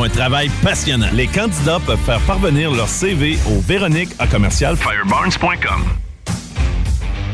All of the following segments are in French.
Un travail passionnant, les candidats peuvent faire parvenir leur CV au Véronique à commercial firebarns.com.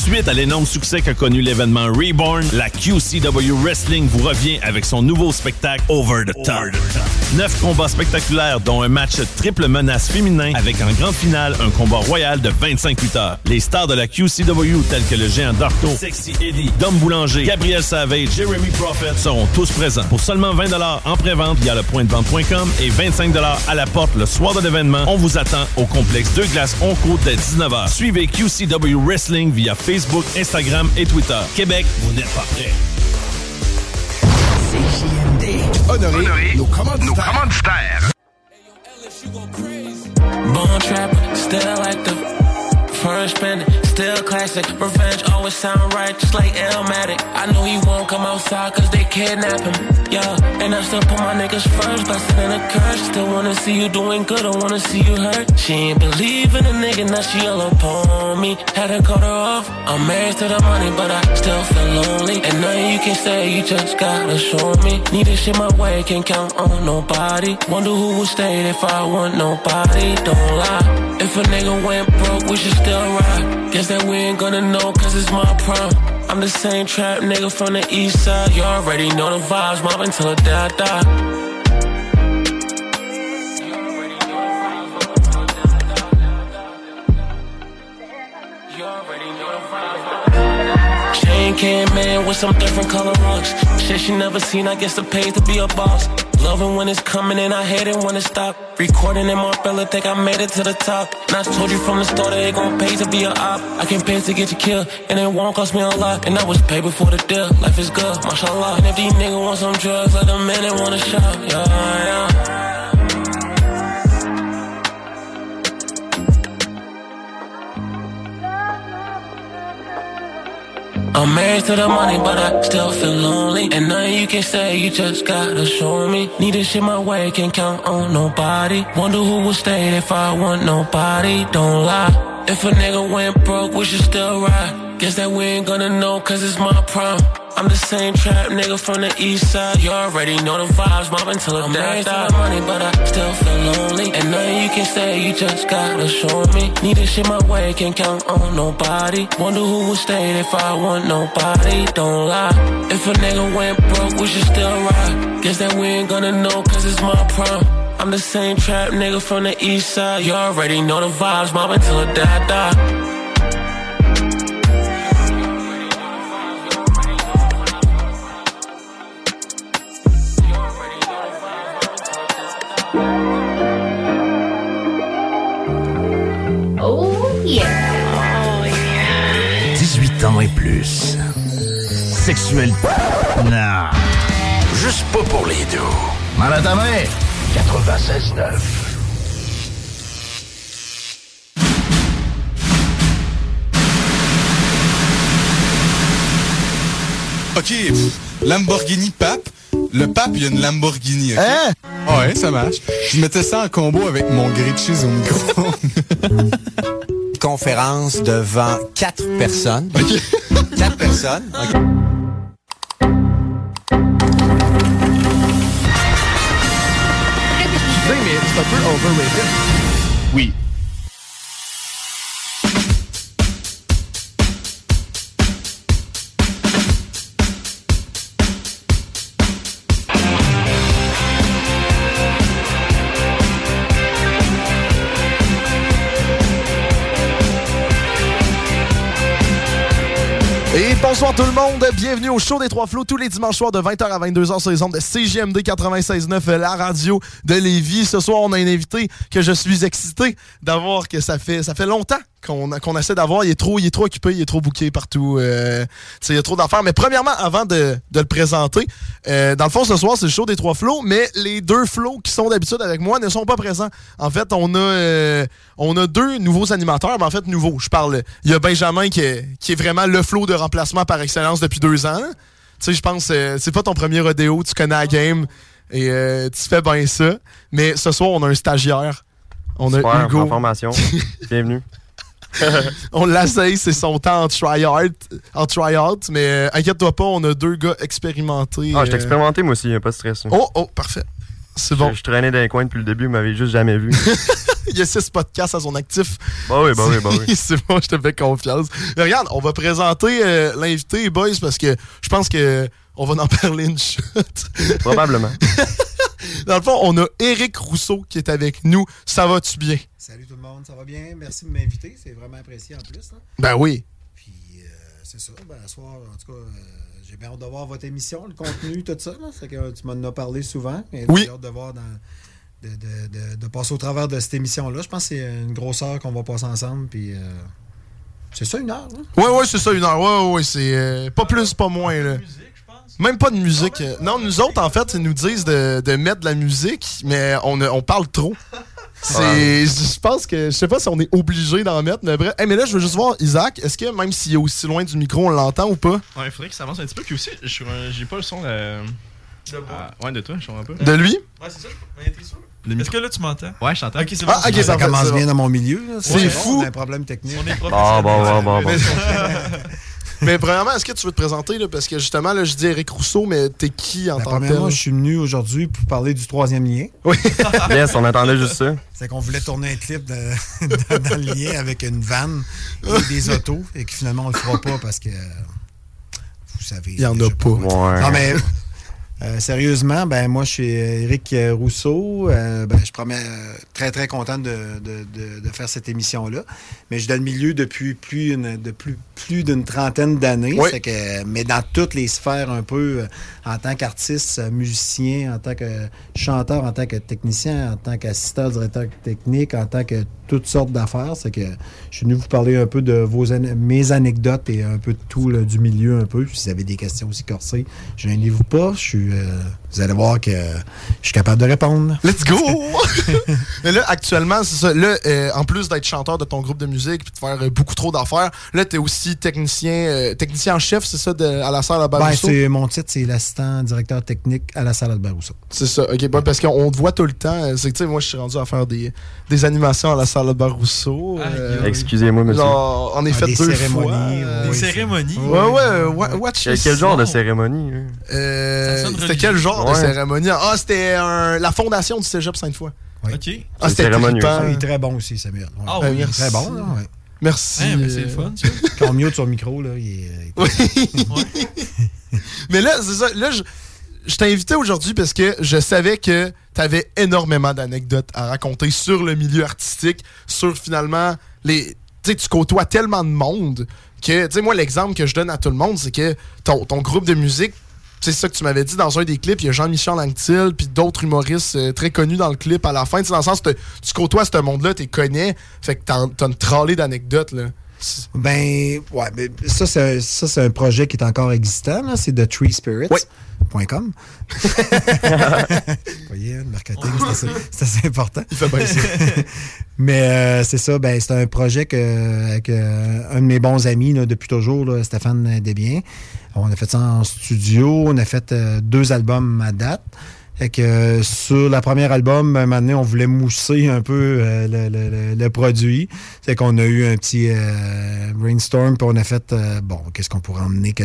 Suite à l'énorme succès qu'a connu l'événement Reborn, la QCW Wrestling vous revient avec son nouveau spectacle Over the Top. Neuf combats spectaculaires, dont un match triple menace féminin avec en grande finale un combat royal de 25 lutteurs. Les stars de la QCW tels que le géant Darko, Sexy Eddie, Dom Boulanger, Gabriel Savage, Jeremy Prophet seront tous présents. Pour seulement 20 en pré-vente via le point de vente.com et 25 à la porte le soir de l'événement, on vous attend au complexe Deux Glaces Onco dès 19h. Suivez QCW Wrestling via Facebook, Instagram et Twitter. Québec, vous n'êtes pas prêts. Honoré, nos commanditaires. Bone trapper, still like the first bandit, still classic. Revenge always sound right, just like Elmatic. I know he won't come outside cause they kidnap him. Yeah, and I still put my niggas first, blessed in a curse. Still wanna see you doing good, I wanna see you hurt. She ain't believe in a nigga, now she all upon me. Had to cut her off. I'm married to the money, but I still feel lonely. And nothing you can say, you just gotta show me. Need this shit my way, can't count on nobody. Wonder who would stay if I want nobody. Don't lie. If a nigga went broke, we should still ride. Guess that we ain't gonna know, cause it's my prime. I'm the same trap nigga from the east side. You already know the vibes, the day I die. Chain came in with some different color rocks. Shit she never seen, I guess it pays to be a boss. Loving when it's coming and I hate it when it stop. Recording in my fella, think I made it to the top. And I told you from the start that it gon' pay to be a op. I can pay to get you killed, and it won't cost me a lot. And I was paid before the deal. Life is good, mashallah. And if these niggas want some drugs, let them in and want a shot. Yeah, yeah. I'm married to the money, but I still feel lonely. And nothing you can say, you just gotta show me. Need this shit my way, can't count on nobody. Wonder who will stay if I want nobody. Don't lie. If a nigga went broke, we should still ride. Guess that we ain't gonna know, cause it's my prime. I'm the same trap nigga from the east side. You already know the vibes, mobbing till the day I die. money, but I still feel lonely. And nothing you can say, you just gotta show me. Need this shit my way, can't count on nobody. Wonder who will stay if I want nobody. Don't lie. If a nigga went broke, we should still ride. Guess that we ain't gonna know, cause it's my prime. I'm the same trap nigga from the east side. You already know the vibes, mobbing till the I die. Plus. Sexuel. Non. Juste pas pour les deux. Mal à ta main. 96.9. OK, Lamborghini Pape. Le pape, il y a une Lamborghini. Hein? Ouais, ça marche. Je mettais ça en combo avec mon grilled cheese au micro. Conférence devant quatre personnes. quatre personnes. OK. Excusez, mais c'est un peu overrated. Oui. Bonsoir tout le monde, bienvenue au show des Trois Flots tous les dimanches soirs de 20h à 22h sur les ondes de CGMD 96.9, la radio de Lévis. Ce soir, on a un invité que je suis excité d'avoir, que ça fait ça fait longtemps qu'on essaie d'avoir. Il est trop il est trop occupé, il est trop bouqué partout. Euh, il y a trop d'affaires. Mais premièrement, avant de, de le présenter, euh, dans le fond, ce soir, c'est le show des Trois Flots, mais les deux Flots qui sont d'habitude avec moi ne sont pas présents. En fait, on a euh, on a deux nouveaux animateurs, mais en fait, nouveaux. Je parle. Il y a Benjamin qui est, qui est vraiment le flow de remplacement par excellence depuis deux ans. Tu sais, je pense c'est pas ton premier rodéo, tu connais la game et tu fais bien ça. Mais ce soir, on a un stagiaire. On a Super, Hugo. en formation. Bienvenue. on l'essaye, c'est son temps en try-out, en try-out, mais euh, inquiète-toi pas, on a deux gars expérimentés. Ah, je t'ai euh, expérimenté moi aussi, y a pas de stress. Oh, oh, parfait. C'est bon. Je, je traînais dans les coins depuis le début, vous m'avez juste jamais vu. Il y a six podcasts à son actif. Bah oui, bah oui, bah oui. c'est bon, je te fais confiance. Mais regarde, on va présenter euh, l'invité, boys, parce que je pense que on va en parler une chute. Probablement. Dans le fond, on a Eric Rousseau qui est avec nous. Ça va-tu bien? Salut tout le monde, ça va bien? Merci de m'inviter, c'est vraiment apprécié en plus. là. Ben oui. Puis euh, c'est ça, ben, ce soir, en tout cas, euh, j'ai bien hâte de voir votre émission, le contenu, tout ça. là. Que tu m'en as parlé souvent. et Oui. J'ai hâte de voir dans- de, de- de- de passer au travers de cette émission-là. Je pense que c'est une grosse heure qu'on va passer ensemble. Puis euh, c'est ça, une heure. hein? Ouais, ouais, c'est ça, une heure. Ouais, ouais, c'est euh, pas plus, pas moins. Là. Même pas de musique. euh, Non, nous autres, en fait, ils nous disent de, de mettre de la musique, mais on, on parle trop. C'est, je pense que, je sais pas si on est obligé d'en mettre, mais bref. Hey, mais là, je veux juste voir, Isaac, est-ce que même s'il est aussi loin du micro, on l'entend ou pas? Ouais, il faudrait que ça avance un petit peu. Puis aussi, je suis un- j'ai pas le son de. Ah, ouais, de toi, je comprends pas. De lui? Ouais, c'est ça. Mais t'es sûr? Le Est-ce que là, tu m'entends? Ouais, je t'entends. Ok, c'est Ah, bon. ok, ça commence c'est bien bon. dans mon milieu. là. C'est fou. On a un problème technique. On est Bon, professionnels. bon, bon, bon, bon. Mais premièrement, est-ce que tu veux te présenter, là, parce que justement, là, je dis Eric Rousseau, mais t'es qui en Ben, tant que premièrement, tel? je suis venu aujourd'hui pour parler du troisième lien. Oui. Yes, on attendait juste ça. C'est qu'on voulait tourner un clip de- dans, dans le lien avec une vanne et des autos et que finalement on le fera pas parce que vous savez. Il y en a pas. Ouais. Non mais euh, sérieusement, ben moi je suis Eric Rousseau. Euh, ben, je promets, euh, très très content de, de- de- de faire cette émission-là. Mais je suis dans le milieu depuis plus une- de plus, plus d'une trentaine d'années. Oui. C'est que- mais dans toutes les sphères un peu, en tant qu'artiste, musicien, en tant que chanteur, en tant que technicien, en tant qu'assistant directeur technique, en tant que toutes sortes d'affaires. C'est que je suis venu vous parler un peu de vos an- mes anecdotes et un peu de tout là, du milieu un peu. Si vous avez des questions aussi corsées, pas. Je suis, euh, vous allez voir que je suis capable de répondre. Let's go! Mais là, actuellement, c'est ça. Là, euh, en plus d'être chanteur de ton groupe de musique puis de faire euh, beaucoup trop d'affaires, là, t'es aussi technicien, euh, technicien en chef, c'est ça, de, à la salle à Ben, Barousseau? c'est mon titre, c'est l'assistant directeur technique à la salle Albert Rousseau. c'est ça, ok. ben, parce qu'on te voit tout le temps. C'est que, tu sais, moi, je suis rendu à faire des, des animations à la salle Albert Rousseau. euh, Excusez-moi, monsieur. genre, on est Ah, fait des deux cérémonies, fois. ouais. euh, Des Oui, cérémonies. Ouais, ouais, wa- watch Quel, quel genre de cérémonie? Euh, sonne C'était quel genre de Ouais. cérémonie? Ah, c'était un- la fondation du cégep Sainte-Foy. Oui. Ok. Ah, c'était il est très bon aussi, Samuel. Ouais. Ah Ben, oui. merci. Très bon, là, ouais. Merci. Ouais, mais c'est le fun, ça. Quand mieux sur le micro, là, il est. Mais là, c'est ça. Là, je, je t'ai invité aujourd'hui parce que je savais que tu avais énormément d'anecdotes à raconter sur le milieu artistique, sur finalement les. Tu sais, tu côtoies tellement de monde que, tu sais, moi, l'exemple que je donne à tout le monde, c'est que ton, ton groupe de musique, c'est ça que tu m'avais dit dans un des clips, il y a Jean-Michel Anctil, puis d'autres humoristes euh, très connus dans le clip à la fin. Tu sais, dans le sens que tu côtoies ce monde-là, tu les connais, fait que t'as une tralée d'anecdotes, là. Ben, ouais, mais ça, c'est un, ça, c'est un projet qui est encore existant. là. C'est The Tree Spirits.com. Vous voyez, le marketing, c'est assez, c'est assez important. Il fait bien ça. Mais euh, c'est ça, ben, c'est un projet que, avec euh, un de mes bons amis là, depuis toujours, là, Stéphane Desbiens. On a fait ça en studio. On a fait euh, deux albums à date. Fait que euh, sur la première album, moment donné, on voulait mousser un peu euh, le, le- le- produit. C'est qu'on a eu un petit brainstorm, puis on a fait, bon, qu'est-ce qu'on pourrait emmener que,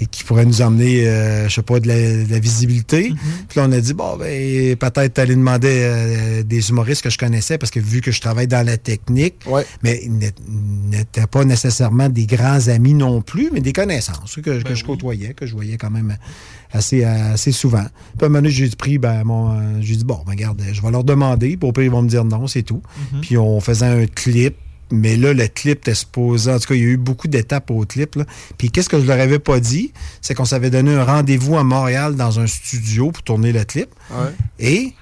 et qui pourrait nous emmener, euh, je sais pas, de la, de la visibilité. Puis là, on a dit, bon, ben, peut-être aller demander euh, des humoristes que je connaissais, parce que vu que je travaille dans la technique, mais ils n'ét- n'étaient pas nécessairement des grands amis non plus, mais des connaissances que, que je côtoyais, que je voyais quand même assez, assez souvent. Puis à un moment donné, j'ai pris, ben, mon, euh, j'ai dit, bon, ben, regarde, je vais leur demander, puis au pire, ils vont me dire non, c'est tout. Puis on faisait un clip. Mais là, le clip était supposé. En tout cas, il y a eu beaucoup d'étapes au clip. là. Puis qu'est-ce que je leur avais pas dit? C'est qu'on s'avait donné un rendez-vous à Montréal dans un studio pour tourner le clip. Ouais. Et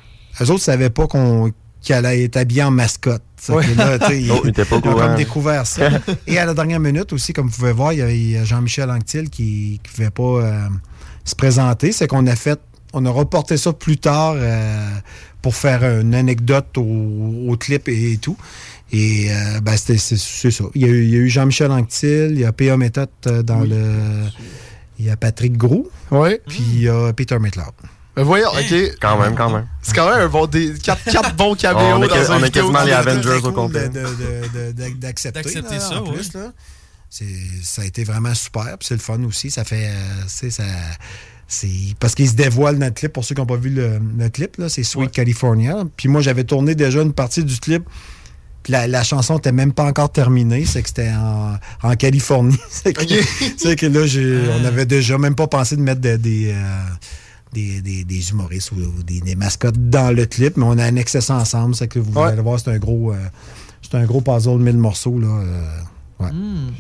eux autres ne savaient pas qu'on qu'il allait être habillé en mascotte. Là, Oh, ils étaient pas ils ont courant. comme découvert ça. Et à la dernière minute aussi, comme vous pouvez voir, il y avait- il y a Jean-Michel Anctil qui ne pouvait pas euh, se présenter. C'est qu'on a fait, on a reporté ça plus tard euh, pour faire une anecdote au, au clip et, tout. Et euh, ben, c'était- c'est c'est ça. Il y a eu, il y a eu Jean-Michel Anctil, il y a P.A. Méthode euh, dans le. Il y a Patrick Gros. Oui. Puis il y a Peter McLeod. Ben voyons, OK. Quand même, quand même. C'est quand même un bon dé- quatre, quatre bons caméos On est dans que- un on est quasiment les Avengers au complet. de- de- de- de- D'accepter D'accepter là, ça, en oui. plus, là. C'est- Ça a été vraiment super. Puis c'est le fun aussi. Ça fait. euh, tu sais, ça. C'est parce qu'il se dévoile dans le clip. Pour ceux qui n'ont pas vu le, le clip, là, c'est Sweet California. Puis moi, j'avais tourné déjà une partie du clip. La, la chanson n'était même pas encore terminée. C'est que c'était en, en Californie. c'est que, c'est que là, j'ai- on avait déjà même pas pensé de mettre de- des. euh, des, des- des humoristes ou, ou des, des mascottes dans le clip, mais on a annexé ça ensemble. C'est que vous allez voir, c'est un gros euh, c'est un gros puzzle de 1000 morceaux. Là, euh, ouais.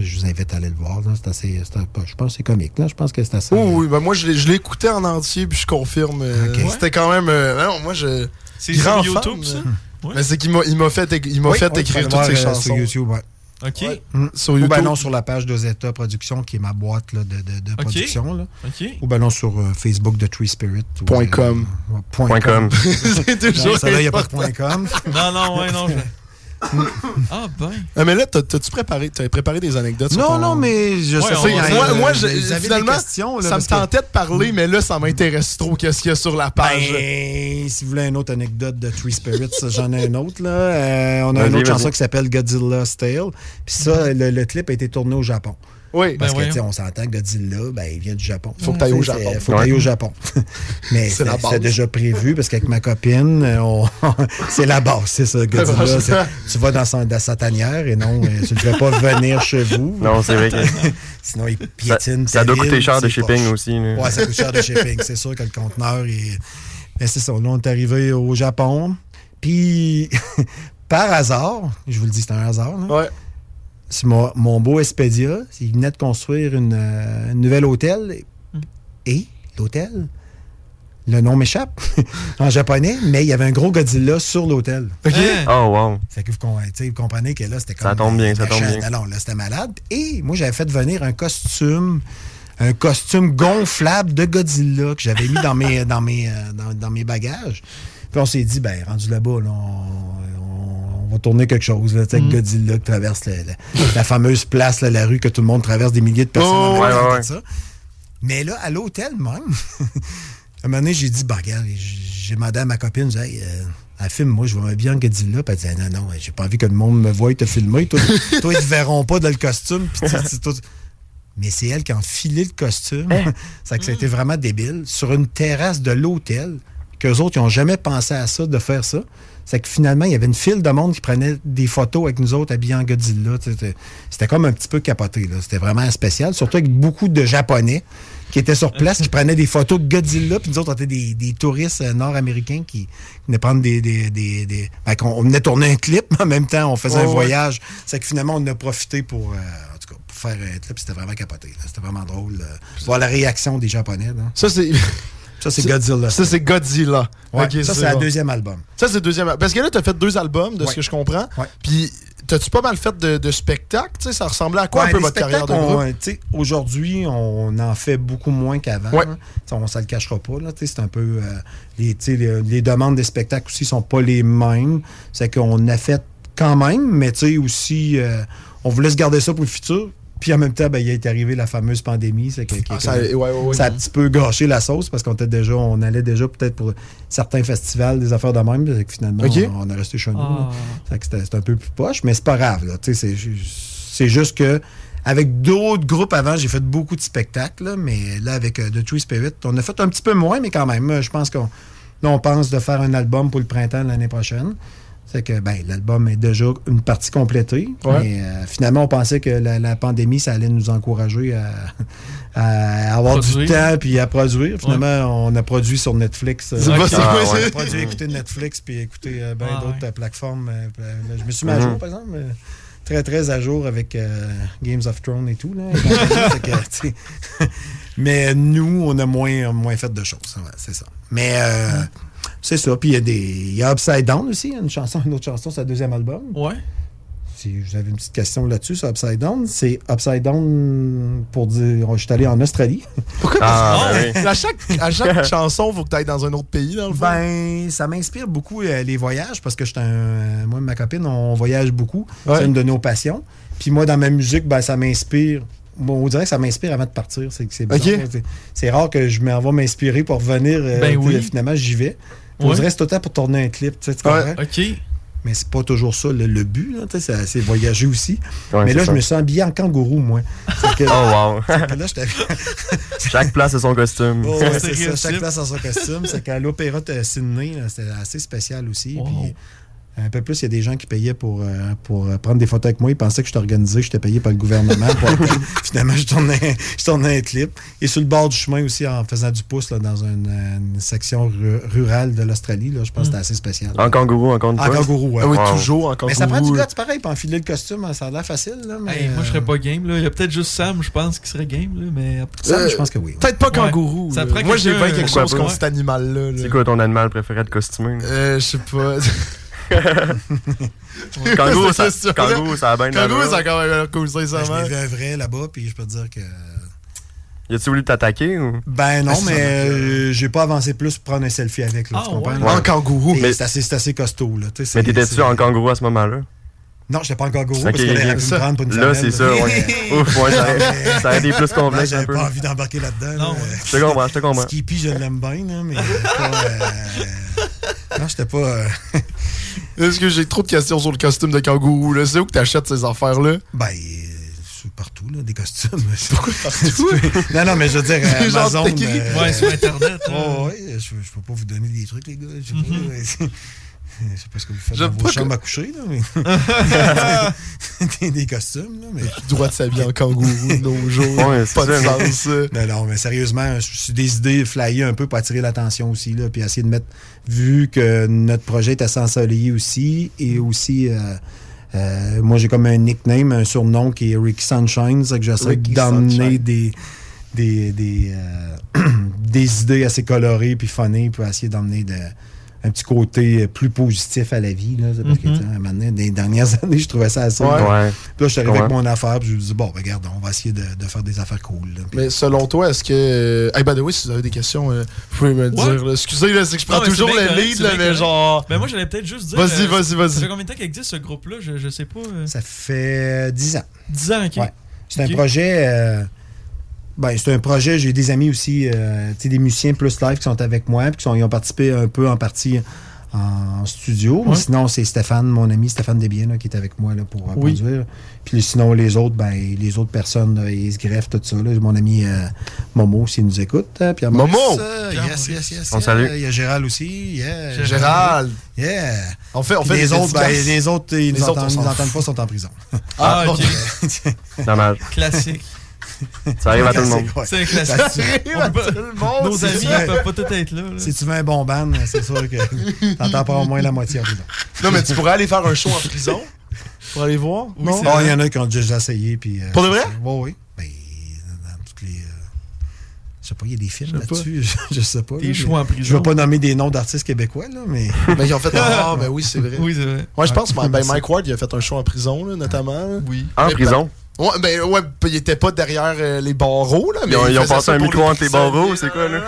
Je vous invite à aller le voir. là. C'est assez, c'est un- je pense que c'est comique. Là. Je pense que c'est assez. Oh, oui, ben moi, je l'ai je l'ai écouté en entier, puis je confirme. euh. C'était quand même. euh, non, moi, je. C'est grand sur fan, YouTube, ça? euh, Mais c'est qu'il m'a il m'a fait, il m'a Oui, fait oui, écrire toutes ces euh, chansons. Sur YouTube, ouais. OK. Mm, sur Ou ben YouTube. non, sur la page de Zeta Productions, qui est ma boîte là, de, de- de production. Là. OK. Ou ben non, sur euh, Facebook de Tree Spirit. ou, Point euh, com. point Point com. C'est toujours Non, celle-là, il n'y a pas de point com. Non, non, ouais, non. je- Ah, ben. Ah, mais là, t'as- t'as-tu préparé, t'as préparé des anecdotes sur Non, ton- non, mais je Ouais, sais a- moi, moi je- finalement, questions, là, ça me que- tentait de parler, mais là, ça m'intéresse trop qu'est-ce qu'il y a sur la page. Ben, si vous voulez une autre anecdote de Tree Spirits, j'en ai une autre. Là. Euh, on a une autre chanson qui s'appelle Godzilla's Tale. Puis ça, le, le clip a été tourné au Japon. Oui, Parce Ben que, tu on s'entend que Godzilla, ben, il vient du Japon. Faut que t'ailles au C'est- Japon. Faut que t'ailles au Japon. Mais C'est déjà prévu parce qu'avec ma copine, euh, on- c'est la base, c'est ça, Godzilla. Tu vas dans, son, dans sa tanière et non, euh, tu ne fais pas venir chez vous. Non, c'est vrai que Sinon, il piétine ça doit coûter cher de shipping poche. aussi. là. Ouais, ça coûte cher de shipping. C'est sûr que le conteneur est. Mais c'est ça. Là, on est arrivé au Japon. Puis, par hasard, je vous le dis, c'est un hasard. là. Ouais. C'est mon, mon beau Expedia. Il venait de construire une, euh, un nouvel hôtel. Et l'hôtel, le nom m'échappe en japonais, mais il y avait un gros Godzilla sur l'hôtel. OK. Oh, wow. Fait que vous, comprenez que là, c'était comme. Ça tombe bien, ça tombe bien. Non, non, là, c'était malade. Et moi, j'avais fait venir un costume, un costume gonflable de Godzilla que j'avais mis dans mes, dans, mes, euh, dans, dans mes bagages. Puis on s'est dit, ben, rendu là-bas, là, on, on- on va tourner quelque chose, là, tu sais, Mm. avec Godzilla qui traverse la, la- la fameuse place, là, la rue que tout le monde traverse des milliers de personnes. Oh, ouais, ouais, ouais. tout ça. Mais là, à l'hôtel même, à un moment donné, j'ai dit, bah, regarde, j'ai demandé à ma copine, j'ai dit, hey, euh, elle filme, moi, je vois bien Godzilla. Puis elle dit, non, non, j'ai pas envie que le monde me voie te filmer. Toi, toi, ils te verront pas dans le costume. Puis tu- tu- tout- Mais c'est elle qui a enfilé le costume. ça, que ça a été vraiment débile. Sur une terrasse de l'hôtel, qu'eux autres, ils n'ont jamais pensé à ça, de faire ça. C'est que finalement, il y avait une file de monde qui prenait des photos avec nous autres habillés en Godzilla. C'était comme un petit peu capoté. là. C'était vraiment spécial. Surtout avec beaucoup de Japonais qui étaient sur place, qui prenaient des photos de Godzilla. Puis nous autres, on était des, des touristes euh, nord-américains qui venaient prendre des... des, des, des- ben, qu'on- on venait tourner un clip, mais en même temps, on faisait un ouais. voyage. C'est que finalement, on en a profité pour... euh, en tout cas, pour faire un clip. C'était vraiment capoté. C'était vraiment drôle. euh, voir la réaction des Japonais. là. Ça, c'est. Ça, c'est Godzilla. Ça, c'est Godzilla. Ouais, ça, c'est le deuxième album. Ça, c'est le deuxième. Parce que là, tu as fait deux albums, de ce que je comprends. Ouais. Puis, t'as-tu pas mal fait de, de spectacles? Ça ressemblait à quoi un peu votre carrière de groupe? sais, Aujourd'hui, on en fait beaucoup moins qu'avant. Hein. On ne le cachera pas. C'est un peu. euh, les, les, les demandes des spectacles aussi sont pas les mêmes. C'est qu'on a fait quand même, mais aussi, euh, on voulait se garder ça pour le futur. Puis en même temps, ben, il est arrivé la fameuse pandémie. C'est que, Ah, ça- comme- ouais, ouais, ouais. ça a un petit peu gâché la sauce parce qu'on était déjà, on allait déjà peut-être pour certains festivals, des affaires de même. que finalement, on, on est resté chez nous. Ah. C'était un peu plus poche, mais c'est pas grave. là. Tu sais, C'est ju- c'est juste que avec d'autres groupes avant, j'ai fait beaucoup de spectacles, là, mais là, avec euh, The Tree Spirit, on a fait un petit peu moins, mais quand même, je pense qu'on là, on pense de faire un album pour le printemps de l'année prochaine. C'est que ben, l'album est déjà une partie complétée. Ouais. Mais euh, finalement, on pensait que la, la pandémie, ça allait nous encourager à, à avoir du temps puis à produire. Finalement, on a produit sur Netflix. euh, C'est pas- on a produit, écouter Netflix puis écouter euh, ben Ah, d'autres ouais. euh, plateformes. euh, euh, je me suis mis à jour, par exemple. euh, très, très à jour avec euh, Games of Thrones et tout. Là, Fait que, Mais nous, on a moins, moins fait de choses. ouais, c'est ça. Mais euh, c'est ça. Puis il y a des. Il y a Upside Down aussi, une chanson, une autre chanson, c'est le deuxième album. Ouais. Si vous avez une petite question là-dessus sur Upside Down, c'est Upside Down pour dire. Je suis allé en Australie. Pourquoi Ah, ben oui. à chaque, à chaque chanson, faut que tu ailles dans un autre pays, dans le fond? Ben, ça m'inspire beaucoup euh, les voyages parce que j'étais un, euh, moi et ma copine, on voyage beaucoup. Ouais. C'est une de nos passions. Puis moi, dans ma musique, ben, ça m'inspire. Bon, on dirait que ça m'inspire avant de partir. C'est c'est bizarre, Ok. là. C'est- C'est rare que je m'en vais m'inspirer pour revenir. euh, Ben oui. Finalement, j'y vais. On Ouais. dirait c'est tout le temps pour tourner un clip. Tu comprends? OK. Mais c'est pas toujours ça le, le but. C'est voyager aussi. Ouais, Mais là, ça. je me suis habillé en kangourou, moi. Que- Oh, wow. que là, Chaque place a son costume. Oh, ouais, c'est ça, chaque place a son costume. C'est qu'à l'Opéra de Sydney, c'était assez spécial aussi. Wow. Puis, un peu plus, il y a des gens qui payaient pour, euh, pour euh, prendre des photos avec moi. Ils pensaient que j'étais organisé, j'étais payé par le gouvernement. Pour- finalement, je tournais, je tournais un clip. Et sur le bord du chemin aussi, en faisant du pouce là, dans une, une section ru- rurale de l'Australie, là, je pense que c'était assez spécial. En kangourou, encore une En kangourou, ouais. Ah oui, Wow. toujours en Mais ça prend du kangourou. gars, c'est pareil, pour enfiler le costume, ça a l'air facile. Là, mais, Hey, moi, je euh, serais pas game. Là. Il y a peut-être juste Sam, je pense, qui serait game. Là, mais... Sam, Euh, je pense que oui. Peut-être pas Ouais. kangourou. Ça là. prend Moi, j'ai quelque chose contre cet animal-là. là. C'est quoi ton animal préféré de costumer? Euh, je sais pas. Kangourou, ça, ça. ça a bien Kangourou, d'allure. ça a quand même l'air cool, Ben, je l'ai vu un vrai là-bas, puis je peux te dire que. Y a-tu voulu t'attaquer ou? Ben non, Ah, c'est mais ça, euh, j'ai pas avancé plus pour prendre un selfie avec, là, Ah, tu comprends? ouais. là? En kangourou. Mais- C'est assez, costaud, là. Mais t'étais-tu en kangourou à ce moment-là? Non, j'étais pas en kangourou Ok, parce aurait pu me prendre pour une Là, c'est ça, ouais. Ouf, ouais, ça ça aurait été plus Là, complexe j'avais pas envie d'embarquer là-dedans. Non, là. ouais. Je te comprends, je te comprends. Skippy, je l'aime bien, mais euh, Non, j'étais pas... Est-ce que j'ai trop de questions sur le costume de kangourou? là? C'est où que t'achètes ces affaires-là? Ben, euh, c'est partout, là, des costumes. Pourquoi partout? non, non, mais je veux dire, Amazon... euh, Ouais, sur Internet. hein. Oh, ouais, je, je peux pas vous donner des trucs, les gars. Je sais pas. Mm-hmm. Je sais pas ce que vous faites J'aime dans pas vos que- chambres à coucher, là, mais... des, des costumes, là, mais... Droit de s'habiller en kangourou de nos jours. Ouais, c'est pas de sens, ça. Non, non, mais sérieusement, je suis des idées flyées un peu pour attirer l'attention aussi, là, puis essayer de mettre, vu que notre projet est assez ensoleillé aussi, et aussi, euh, euh, moi j'ai comme un nickname, un surnom qui est Ricky Sunshine, c'est que j'essaie d'emmener des, des, des, euh, des idées assez colorées puis funnées pour essayer d'emmener de- un petit côté plus positif à la vie. Là, C'est parce que, un moment donné, dans les dernières années, je trouvais ça assez. Ouais. Ouais. Puis là, je suis arrivé avec mon affaire, puis je me dis, bon, ben, regarde, on va essayer de, de faire des affaires cool. là. Puis- Mais selon toi, est-ce que. euh, Hey, by the way, si vous avez des questions, euh, vous pouvez me dire. là. Excusez, c'est que je prends Non, mais toujours le lead, là, mais genre. Ben moi, j'allais peut-être juste dire. Vas-y, euh, vas-y, Ça vas-y. fait combien de temps qu'existe ce groupe-là? Je, je sais pas. euh, Ça fait 10 ans. 10 ans, ok. Ouais. C'est un projet. euh, ben, c'est un projet. J'ai des amis aussi, euh, tu sais, des musiciens plus live qui sont avec moi, puis qui sont, ils ont participé un peu en partie en studio. Ouais. sinon, c'est Stéphane, mon ami Stéphane Desbiens, là, qui est avec moi là, pour euh, Oui. produire. Puis sinon, les autres, ben, les autres personnes, là, ils se greffent tout ça. là. Mon ami euh, Momo, s'il nous écoute. hein, Pierre Momo! Pierre yes, yes, yes. On yeah. salue. Il y a Gérald aussi. Yeah. Gérald! Yeah. On fait, on fait les des autres, ben, les autres, ils Les nous entendent, pas, sont en prison. Ah, ok. Dommage. Classique. Ça arrive à tout le monde. Ouais. C'est un classique. Ça, arrive à peut tout le monde, Nos amis ça. ils peuvent pas tous être là. là. Si tu veux un bon ban, c'est sûr que t'entends pas au moins la moitié en prison. Non, mais tu pourrais aller faire un show en prison pour aller voir? Oui, non? Oh, vrai. il y en a qui ont déjà essayé. Puis, euh, Pour de vrai? Oui, oui. Ben, dans toutes les. euh, Je sais pas, il y a des films là-dessus, je, je sais pas. Des là, choix en prison. Je vais pas nommer des noms d'artistes québécois, là, mais. Ben, ils ont fait. Ah, ben oui, c'est vrai. Oui, c'est vrai. Ouais, je pense ben, Mike Ward, il a fait un show en prison, là, notamment. Oui. En Mais prison? ben- ouais, ben, ouais, ben, il était pas derrière euh, les barreaux, là. Mais Ils ils ont passé un micro entre les barreaux, c'est quoi, là?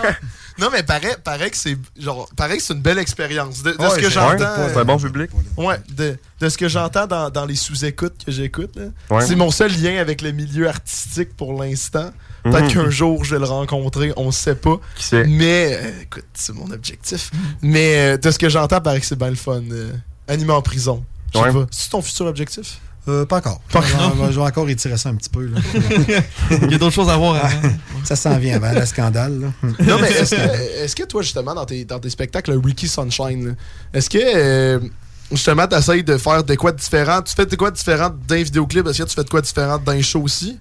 Non, mais paraît, paraît que c'est genre paraît que c'est une belle expérience. De, de Ouais, ce que c'est- j'entends. ouais, c'est un bon public. Ouais, de, de ce que j'entends dans, dans les sous-écoutes que j'écoute. Ouais. C'est mon seul lien avec le milieu artistique pour l'instant. Peut-être Mhm. qu'un jour je vais le rencontrer, on sait pas. Qui sait? Mais euh, écoute, c'est mon objectif. Mais euh, de ce que j'entends, paraît que c'est bien le fun. euh, animé en prison. Je sais Ouais. pas. C'est ton futur objectif? Euh, pas encore. Pas Je vais- encore. Je vais encore étirer ça un petit peu. là. Il y a d'autres choses à voir avant. Ça s'en vient avant, le scandale. là. Non, mais est-ce que, est-ce que toi, justement, dans tes, dans tes spectacles, le Ricky Sunshine, est-ce que, euh, justement, tu essayes de faire de quoi de différent? Tu fais de quoi de différent d'un vidéoclip? Est-ce que tu fais de quoi de différent d'un show aussi?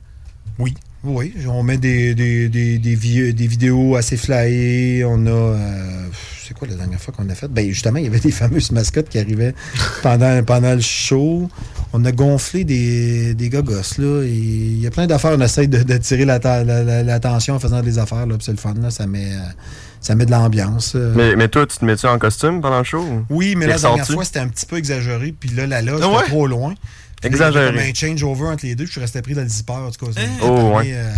Oui. Oui, on met des, des, des, des, vi- des vidéos assez flyées. On a. euh, c'est quoi la dernière fois qu'on a fait? Ben, justement, il y avait des fameuses mascottes qui arrivaient pendant, pendant le show. On a gonflé des, des gogos, là. et Il y a plein d'affaires. On essaye de, de tirer l'attention la, la- l'attention en faisant des affaires, c'est le fun, là. Ça met, ça met de l'ambiance. euh. Mais, mais toi, tu te mets-tu en costume pendant le show? ou? Oui, mais la dernière fois, c'était un petit peu exagéré. Puis là, la loge, Ah c'était ouais? trop loin. Puis là, Exagéré. Il y avait comme un change-over entre les deux. puis Je suis resté pris dans le zipper. En tout cas, ça Oh, ouais. euh,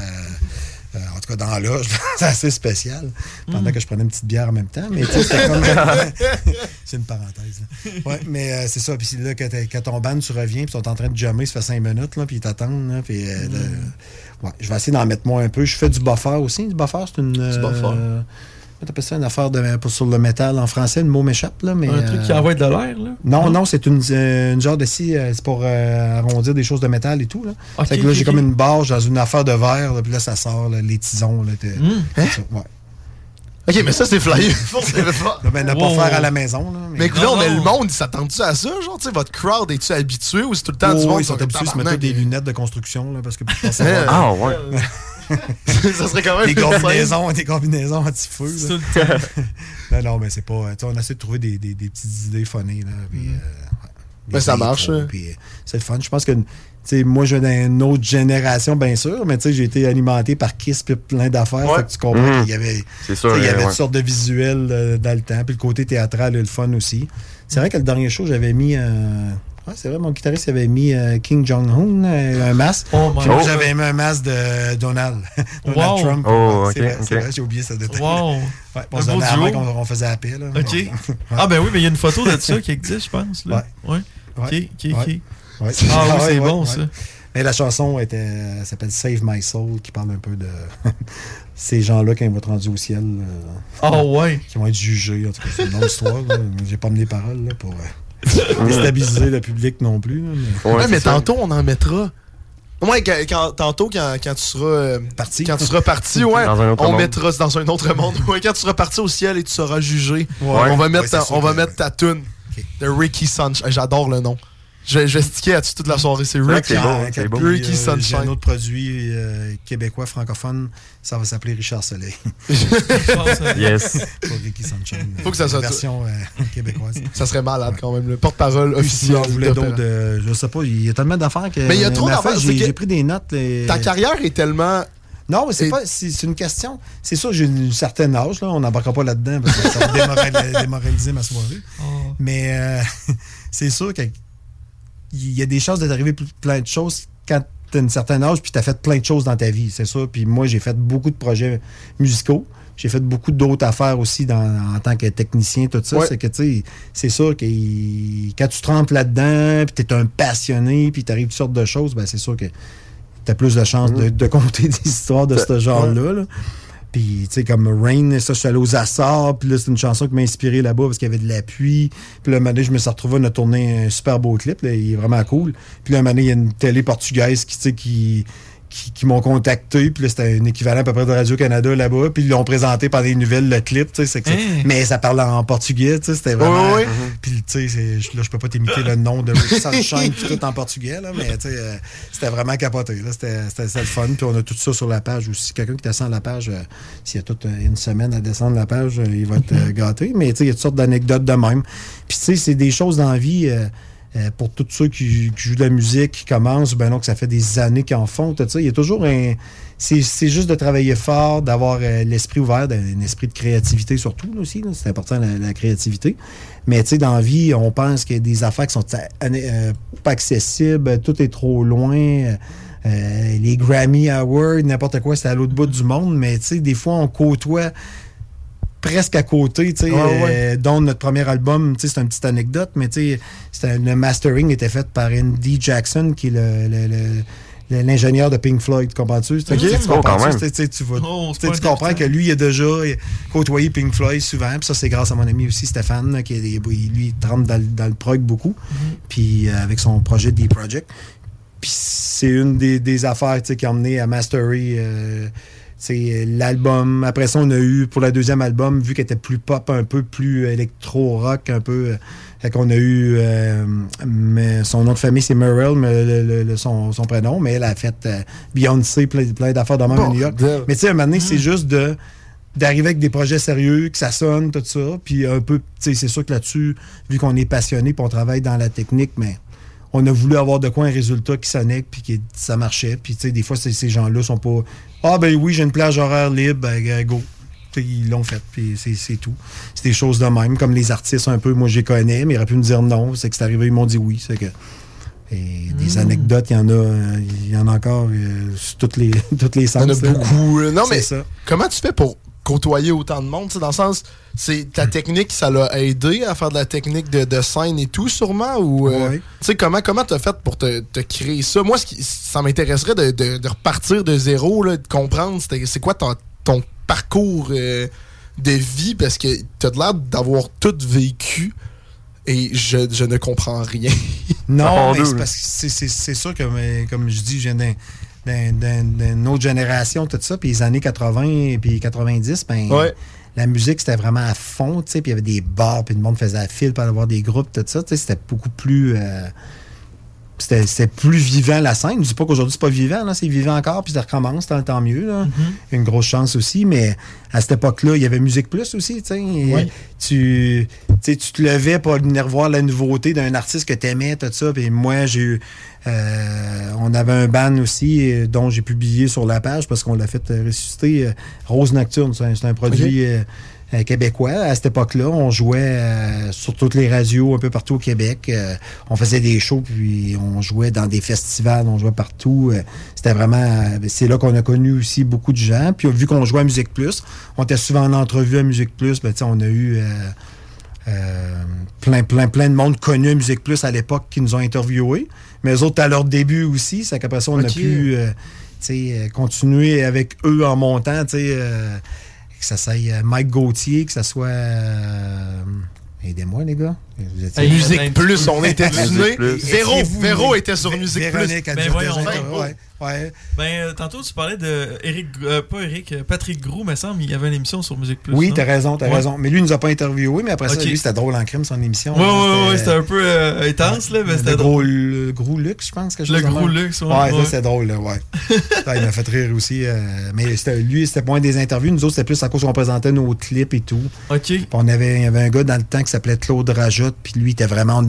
euh, en tout cas, dans la loge, c'est assez spécial. Pendant Mm. que je prenais une petite bière en même temps. Mais comme. c'est une parenthèse. là. Ouais, mais euh, c'est ça. Puis là, t'es- quand ton band, tu reviens, puis ils sont en train de jammer, ça fait cinq minutes, là, puis ils t'attendent. Puis, euh, là, ouais, je vais essayer d'en mettre moins un peu. Je fais du buffer aussi. Du buffer, c'est une. Du buffer. Euh, tu appelles ça une affaire de, pour, sur le métal en français, le mot m'échappe, là, mais. Un truc qui euh, envoie de l'air, là? non, non, c'est une, euh, une genre de scie, euh, c'est pour euh, arrondir des choses de métal et tout. Là. Ok, Fait que là, j'ai comme une barge dans une affaire de verre, là, puis là, ça sort, là, les tisons. Là, Mm. ça, ouais. Ok, mais ça, c'est flyé. Là, ben, ne pas Wow. faire à la maison. Là, Mais écoute, Non, mais non. le monde, il s'attend-tu à ça? Genre, tu sais, votre crowd, es-tu habitué ou c'est tout le temps Oh, du monde ils sont habitués, ils se mettent des lunettes de construction, là, parce que Hein? Ah, ouais. ça serait quand même des combinaisons, des combinaisons anti-feu. C'est là. tout le temps. non, non, mais c'est pas. On essaie de trouver des, des, des petites idées funnées. Là, puis, euh, ouais, des Ben, ça marche, hein. puis, euh, c'est le fun. Je pense que. moi, je viens d'une autre génération, bien sûr, mais tu sais, j'ai été alimenté par Kiss et plein d'affaires. Ouais. Tu comprends Mhm. qu'il y avait, sûr. il y avait ouais. toutes sortes de visuels euh, dans le temps, puis le côté théâtral et le fun aussi. C'est vrai que le dernier show, j'avais mis. euh, ouais, c'est vrai, mon guitariste avait mis euh, King Jong-un, euh, un masque. Oh Puis moi, j'avais mis un masque de Donald. Donald Wow. Trump. Oh, c'est ok, vrai, j'ai oublié ce détail. Wow. Ouais, on se faisait la paix. Là. OK. Ah, ben oui, mais il y a une photo de ça qui existe, je pense. Là. Ouais. OK, Ouais. OK, OK. Ouais. Ouais. Ah oui, Ouais, c'est ouais, bon, ouais. ça. Mais la chanson était, elle s'appelle Save My Soul, qui parle un peu de ces gens-là qui vont être rendus au ciel. euh, Ah ouais. Qui vont être jugés. En tout cas, c'est une longue histoire. J'ai pas mis les paroles là, pour euh, déstabiliser le public non plus. mais- Ouais, Ouais, mais tantôt, on en mettra. Ouais, quand, quand- tantôt, quand, quand tu seras euh, Parti. Quand tu seras parti, ouais, on monde. mettra dans un autre monde. Ouais, quand tu seras parti au ciel et tu seras jugé, Ouais. on va mettre, ta, on va que- mettre ta tune de Ricky Sunshine. J'adore le nom. Je, vais- je vais sticker là-dessus toute la soirée. C'est que c'est hein, Ricky euh, J'ai un Sunshine. autre produit euh, québécois francophone, ça va s'appeler Richard Soleil. Yes. Pour Ricky Sunshine. Faut que ça soit- version euh, québécoise. Ça serait malade quand même, le porte-parole si officiel. on voulait d'Opéra. d'autres, euh, je sais pas, il y a tellement d'affaires que. Mais il y a trop d'affaires, J'ai que- j'ai pris des notes. et- Ta carrière est tellement. Non, mais c'est Et- pas. C'est c'est une question. C'est sûr, j'ai un certain âge, là. On n'embarquera pas là-dedans parce que ça va démoral- démoraliser ma soirée. Oh. Mais euh, c'est sûr qu'il y a des chances de t'arriver ple- plein de choses quand tu as un certain âge puis tu as fait plein de choses dans ta vie, c'est sûr. Puis moi, j'ai fait beaucoup de projets musicaux. J'ai fait beaucoup d'autres affaires aussi dans- en tant que technicien, tout ça. Ouais. C'est que, tu sais, c'est sûr que il- quand tu te trempes là-dedans, puis tu es un passionné, puis t'arrives toutes sortes de choses, ben c'est sûr que tu as plus de chances de, de compter des histoires de ce genre-là. là. Puis, tu sais, comme Rain, ça, je suis allé aux Açores, puis là, c'est une chanson qui m'a inspiré là-bas parce qu'il y avait de l'appui. Puis là, un moment donné, je me suis retrouvé, a tourné un super beau clip, là, il est vraiment cool. Puis là, un moment donné, il y a une télé portugaise qui, tu sais, qui, qui, qui m'ont contacté, puis là, c'était un équivalent à peu près de Radio-Canada là-bas, puis ils l'ont présenté par les nouvelles, le clip, tu sais, c'est que c'est- Hein? mais ça parlait en portugais, tu sais, c'était vraiment... Ouais, ouais. Puis, tu sais, là, je peux pas t'imiter le nom de Sunshine, tout en portugais, là, mais, tu sais, euh, c'était vraiment capoté, c'était le fun, puis on a tout ça sur la page aussi. Quelqu'un qui descend la page, euh, s'il y a toute une semaine à descendre la page, euh, il va être gâté, mais, tu sais, il y a toutes sortes d'anecdotes de même. Puis, tu sais, c'est des choses dans la vie... euh, euh, pour tous ceux qui, jouent de la musique, qui commencent, ben que ça fait des années qu'ils en font, tout ça. Il y a toujours un. C'est juste de travailler fort, d'avoir euh, l'esprit ouvert, un esprit de créativité surtout là, aussi. C'est important la, créativité. Mais tu sais, dans la vie, on pense qu'il y a des affaires qui sont euh, pas accessibles, tout est trop loin. les Grammy Awards, n'importe quoi, c'est à l'autre bout du monde. Mais tu sais, des fois, on côtoie presque à côté, tu sais, Ouais, ouais. euh, dont notre premier album, tu sais, c'est une petite anecdote, mais tu sais, c'était- le mastering était fait par Andy Jackson, qui est le- le- le- le- l'ingénieur de Pink Floyd, comprends-tu? Tu tu Oh, comprends-tu? quand même. Tu vas- Oh, comprends que lui, il a déjà côtoyé Pink Floyd souvent, puis ça, c'est grâce à mon ami aussi, Stéphane, qui lui, il trempe dans, le- dans le prog beaucoup, puis euh, avec son projet D Project. Puis c'est une des, des affaires qui a emmené à Mastery euh, c'est l'album. Après ça, on a eu pour le deuxième album, vu qu'elle était plus pop, un peu plus électro-rock, un peu. euh, fait qu'on a eu euh, mais son nom de famille, c'est Merrill, mais le- le- le- son, son prénom, mais elle a fait euh, Beyoncé, plein, plein d'affaires de même à New York. Mais tu sais, à un moment donné, c'est juste de d'arriver avec des projets sérieux, que ça sonne, tout ça. Puis un peu, tu sais, c'est sûr que là-dessus, vu qu'on est passionné, puis on travaille dans la technique, mais on a voulu avoir de quoi un résultat qui sonnait, puis que ça marchait. Puis tu sais, des fois, ces, ces gens-là sont pas Ah ben oui, j'ai une plage horaire libre, ben go. Tu sais, ils l'ont fait, puis c'est tout. C'est des choses de même, comme les artistes un peu, moi je les connais, mais ils auraient pu me dire non, c'est que c'est arrivé, ils m'ont dit oui. C'est que. Et des anecdotes, il y en a, euh, il y en a encore euh, sur toutes les, toutes les Il y sens. en a beaucoup. là. Non, mais ça. comment tu fais pour côtoyer autant de monde? tu sais, Dans le sens, c'est ta technique, ça l'a aidé à faire de la technique de, de scène et tout, sûrement? Ou, euh, Ouais. tu sais, comment comment t'as fait pour te, te créer ça? Moi, ce qui- ça m'intéresserait de, de- de repartir de zéro, là, de comprendre c'est quoi ton, ton parcours euh, de vie, parce que t'as de l'air d'avoir tout vécu et je, je ne comprends rien. Non, mais c'est parce que c'est- sûr que, mais, comme je dis, je viens d'un- d'une autre génération, tout ça. Puis les années 80 et puis 90, ben, Ouais. la musique, c'était vraiment à fond, tu sais. Puis il y avait des bars, puis le monde faisait la file pour aller voir des groupes, tout ça. Tu sais, c'était beaucoup plus... euh, c'était plus vivant la scène. Je dis pas qu'aujourd'hui c'est pas vivant, c'est vivant encore, puis ça recommence, tant, tant mieux. Là. Une grosse chance aussi, mais à cette époque-là, il y avait Musique Plus aussi. tu Tu, tu sais, tu te levais pour venir voir la nouveauté d'un artiste que tu aimais, tout ça. Puis moi, j'ai eu. euh, on avait un ban aussi euh, dont j'ai publié sur la page parce qu'on l'a fait euh, ressusciter. euh, Rose Nocturne, c'est un, produit. Euh, québécois. À cette époque-là, on jouait euh, sur toutes les radios un peu partout au Québec. Euh, on faisait des shows, puis on jouait dans des festivals, on jouait partout. C'était vraiment... c'est là qu'on a connu aussi beaucoup de gens. Puis vu qu'on jouait à Musique Plus, on était souvent en entrevue à Musique Plus, ben, on a eu... euh, plein, plein, plein de monde connu à Musique Plus à l'époque qui nous ont interviewés. Mais eux autres, à leur début aussi, c'est qu'après ça, on a pu euh, continuer avec eux en montant. euh, que ça soit euh, Mike Gauthier, que ça soit. euh, Aidez-moi, les gars. Vous étiez- Hey, Musique Plus, on était Musique tunés. Plus. Véro, Véro était sur Musique Véronique Plus. a Ben dit voyons ouais, ouais. Ben, euh, tantôt, tu parlais de Eric, euh, pas Eric, euh, Patrick Grou, me semble, il y avait une émission sur Musique Plus. Oui, t'as raison, t'as Ouais. raison. Mais lui, il nous a pas interviewé, mais après Ok. ça, lui, c'était drôle en crime, son émission. Ouais, ouais, ouais, c'était un peu euh, intense, là, mais Le c'était gros, drôle. le gros luxe, je pense. quelque Le chose de gros luxe, ouais, Ouais, ouais. ça, c'est drôle, là, ouais. Ça, il m'a fait rire aussi. euh, mais c'était- lui, c'était un des interviews. Nous autres, c'était plus à cause qu'on présentait nos clips et tout. OK. Puis on avait, il y avait un gars dans le temps qui s'appelait Claude Puis lui, il était vraiment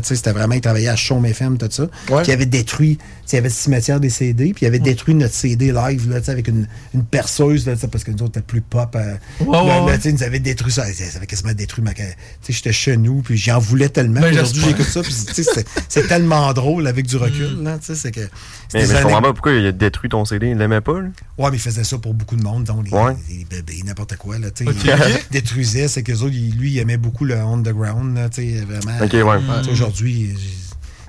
tu sais, c'était vraiment, il travaillait à Chaume FM, tout ça. Ouais. Qui avait détruit, il y avait le cimetière des CD, puis il avait détruit notre CD live, là, tu sais, avec une, une perceuse, là, parce que nous autres, c'était plus pop. euh, Ouais, là, ouais, là, ouais. tu sais, il nous avait détruit ça. Ça avait quasiment détruit ma. Tu sais, j'étais chez nous, puis j'en voulais tellement. Ben, Aujourd'hui, j'écoute ça, puis tu sais, c'est- tellement drôle avec du recul, Mm. là, tu sais, c'est que. Mais, mais je comprends pas pourquoi il a détruit ton CD. Il l'aimait pas, là. Ouais, mais il faisait ça pour beaucoup de monde, donc les, Ouais. les bébés, n'importe quoi. Là, tu sais. Ok. il détruisait, c'est que autres, il- lui, il aimait beaucoup le underground, là, tu sais, vraiment. Ok, ouais. Aujourd'hui,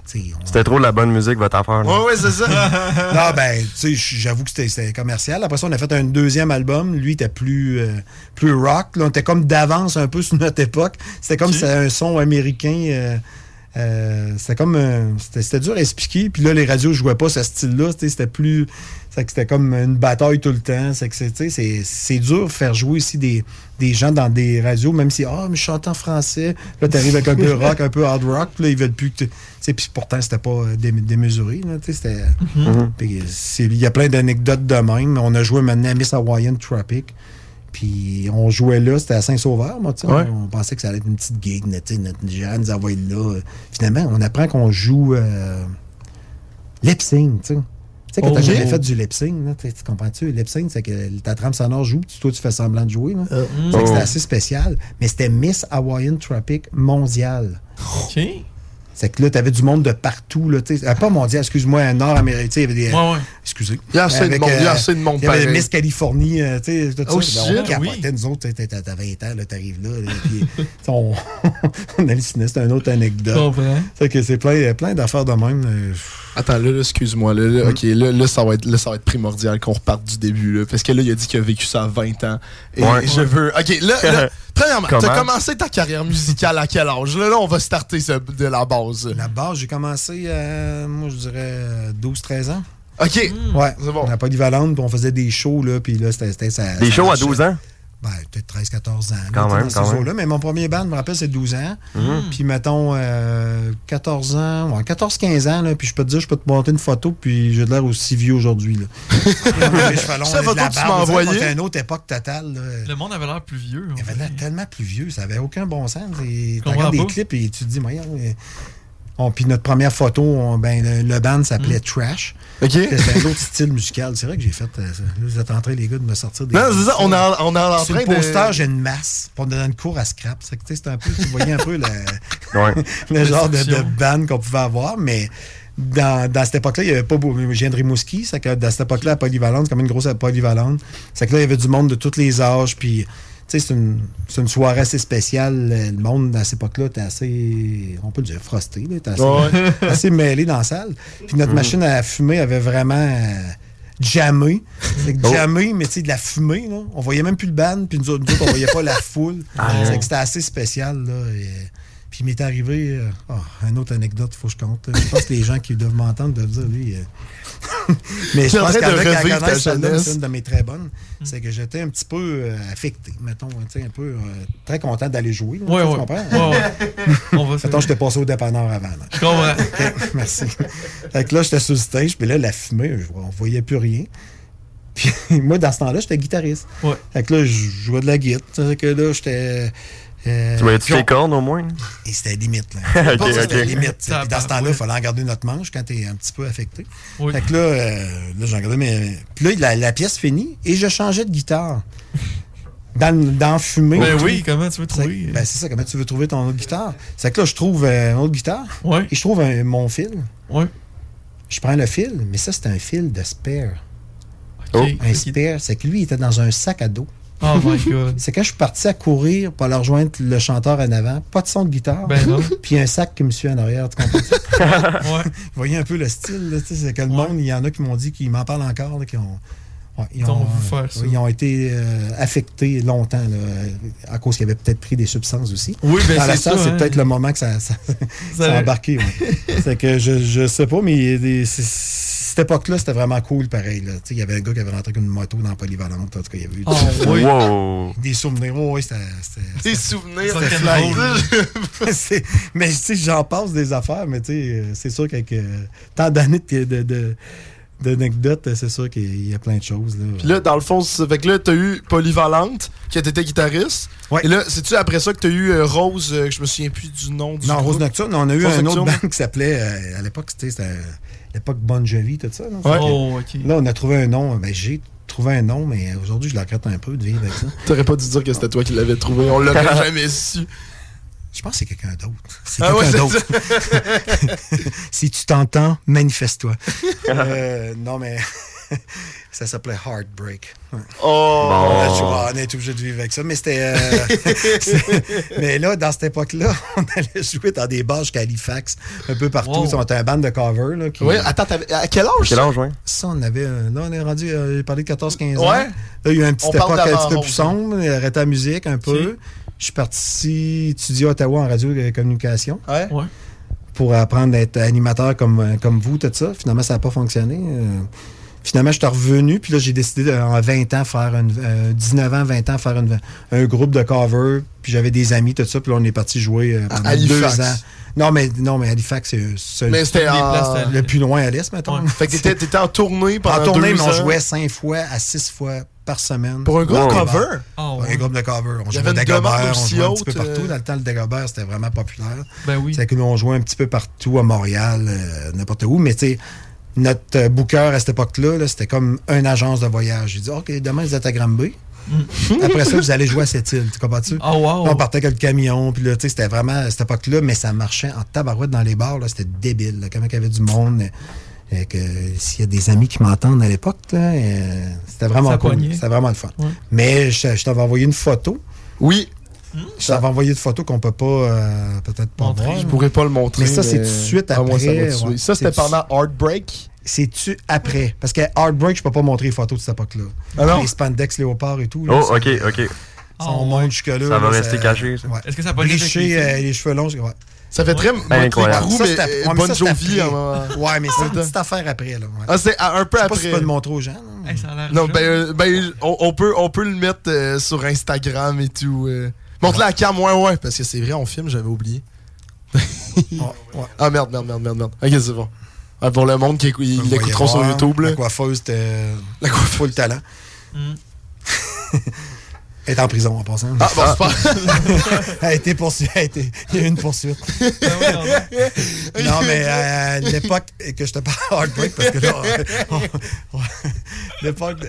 sais, on- C'était trop de la bonne musique, votre affaire. là. Ouais, ouais, c'est ça. non, ben, tu sais, j'avoue que c'était- c'était commercial. Après ça, on a fait un deuxième album. Lui, il était plus, euh, plus rock. Là, on était comme d'avance un peu sur notre époque. C'était comme si c'était un son américain. euh, euh, c'était comme. c'était c'était dur à expliquer. Puis là, les radios jouaient pas ce style-là. C'était plus. c'est que C'était comme une bataille tout le temps. C'est que c'est- c'est c'est dur de faire jouer ici des, des gens dans des radios, même si, ah, mais je chante en français. Là, t'arrives avec un peu rock, un peu hard rock. Puis là, ils veulent plus que tu. Puis pourtant, c'était pas euh, dé- démesuré. C'était. Mhm. C'est- Il y a plein d'anecdotes de même. On a joué maintenant Miss Hawaiian Tropic. Puis on jouait là, c'était à Saint-Sauveur, moi, tu sais. Ouais. On pensait que ça allait être une petite gig, notre gérant nous envoie là. Finalement, on apprend qu'on joue euh, lip tu sais. Tu sais, quand Oh. t'as jamais fait du lip sync, tu comprends-tu? Lip sync, c'est que ta trame sonore joue, puis toi, tu fais semblant de jouer. là. C'est que c'était assez spécial. Mais c'était Miss Hawaiian Tropic mondial. OK. C'est que là, t'avais du monde de partout, là, tu euh, pas mondial, excuse-moi, nord-américain, tu il y avait des... Ouais, ouais. Excusez. Il y a assez de monde, il y a euh, assez de monde Il y avait pareil. Miss Californie, euh, tu sais, tout Oh, ça. shit, on capotait, nous autres, t'as- t'as t'as 20 ans, là, t'arrives là, là, puis on, on hallucinait, c'était une autre anecdote. Comprends. C'est que c'est plein, plein d'affaires de même. euh, Attends, là, là, excuse-moi. Là, là, OK, là, là, ça va être, là, ça va être primordial qu'on reparte du début. Là, parce que là, il a dit qu'il a vécu ça à 20 ans. Et Ouais. je veux... OK, là, là premièrement, t'as commencé ta carrière musicale à quel âge? Là, là on va starter de la base. La base, j'ai commencé, euh, moi, je dirais 12-13 ans. OK. Ouais, C'est bon. on n'a pas Polyvalente, puis on faisait des shows, là, puis là, c'était... Des ça shows à marchait. 12 ans? Ben, peut-être 13-14 ans. là, Quand même, dans ces quand même. eaux-là. Mais mon premier band, je me rappelle, c'est 12 ans. Mhm. Puis, mettons, euh, 14 ans, ouais, 14-15 ans, là, puis je peux te dire, je peux te monter une photo, puis j'ai de l'air aussi vieux aujourd'hui. là. De photo que tu m'as envoyée? une autre époque totale. là. Le monde avait l'air plus vieux. Il avait l'air tellement plus vieux, ça avait aucun bon sens. Et Tu regardes des clips et tu te dis, voyons. On- puis notre première photo, on- ben, le, le band s'appelait Trash. OK. C'était un autre style musical. C'est vrai que j'ai fait. euh, ça. Là, vous êtes en train, les gars, de me sortir des. Non, c'est ça, on est en, on en Sur le poster, de... j'ai une masse. Pour donner une cours à scrap. C'est que, tu sais, c'était un peu. Tu voyais un peu le, Ouais. le genre de, band qu'on pouvait avoir, mais. Dans, dans cette époque-là, il n'y avait pas beaucoup. Je viens de Rimouski, c'est que dans cette époque-là, à Polyvalente, c'est comme une grosse polyvalente. C'est que là, il y avait du monde de tous les âges, puis c'est une, soirée assez spéciale. Le monde, à cette époque-là, était assez, on peut le dire, frosté, là, assez, Ouais. assez mêlé dans la salle. Puis notre machine à fumer avait vraiment euh, jammé. Oh. jammé, mais tu sais, de la fumée, là. On voyait même plus le band, puis nous autres, nous autres, on voyait pas la foule. c'est que c'était assez spécial, là. et, euh, puis il m'est arrivé, euh, oh, une autre anecdote, il faut que je compte. Je pense que les gens qui doivent m'entendre doivent dire, lui. euh, mais je pense qu'il y en de a qui la connaissent, c'est une de mes très bonnes. C'est que j'étais un petit peu euh, affecté, mettons, tu sais, un peu euh, très content d'aller jouer. là, Ouais, tu ouais. comprends? Ouais, ouais. On va Mettons, j'étais passé au dépanneur avant. là. Je comprends. Merci. Fait que là, j'étais sur le stage, puis là, la fumée, on voyait plus rien. Puis moi, dans ce temps-là, j'étais guitariste. Ouais. Fait que là, je jouais de la guitare. Fait que là, j'étais. Euh, Tu on- les cornes au moins? Et c'était limite, là. Ok, Pas ça, C'était ok. limite. Puis dans ce temps-là, il ouais. fallait en garder notre manche quand t'es un petit peu affecté. Oui. Fait que là, euh, là j'ai regardé mes. Puis là, la, la pièce finie et je changeais de guitare. Dans, le- dans fumée. Ben tout. oui, comment tu veux trouver? Ben, c'est ça, comment tu veux trouver ton autre guitare? C'est que là, je trouve euh, une autre guitare Ouais. et je trouve un- mon fil. Ouais. Je prends le fil, mais ça, c'est un fil de spare. OK. Un spare, c'est que lui, il était dans un sac à dos. Oh my god. C'est quand je suis parti à courir pour aller rejoindre le chanteur en avant, pas de son de guitare, Ben non. puis un sac qui me suit en arrière, tu comprends? Ouais. Vous voyez un peu le style, là, c'est que le monde, il y en a qui m'ont dit, qui m'en parlent encore, là, qui ont, ouais, ils, euh, ils ont été euh, affectés longtemps, là, à cause qu'ils avaient peut-être pris des substances aussi. Oui, ben Dans la c'est ça, c'est hein. peut-être le moment que ça, ça, ça a embarqué. ouais. c'est que je, je sais pas, mais des- c'est- cette époque-là, c'était vraiment cool, pareil. là. Tu sais, Il y avait un gars qui avait rentré avec une moto dans Polyvalente. En tout cas, il y avait eu Ah, oui. Wow! des souvenirs. Oui, c'était. c'était- Des souvenirs. c'était mais tu sais, j'en passe des affaires, mais tu sais, euh, c'est sûr qu'avec euh, tant d'années de, de, de- d'anecdotes, c'est sûr qu'il y a plein de choses. Là. Puis là, dans le fond, c'est- fait que là, t'as eu Polyvalente, qui était guitariste. Ouais. Et là, c'est-tu après ça que t'as eu euh, Rose, euh, que je me souviens plus du nom du non, groupe? Rose Nocturne, on a eu Rose un autre band qui s'appelait, euh, à l'époque, c'était c'était, euh, l'époque Bon Jovi, tout ça. là. Ouais. Oh, ok. Là, on a trouvé un nom. Ben, j'ai trouvé un nom, mais aujourd'hui, je regrette un peu de vivre avec ça. T'aurais pas dû dire que c'était toi qui l'avais trouvé. On l'aurait jamais su. Je pense que c'est quelqu'un d'autre. C'est Ah ouais, quelqu'un c'est d'autre. si tu t'entends, manifeste-toi. Euh, non, mais ça s'appelait Heartbreak. Ouais. Oh! Je on est obligé de vivre avec ça. Mais c'était. euh, mais là, dans cette époque-là, on allait jouer dans des bars jusqu'à Halifax, un peu partout. Wow. On était un band de cover. Là, qui, Oui, attends, à quel âge? Quel ça? âge, ouais? ça, on avait. euh, Là, on est rendu. euh, J'ai parlé de 14-15 ans. Ouais. Là, il y a eu une petite On parle époque un d'avant petit peu plus sombre. Il arrêtait la musique un peu. Je suis parti étudier à Ottawa en radio et communication Ouais. Ouais. pour apprendre à être animateur comme, comme vous, tout ça. Finalement, ça n'a pas fonctionné. Euh, finalement, je suis revenu, puis là, j'ai décidé de, en 20 ans faire une, euh, 19 ans, 20 ans, faire une- un groupe de cover. Puis j'avais des amis, tout ça. Puis là, on est parti jouer euh, pendant Halifax. deux ans. Non, mais, non, mais Halifax, c'est Mais c'était le plus loin à l'est, mettons. Ouais. Fait que t'étais, t'étais en tournée pendant En tournée, deux mais on ans. jouait cinq fois à six fois par semaine. Pour un groupe les cover? Ah, Ouais, Un groupe de cover. On jouait Dagobert, on jouait un petit peu partout. euh. Dans le temps, le Dagobert, c'était vraiment populaire. Ben oui. C'est que nous, on jouait un petit peu partout à Montréal, euh, n'importe où. Mais tu sais, notre euh, booker à cette époque-là, là, c'était comme une agence de voyage. J'ai dit, OK, demain, vous êtes à Granby. Après ça, vous allez jouer à cette île. Tu comprends-tu? Oh, wow. On partait avec le camion. Puis là, tu sais, c'était vraiment à cette époque-là, mais ça marchait en tabarouette dans les bars. là, C'était débile. Là, comment il y avait du monde. euh, euh, que s'il y a des amis qui m'entendent à l'époque, là, euh, c'était vraiment Ça cool. C'était vraiment le fun. Ouais. Mais je, je t'avais envoyé une photo. Oui. Je t'avais envoyé une photo qu'on peut pas euh, peut-être pas voir. Je pourrais pas le montrer. Mais ça, c'est tout de suite Ah, après. moi, ça ouais. Ça, c'était pendant Heartbreak? C'est-tu après? Parce que Heartbreak, je peux pas montrer les photos de cette époque-là. Ah non? Les spandex léopard et tout. là, Oh, ça- ok, ok. Ça, on monte jusque-là. Ça va là, rester caché, ça. ouais. Est-ce que ça avec les euh, cheveux longs. ouais. Ça fait très incroyable. Motley Crue, Ça, mais euh, ouais, mais Bon ça, c'était Jovi. après. hein, Ouais, mais c'est une petite affaire après. Là, ouais. Ah, c'est un peu Je sais après. pas si tu peux le montrer aux gens. Hey, ça a Non, ben, euh, ben on, on peut, on peut le mettre euh, sur Instagram et tout. euh. Montre-le à cam, ouais, ouais, parce que c'est vrai, on filme, j'avais oublié. ouais. Ah merde, merde, merde, merde, merde. Ok, c'est bon. Ah, pour le monde qui écou- ils l'écouteront sur YouTube. Là. La coiffeuse, c'était. La coiffeuse. Full talent. Mm. Elle est en prison en passant. Ah, bon, pas. elle a été poursuivie. elle a été- Il y a eu une poursuite. non, mais à l'époque que je te parle Heartbreak, parce que là, on-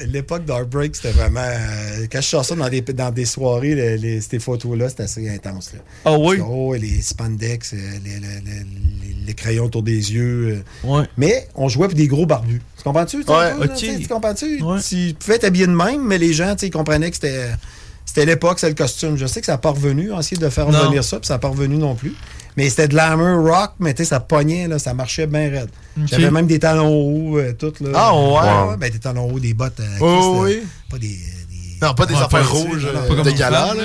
l'époque, d'Heartbreak, c'était vraiment. euh, quand je sors ça dans des, dans des soirées, les, les- ces photos-là, c'était assez intense. Là. Ah oui? Oh, les spandex, euh, les, les- les- les- les crayons autour des yeux. euh. Ouais. Mais on jouait pour des gros barbus. Tu comprends-tu? tu Ouais, comprends-tu? Ouais. Tu pouvais t'habiller de même, mais les gens, tu sais, ils comprenaient que c'était. C'était l'époque, c'est le costume. Je sais que ça n'a pas revenu, on a essayé de faire Non. revenir ça, puis ça n'a pas revenu non plus. Mais c'était de l'armor rock, mais tu sais, ça pognait, là, ça marchait bien raide. J'avais même des talons hauts, euh, tout. Là. Ah, ouais? ouais, ben, des talons hauts, des bottes. euh, Oh, oui. Pas des. Non, pas des Ouais, affaires pas- rouges, euh, pas comme de gala, là.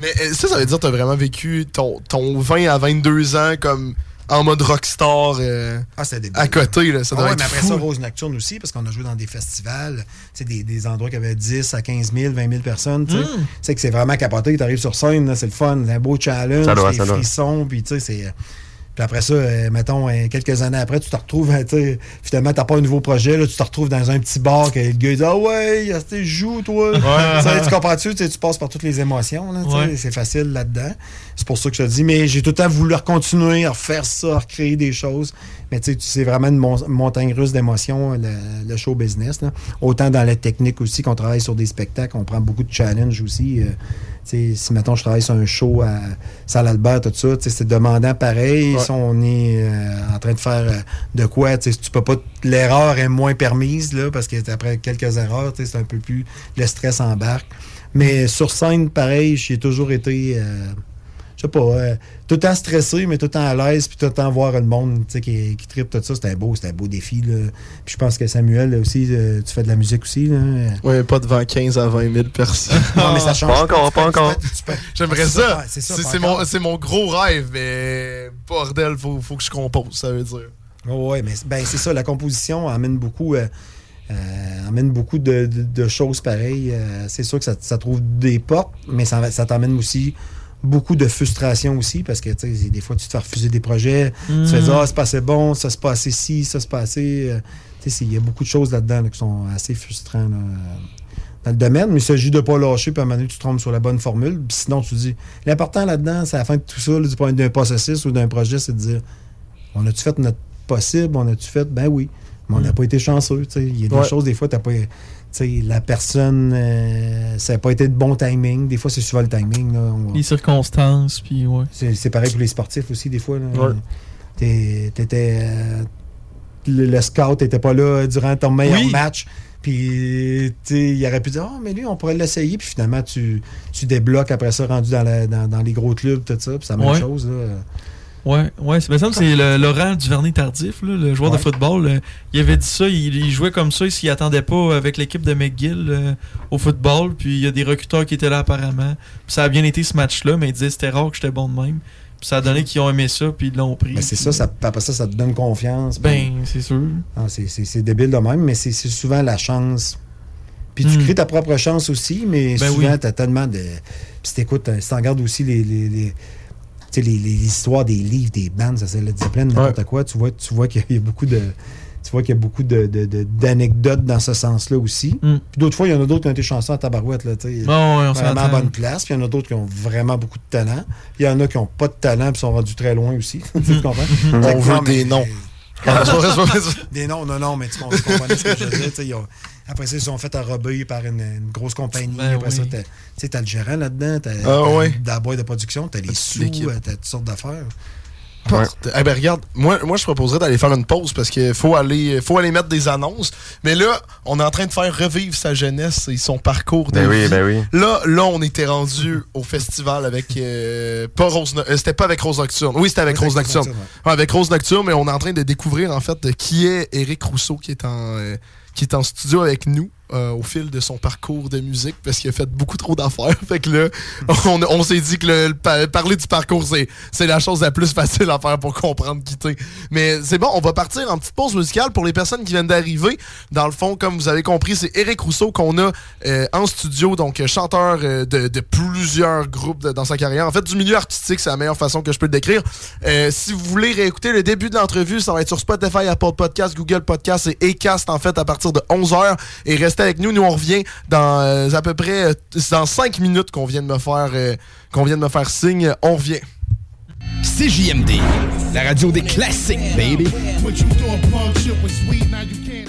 Mais euh, ça, ça veut dire que t'as vraiment vécu ton, ton 20 à 22 ans comme en mode rockstar euh, Ah, c'était à côté. Là. Ça Ah doit ouais, être mais après fou. ça, Rose Nocturne aussi, parce qu'on a joué dans des festivals, tu sais, des, des endroits qui avaient 10 à 15 000, 20 000 personnes. Tu sais. Hmm. Tu sais que c'est vraiment capoté. Tu arrives sur scène, c'est le fun, c'est un beau challenge, des frissons, puis tu sais, c'est. Puis après ça, euh, mettons, euh, quelques années après, tu te retrouves, euh, tu sais, finalement, t'as pas un nouveau projet, là, tu te retrouves dans un petit bar que le gars dit Ah ouais, joue, toi. Tu sais, tu comprends-tu? Tu passes par toutes les émotions, Ouais. c'est facile là-dedans. C'est pour ça que je te dis, mais j'ai tout le temps voulu continuer à refaire ça, à recréer des choses. Mais tu sais, c'est vraiment une mon- montagne russe d'émotions, le, le show business. là. Autant dans la technique aussi, qu'on travaille sur des spectacles, on prend beaucoup de challenges aussi. euh, si, mettons, je travaille sur un show à Salle Albert, tout ça, c'est demandant pareil. Si on est euh, en train de faire euh, de quoi, tu peux pas. L'erreur est moins permise, là, parce que après quelques erreurs, c'est un peu plus. Le stress embarque. Mais sur scène, pareil, j'ai toujours été. euh, je sais pas, euh, tout le temps stressé, mais tout le temps à l'aise, puis tout le temps voir le monde tu sais, qui, qui tripe tout ça. C'était beau, c'était un beau défi. Là. Puis je pense que Samuel là, aussi, euh, tu fais de la musique aussi. Là. Ouais, pas devant 15 à 20 000 personnes. Non, mais ça change. Pas encore, pas encore. J'aimerais ça. C'est mon, c'est mon gros rêve, mais bordel, faut, faut que je compose, ça veut dire. Oh, ouais, mais ben, c'est ça, la composition amène beaucoup, euh, euh, amène beaucoup de, de- de choses pareilles. Euh, c'est sûr que ça, ça trouve des portes, mais ça, ça t'amène aussi beaucoup de frustration aussi, parce que tu des fois, tu te fais refuser des projets, Mm. tu fais dire, ah, c'est pas assez bon, ça se passe ci, ça se passe euh, tu il y a beaucoup de choses là-dedans là, qui sont assez frustrantes. là, dans le domaine, mais il s'agit de ne pas lâcher, puis à un moment donné, tu te trompes sur la bonne formule. Puis sinon, tu dis, l'important là-dedans, c'est à la fin de tout ça, là, du point d'un processus ou d'un projet, c'est de dire, on a-tu fait notre possible, on a-tu fait, ben oui, mais on n'a Mm. pas été chanceux. tu. Il y a des Ouais. choses, des fois, t'as pas. Tu sais, la personne, euh, ça n'a pas été de bon timing. Des fois, c'est souvent le timing. là. On- Les circonstances, puis ouais. c'est c'est pareil pour les sportifs aussi, des fois. là. Ouais. T'es- T'étais. euh, le, le scout n'était pas là durant ton meilleur Oui. match. Puis, il aurait pu dire, oh, mais lui, on pourrait l'essayer. Puis finalement, tu, tu débloques après ça, rendu dans, la- dans, dans les gros clubs, tout ça. Puis c'est la même Ouais. chose. Là. Ouais, ouais, c'est- semble que c'est Laurent Duvernay Tardif, là, le joueur de football. euh, il avait dit ça, il, il jouait comme ça, il s'y attendait pas avec l'équipe de McGill euh, au football. Puis il y a des recruteurs qui étaient là apparemment. Puis ça a bien été ce match-là, mais il disait c'était rare que j'étais bon de même. Puis ça a donné qu'ils ont aimé ça, puis ils l'ont pris. Ben, c'est ça, ça, après ça, ça te donne confiance. Ben, c'est sûr. Ah, c'est- c'est c'est débile de même, mais c'est c'est souvent la chance. Puis tu Mm. crées ta propre chance aussi, mais Ben souvent, oui. tu as tellement de. Puis si t'écoutes, euh, si tu regardes aussi les, les, les- tu sais, les, les histoires des livres, des bandes, ça c'est le Zeppelin, n'importe quoi, tu vois, tu vois qu'il y a beaucoup de. tu vois qu'il y a beaucoup de- de- de- d'anecdotes dans ce sens-là aussi. Mm. Puis d'autres fois, il y en a d'autres qui ont été chansons à tabarouette. Là, ouais, on vraiment à bonne place. Puis il y en a d'autres qui ont vraiment beaucoup de talent. Il y en a qui n'ont pas de talent et sont rendus très loin aussi. tu comprends? On Fait que veut des noms. Des noms, non, non, mais tu comprends ce que je veux dire. Tu après ça, ils se sont fait enrober par une, une grosse compagnie. Ben après ça, oui. tu sais, t'as le gérant là-dedans, t'as Ah t'as ouais. la boîte de production, t'as les sous, euh, t'as toutes sortes d'affaires. Eh ben regarde, moi, moi je proposerais d'aller faire une pause parce qu'il faut aller, faut aller mettre des annonces. Mais là, on est en train de faire revivre sa jeunesse et son parcours de Ben oui, ben oui. Là, là, on était rendu au festival avec euh, pas Rose, euh, c'était pas avec Rose Nocturne. Oui, c'était avec Oui, Rose Nocturne. Ouais, avec Rose Nocturne, mais on est en train de découvrir en fait de qui est Eric Rousseau qui est en euh, qui est en studio avec nous. Euh, au fil de son parcours de musique parce qu'il a fait beaucoup trop d'affaires. Fait que là, on, on s'est dit que le, le pa- parler du parcours, c'est, la chose la plus facile à faire pour comprendre qui t'es. Mais c'est bon, on va partir en petite pause musicale pour les personnes qui viennent d'arriver. Dans le fond, comme vous avez compris, c'est Eric Rousseau qu'on a euh, en studio, donc euh, chanteur de, plusieurs groupes dans sa carrière. En fait, du milieu artistique, c'est la meilleure façon que je peux le décrire. Si vous voulez réécouter le début de l'entrevue, ça va être sur Spotify, Apple Podcast, Google Podcast et Acast en fait à partir de 11h. Et restez avec nous. Nous, on revient dans euh, à peu près euh, dans 5 minutes qu'on vient de me faire euh, qu'on vient de me faire signe. On revient. CJMD, la radio des classiques, baby.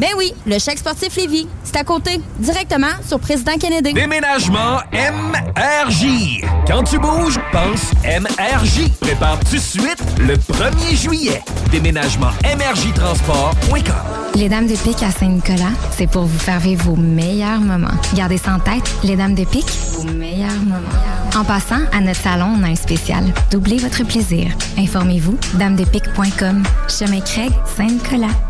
Ben oui, le chèque sportif Lévis. C'est à côté, directement sur Président Kennedy. Déménagement MRJ. Quand tu bouges, pense MRJ. Prépare tout de suite le 1er juillet. Déménagement MRJtransport.com. Les Dames de Pique à Saint-Nicolas, c'est pour vous faire vivre vos meilleurs moments. Gardez ça en tête, les Dames de Pique, vos meilleurs moments. En passant, à notre salon, on a un spécial. Doublez votre plaisir. Informez-vous, damedepique.com. Chemin Craig, Saint-Nicolas.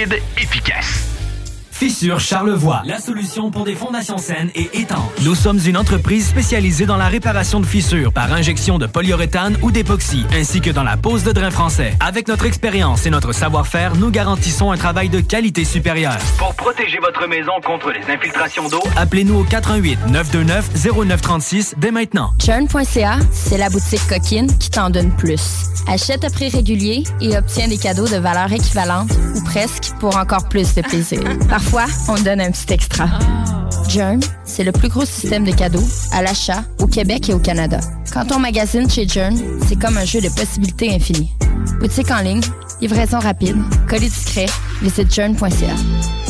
Rapide, efficace. Fissure Charlevoix, la solution pour des fondations saines et étanches. Nous sommes une entreprise spécialisée dans la réparation de fissures par injection de polyuréthane ou d'époxy, ainsi que dans la pose de drain français. Avec notre expérience et notre savoir-faire, nous garantissons un travail de qualité supérieure. Pour protéger votre maison contre les infiltrations d'eau, appelez-nous au 418 929 0936 dès maintenant. Churn.ca, c'est la boutique coquine qui t'en donne plus. Achète à prix régulier et obtiens des cadeaux de valeur équivalente ou presque pour encore plus de plaisir. Parfois, on donne un petit extra. Jern, c'est le plus gros système de cadeaux à l'achat au Québec et au Canada. Quand on magasine chez Jern, c'est comme un jeu de possibilités infinies. Boutique en ligne, livraison rapide, colis discret, visite jern.ca.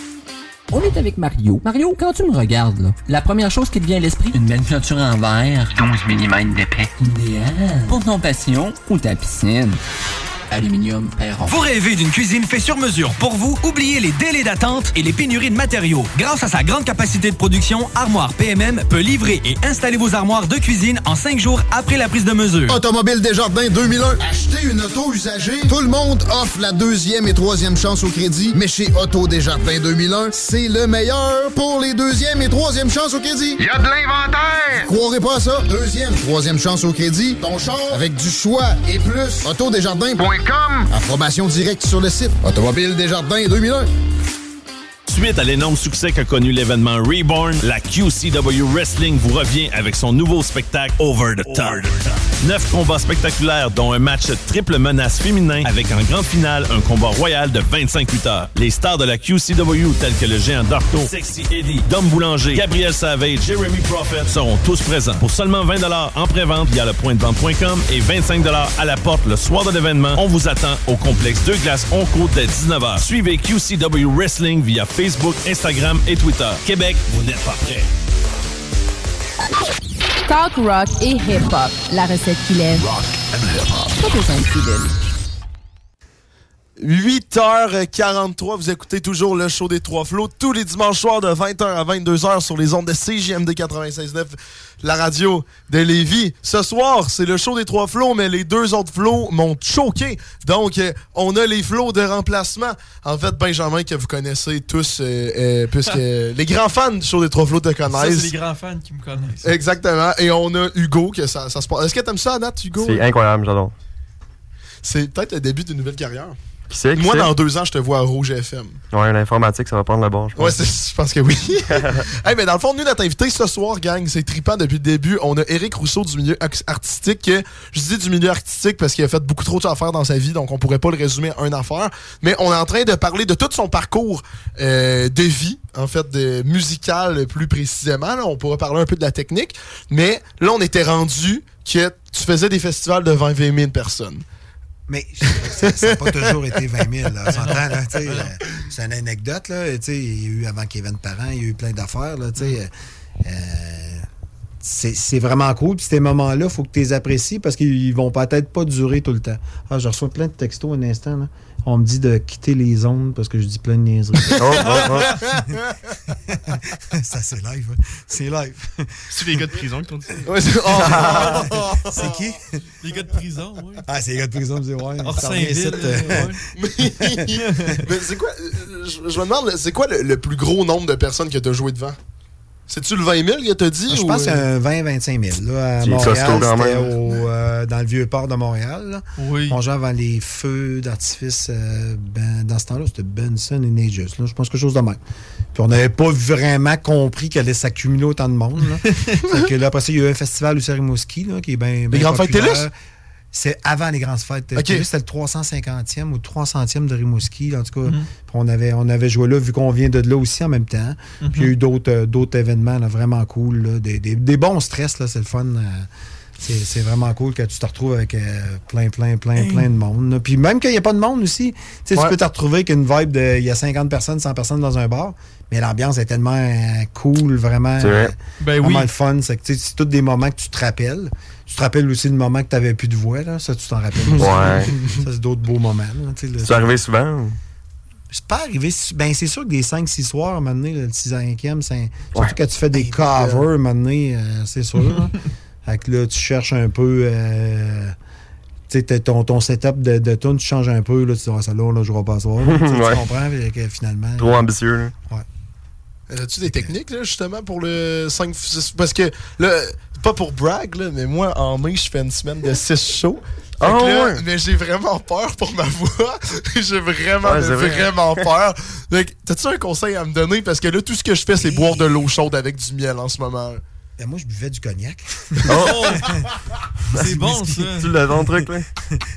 On est avec Mario. Mario, quand tu me regardes, là, la première chose qui te vient à l'esprit, une belle peinture en verre, 12 mm d'épais. Idéal. Pour ton passion ou ta piscine. Aluminium Perron. Vous rêvez d'une cuisine faite sur mesure pour vous? Oubliez les délais d'attente et les pénuries de matériaux. Grâce à sa grande capacité de production, Armoire PMM peut livrer et installer vos armoires de cuisine en cinq jours après la prise de mesure. Automobile Desjardins 2001. Acheter une auto usagée. Tout le monde offre la deuxième et troisième chance au crédit. Mais chez Auto Desjardins 2001, c'est le meilleur pour les deuxième et troisième chances au crédit. Y a de l'inventaire! Croirez pas à ça? Deuxième, troisième chance au crédit. Ton char avec du choix et plus. Autodesjardins.com. Approbation directe sur le site. Automobile Desjardins 2001. Suite à l'énorme succès qu'a connu l'événement Reborn, la QCW Wrestling vous revient avec son nouveau spectacle Over the Top. Neuf combats spectaculaires, dont un match triple menace féminin avec en grande finale un combat royal de 25 lutteurs. Les stars de la QCW tels que le géant Darto, Sexy Eddie, Dom Boulanger, Gabriel Savage, Jeremy Prophet seront tous présents. Pour seulement 20 en pré-vente via le point de vente.com et 25 à la porte le soir de l'événement, on vous attend au complexe Deux Glaces Onco dès 19h. Suivez QCW Wrestling via Facebook, Instagram et Twitter. Québec, vous n'êtes pas prêts. Talk rock et hip-hop. La recette qui lève. Pas besoin de. 8h43, vous écoutez toujours le show des Trois Flots tous les dimanches soirs de 20h à 22h sur les ondes de CGMD 96.9, la radio de Lévis. Ce soir, c'est le show des Trois Flots, mais les deux autres flots m'ont choqué. Donc, euh, on a les flots de remplacement. En fait, Benjamin, que vous connaissez tous, euh, euh, puisque les grands fans du show des Trois Flots te Ça, connaissent. c'est les grands fans qui me connaissent. Exactement. Et on a Hugo, que ça, ça se passe. Est-ce que t'aimes ça, Nat, Hugo? C'est incroyable, j'adore. C'est peut-être le début d'une nouvelle carrière. Qui Moi, dans deux ans, je te vois à Rouge FM. Ouais, l'informatique, ça va prendre le bord, je pense. Ouais, je pense que oui. hey, mais dans le fond, nous, notre invité ce soir, gang, c'est trippant depuis le début. On a Eric Rousseau du milieu artistique. que- Je dis du milieu artistique parce qu'il a fait beaucoup trop d'affaires dans sa vie, donc on pourrait pas le résumer à une affaire. Mais on est en train de parler de tout son parcours euh, de vie, en fait, de musical plus précisément. là. On pourrait parler un peu de la technique. Mais là, on était rendu que tu faisais des festivals de 20 000 personnes. Mais ça n'a pas toujours été 20 000. Là, on s'entend, là, tu sais, euh, c'est une anecdote. Là, tu sais, il y a eu avant Kevin Parent, il y a eu plein d'affaires. là, tu sais, euh, c'est c'est vraiment cool. Puis ces moments-là, il faut que tu les apprécies parce qu'ils vont peut-être pas durer tout le temps. Ah, je reçois plein de textos un instant. Là. On me dit de quitter les ondes parce que je dis plein de niaiseries. Oh, oh, Ça, c'est live. hein. C'est live. C'est les gars de prison qui t'ont dit c'est- oh! c'est qui? Les gars de prison, oui. Ah, c'est les gars de prison, je dis, ouais. Euh, ouais. Mais c'est quoi, euh, je, je me demande, c'est quoi le, le plus gros nombre de personnes que tu as joué devant? C'est-tu le 20 000 que t'as dit? Je ou, pense que c'est euh, un 20-25 000. Là, à C'est Montréal, c'était euh, dans le vieux port de Montréal. là. Oui. On jouait avant les feux d'artifice. euh, ben, dans ce temps-là, c'était Benson et Nages. Là, je pense quelque chose de même. Puis on n'avait pas vraiment compris qu'elle allait s'accumuler autant de monde. Là. Que là, après ça, il y a eu un festival au Rimouski là, qui est bien. Les Grandes Fêtes. TELUS? C'est avant les grandes fêtes. C'était le 350e ou 300e de Rimouski. En tout cas, Mhm. On, avait, on avait joué là, vu qu'on vient de là aussi en même temps. Mhm. Puis il y a eu d'autres euh, d'autres événements là, vraiment cool. là, des, des- des bons stress, là, c'est le fun. euh, c'est c'est vraiment cool que tu te retrouves avec euh, plein, plein, plein, Hey. plein de monde. là. Puis même qu'il n'y a pas de monde aussi, tu sais, Ouais. tu peux te retrouver avec une vibe de il y a 50 personnes, 100 personnes dans un bar, mais l'ambiance est tellement euh, cool, vraiment, C'est vrai. euh, Ben vraiment oui. le fun. C'est c'est tous des moments que tu te rappelles. Tu te rappelles aussi le moment que tu n'avais plus de voix, là? ça tu t'en rappelles aussi. Ouais. Ça, c'est d'autres beaux moments. C'est arrivé souvent? ou? c'est pas arrivé. Ben, c'est sûr que des 5-6 soirs, à un moment donné, le 6e, c'est. Surtout Ouais. quand tu fais des covers, à un moment donné, euh, c'est sûr. là. fait que là, tu cherches un peu. euh, tu sais, t'as ton, ton setup de, de tune, tu changes un peu. Là, tu dis, ah, ça là, là, je ne pas soir. tu Ouais. comprends? que finalement. Trop ambitieux, là. Euh, As-tu des techniques, là, justement, pour le 5 Parce que, là, pas pour brag, là, mais moi, en mai, je fais une semaine de 6 shows. Là, ouais. Mais j'ai vraiment peur pour ma voix. j'ai vraiment, Ouais, vrai. vraiment peur. Donc, T'as-tu un conseil à me donner? Parce que là, tout ce que je fais, c'est boire de l'eau chaude avec du miel en ce moment. Ben, moi, je buvais du cognac. Oh! C'est bon, ça. Tu l'as ton truc, là?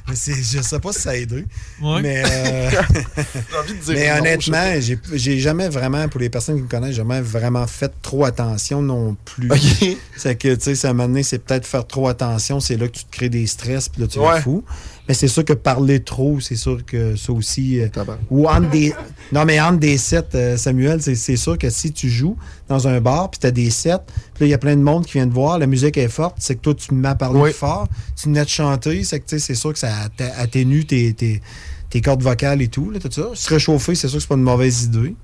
Mais c'est- je sais pas si ça a aidé. Ouais. Mais, euh, J'ai envie de dire mais non, honnêtement, je j'ai j'ai jamais vraiment, pour les personnes qui me connaissent, jamais vraiment fait trop attention non plus. Ok. C'est que, tu sais, ça m'a donné, c'est peut-être faire trop attention, c'est là que tu te crées des stress, puis là, tu Ouais. es fou. Mais c'est sûr que parler trop, c'est sûr que ça aussi. euh, ou entre des. Non, mais entre des sets, euh, Samuel, c'est sûr que si tu joues dans un bar, puis tu as des sets, puis là, il y a plein de monde qui vient te voir, la musique est forte, c'est que toi, tu te mets à parler plus fort, tu venais de chanter, c'est que tu sais, c'est sûr que ça atténue tes, tes, tes cordes vocales et tout, là, tout ça? Se réchauffer, c'est sûr que c'est pas une mauvaise idée.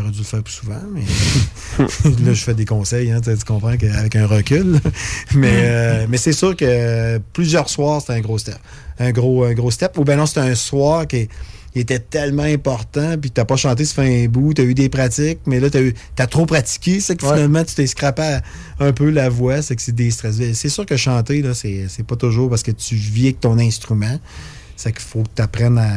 J'aurais dû le faire plus souvent, mais là, je fais des conseils, hein, tu comprends qu'avec un recul. mais euh, mais c'est sûr que plusieurs soirs, c'était un gros step. Un gros, un gros step. Ou bien non, c'était un soir qui était tellement important, puis t'as pas chanté, fait un bout, t'as eu des pratiques, mais là, t'as eu- t'as trop pratiqué, c'est que Ouais. finalement, tu t'es scrappé un peu la voix, c'est que c'est des stress. C'est sûr que chanter, là, c'est c'est pas toujours parce que tu vis avec ton instrument. C'est qu'il faut que tu apprennes à.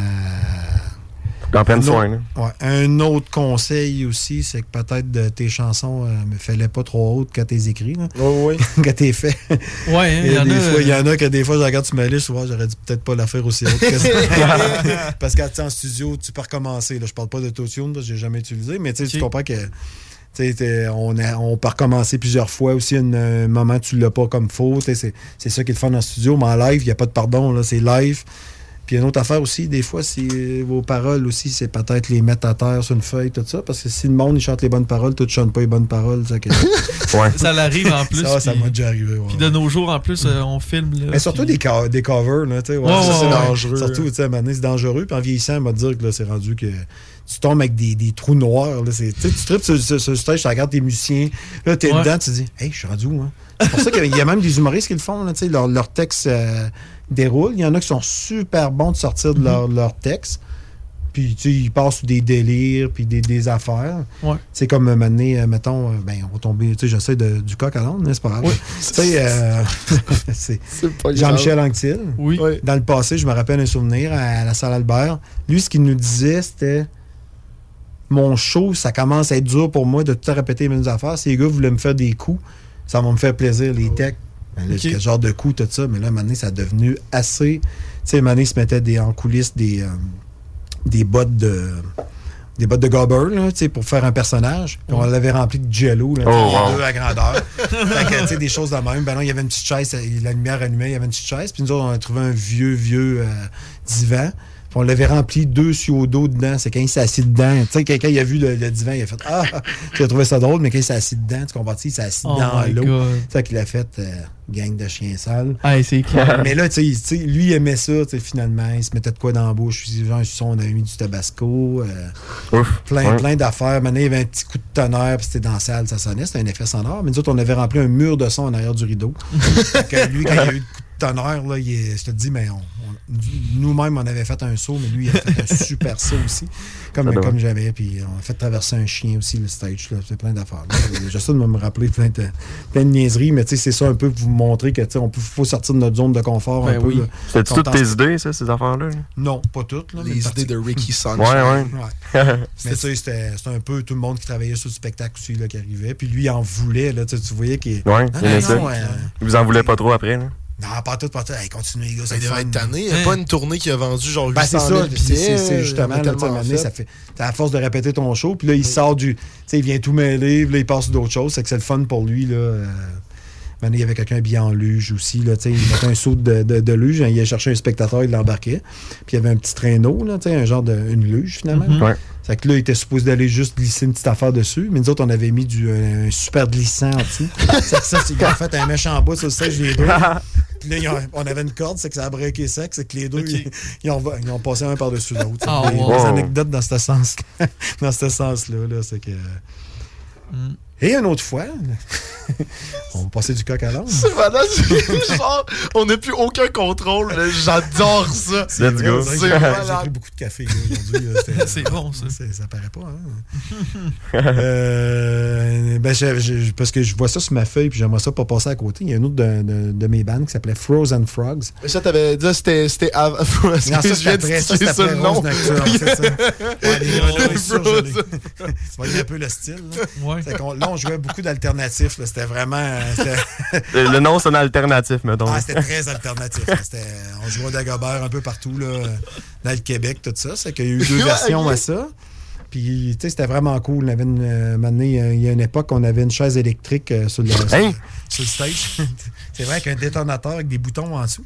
Un soin, autre- ouais. Un autre conseil aussi, c'est que peut-être de tes chansons ne fallait pas trop hautes quand t'es écrit. Là. Oui, quand t'es fait. Ouais, hein, Il y, y en des a, fois- il y euh, en a que des fois, je regarde sur ma liste, souvent, j'aurais dû peut-être pas la faire aussi haute que ça. Parce sais, en studio, tu peux recommencer. Là. Je parle pas parce que j'ai jamais utilisé, mais tu comprends que. On, a- on peut recommencer plusieurs fois aussi. une- un moment, tu l'as pas comme faux. C'est c'est ça qui est le fun en studio. Mais en live, il n'y a pas de pardon. là, C'est live. Puis une autre affaire aussi, des fois, c'est euh, vos paroles aussi, c'est peut-être les mettre à terre sur une feuille, tout ça. Parce que si le monde il chante les bonnes paroles, toi tu chantes pas les bonnes paroles. Ça, que- Ça l'arrive en plus. Ça, m'a déjà arrivé. ouais. Puis de nos jours, en plus, euh, on filme. Là, Mais surtout des, co- des covers, là, tu sais. ouais, Ouais, ça, ouais, c'est ouais. dangereux. Surtout, tu sais, à un moment donné, c'est dangereux. Puis en vieillissant, on va te dire que là, c'est rendu que tu tombes avec des, des trous noirs. Là, c'est- tu sais, tu tripes sur, sur, stage, tu regardes tes musiciens. Là, t'es Ouais. dedans, tu te dis, hey, je suis rendu où, hein? C'est pour ça qu'il y a même des humoristes qui le font, là, tu sais, leur, leur texte euh, déroule. Il y en a qui sont super bons de sortir de leur, leur texte. Puis, tu sais, ils passent sous des délires, puis des, des affaires. Ouais. C'est comme un moment donné, euh, mettons, euh, ben, on va tomber, tu sais, j'essaie de- du coq à l'âne, hein, c'est pas? Grave. Tu sais, euh, c'est Jean-Michel. Anctil. Oui. Dans le passé, je me rappelle un souvenir à la salle Albert. Lui, ce qu'il nous disait, c'était mon show, ça commence à être dur pour moi de tout répéter les mêmes affaires. Si les gars voulaient me faire des coups, ça va me faire plaisir, les techs. Ben là, Ok. Quel genre de coups, tout ça? Mais là, à un moment donné, ça a devenu assez. Tu sais, à un moment donné, il se mettait des, en coulisses des, euh, des bottes de. Des bottes de gobber, là, tu sais, pour faire un personnage. Puis on l'avait rempli de jello, là, Oh, wow. deux à grandeur. fait que, tu sais, des choses de même. Ben non, il y avait une petite chaise, la lumière allumée, il y avait une petite chaise. Puis nous autres, on a trouvé un vieux, vieux euh, divan. Puis on l'avait rempli deux sur au dos dedans. C'est quand il s'est assis dedans. Tu sais, quelqu'un il a vu le, le divan, il a fait Ah, j'ai trouvé ça drôle, mais quand il s'est assis dedans, tu comprends? Il s'est assis Oh dans l'eau. C'est ça qu'il a fait euh, gang de chiens sales. Ah, c'est clair. mais là, tu sais, tu lui, il aimait ça, tu sais, finalement. Il se mettait de quoi dans la bouche. Genre, un son, on avait mis du tabasco. euh, plein, ouais. plein d'affaires. Maintenant, il y avait un petit coup de tonnerre, puis c'était dans la salle, ça sonnait. C'était un effet sonore. Mais nous autres, on avait rempli un mur de son en arrière du rideau. Fait que lui, quand il y a eu le coup de tonnerre, là, il est- je te dis, mais on- nous-mêmes, on avait fait un saut, mais lui, il a fait un super saut aussi. Comme, Ah, ben comme ouais. j'avais. Puis on a fait traverser un chien aussi, le stage. C'est plein d'affaires. J'essaie de me rappeler plein de, plein de niaiseries, mais tu sais, c'est ça un peu pour vous montrer que tu sais, on peut, faut sortir de notre zone de confort un Ben peu. oui. là. C'était-tu toutes tes idées, ça, ces affaires-là? là? Non, pas toutes. Là, Les idées partie. de Ricky Sunshine. Ouais, ouais. Ouais. Mais sais, c'était c'était un peu tout le monde qui travaillait sur le spectacle aussi là, qui arrivait. Puis lui, il en voulait. Là, tu voyais qu'il. Ouais, Ah, il non, ça. Vous en voulez pas trop après, là? Non, pas tout, pas tout. Hey, continue, les gars. Ça devait être tanné. Il n'y a pas une tournée qui a vendu genre 800 Ben, c'est 000 ça, c'est- billets. c'est c'est justement, a là, tu sais, à un tellement moment donné, fait. ça fait, à force de répéter ton show, puis là, il sort du, tu sais, il vient tout mêler, puis là, il passe d'autres choses, c'est que c'est le fun pour lui, là. euh, Maintenant, il y avait quelqu'un habillé en luge aussi, là, tu sais, il mettait un saut de, de, de luge, il allait chercher un spectateur, il l'embarquait, puis il y avait un petit traîneau, là, tu sais, un genre de, une luge, finalement. Mhm. Ouais. C'est que là, il était supposé d'aller juste glisser une petite affaire dessus, mais nous autres, on avait mis du, un, un super glissant en dessous. c'est que ça, c'est ont fait un méchant bout sur le stage des deux. Puis là, ont- on avait une corde, c'est que ça a breaké sec, c'est que les deux, ils, ils ont, ils ont passé un par-dessus l'autre. Ah, des, wow. des Wow. anecdotes dans ce sens dans ce sens-là, là, c'est que... Mm. Et une autre fois, on passait du coq à l'âne. C'est malade. c'est genre, on n'a plus aucun contrôle. J'adore ça. Let's go. J'ai pris beaucoup de café là, aujourd'hui. C'est bon, ça. Ça paraît pas, hein? Euh, ben, je- je- parce que je vois ça sur ma feuille, puis j'aimerais ça pas passer à côté. Il y a un autre de, de- de mes bandes qui s'appelait Frozen Frogs. Mais ça, t'avais dit, c'était c'était Non, ça, c'était de après. Ça, titiller c'était ça après le nom? Rose Nocturne, c'est ça. Ouais, les Renault, ça, je l'ai. Un peu le style. Là, Ouais. Là on jouait beaucoup d'alternatifs. C'était vraiment... euh, Le, nom, c'est un alternatif, mettons. Ah, c'était très alternatif. On jouait d'Agobert un peu partout, là, dans le Québec, tout ça. C'est qu'il y a eu deux versions à ça. Puis, tu sais, c'était vraiment cool. On avait une, euh, donné, il y a une époque, on avait une chaise électrique euh, sur, le, Hein? sur le stage. C'est vrai qu'un détonateur avec des boutons en dessous.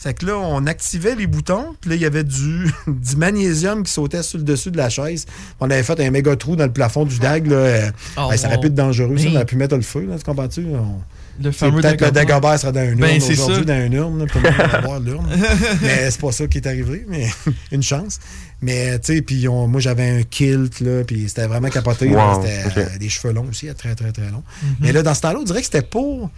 C'est que là, on activait les boutons, puis là, il y avait du, du magnésium qui sautait sur le dessus de la chaise. On avait fait un méga trou dans le plafond du DAG. Là. Euh, Oh, ben, ça aurait pu être dangereux, ça. On aurait pu mettre le feu, là, tu comprends-tu? On- Le fameux Peut-être que le. Dagobah serait dans une urne Ben, c'est aujourd'hui, ça. dans une urne, là, puis tout le monde va voir l'urne. mais c'est pas ça qui est arrivé, mais une chance. Mais, tu sais, puis moi, j'avais un kilt, là, puis c'était vraiment capoté. Wow, C'était euh, des cheveux longs aussi, très, très, très longs. Mhm. Mais là, dans ce temps-là, on dirait que c'était pour...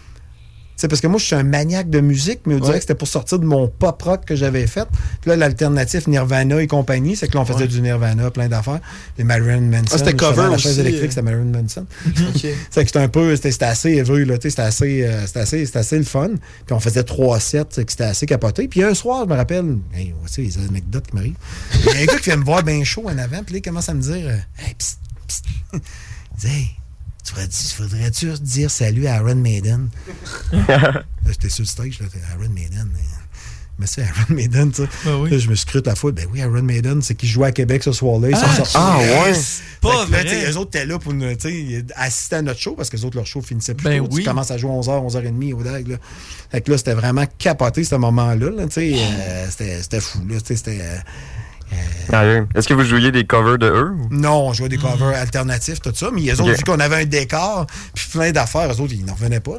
Sais, parce que moi, je suis un maniaque de musique, mais on dirait Ouais. que c'était pour sortir de mon pop rock que j'avais fait. Puis là, l'alternative Nirvana et compagnie, c'est que là, on faisait Ouais. du Nirvana, plein d'affaires. Les Marilyn Manson. Ah, c'était cover La chaise électrique, euh. c'était Marilyn Manson. C'est que c'était un peu, c'était assez élevé, là, tu sais, c'était assez, euh, c'était assez, c'était assez le fun. Puis on faisait trois sets, c'était assez capoté. Puis un soir, je me rappelle, hey, voici les anecdotes qui m'arrivent. Il y a un gars qui vient me voir bien chaud en avant, puis là, il commence à me dire, euh, hey, psst, psst. Il dit, hey, tu voudrais-tu voudrais-tu dire salut à Aaron Maiden? là, j'étais sur le stage, là, t'es Aaron Maiden. Mais c'est Aaron Maiden, tu sais. Là, je me scrute la foule. Ben oui, Aaron Maiden, c'est qui jouait à Québec ce soir-là. Ils sont Ah, sortis. ah, ouais. Pas que vrai. eux autres étaient là pour nous, tu sais, assister à notre show parce que les autres, leur show finissait plus Ben tôt. oui. Tu commences à jouer 11h, 11h30 au DAG. Là. Fait que là, c'était vraiment capoté, ce moment-là. là, tu sais, euh, c'était c'était fou. Là, tu sais, c'était, euh, Sérieux? Est-ce que vous jouiez des covers de eux? ou? non, on jouait des covers alternatifs, tout ça, mais les autres, Ok. vu qu'on avait un décor, puis plein d'affaires, eux autres, ils n'en revenaient pas.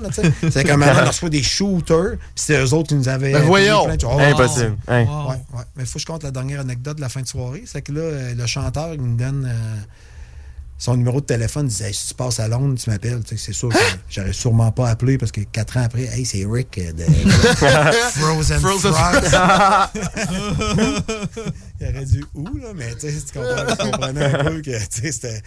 C'est comme maintenant, on reçoit des shooters, puis c'était eux autres qui nous avaient. Ben voyons! plein de- Oh, Impossible. Hein. Wow. Ouais, ouais. Mais il faut que je compte la dernière anecdote de la fin de soirée. C'est que là, euh, le chanteur, il me donne euh, son numéro de téléphone. Disait Hey, si tu passes à Londres, tu m'appelles. Tu sais, C'est sûr que j'aurais sûrement pas appelé parce que quatre ans après, hey, c'est Rick euh, de Frozen, Frozen Frogs. il aurait dit où, là, mais tu sais, tu comprenais un peu que tu sais, c'était.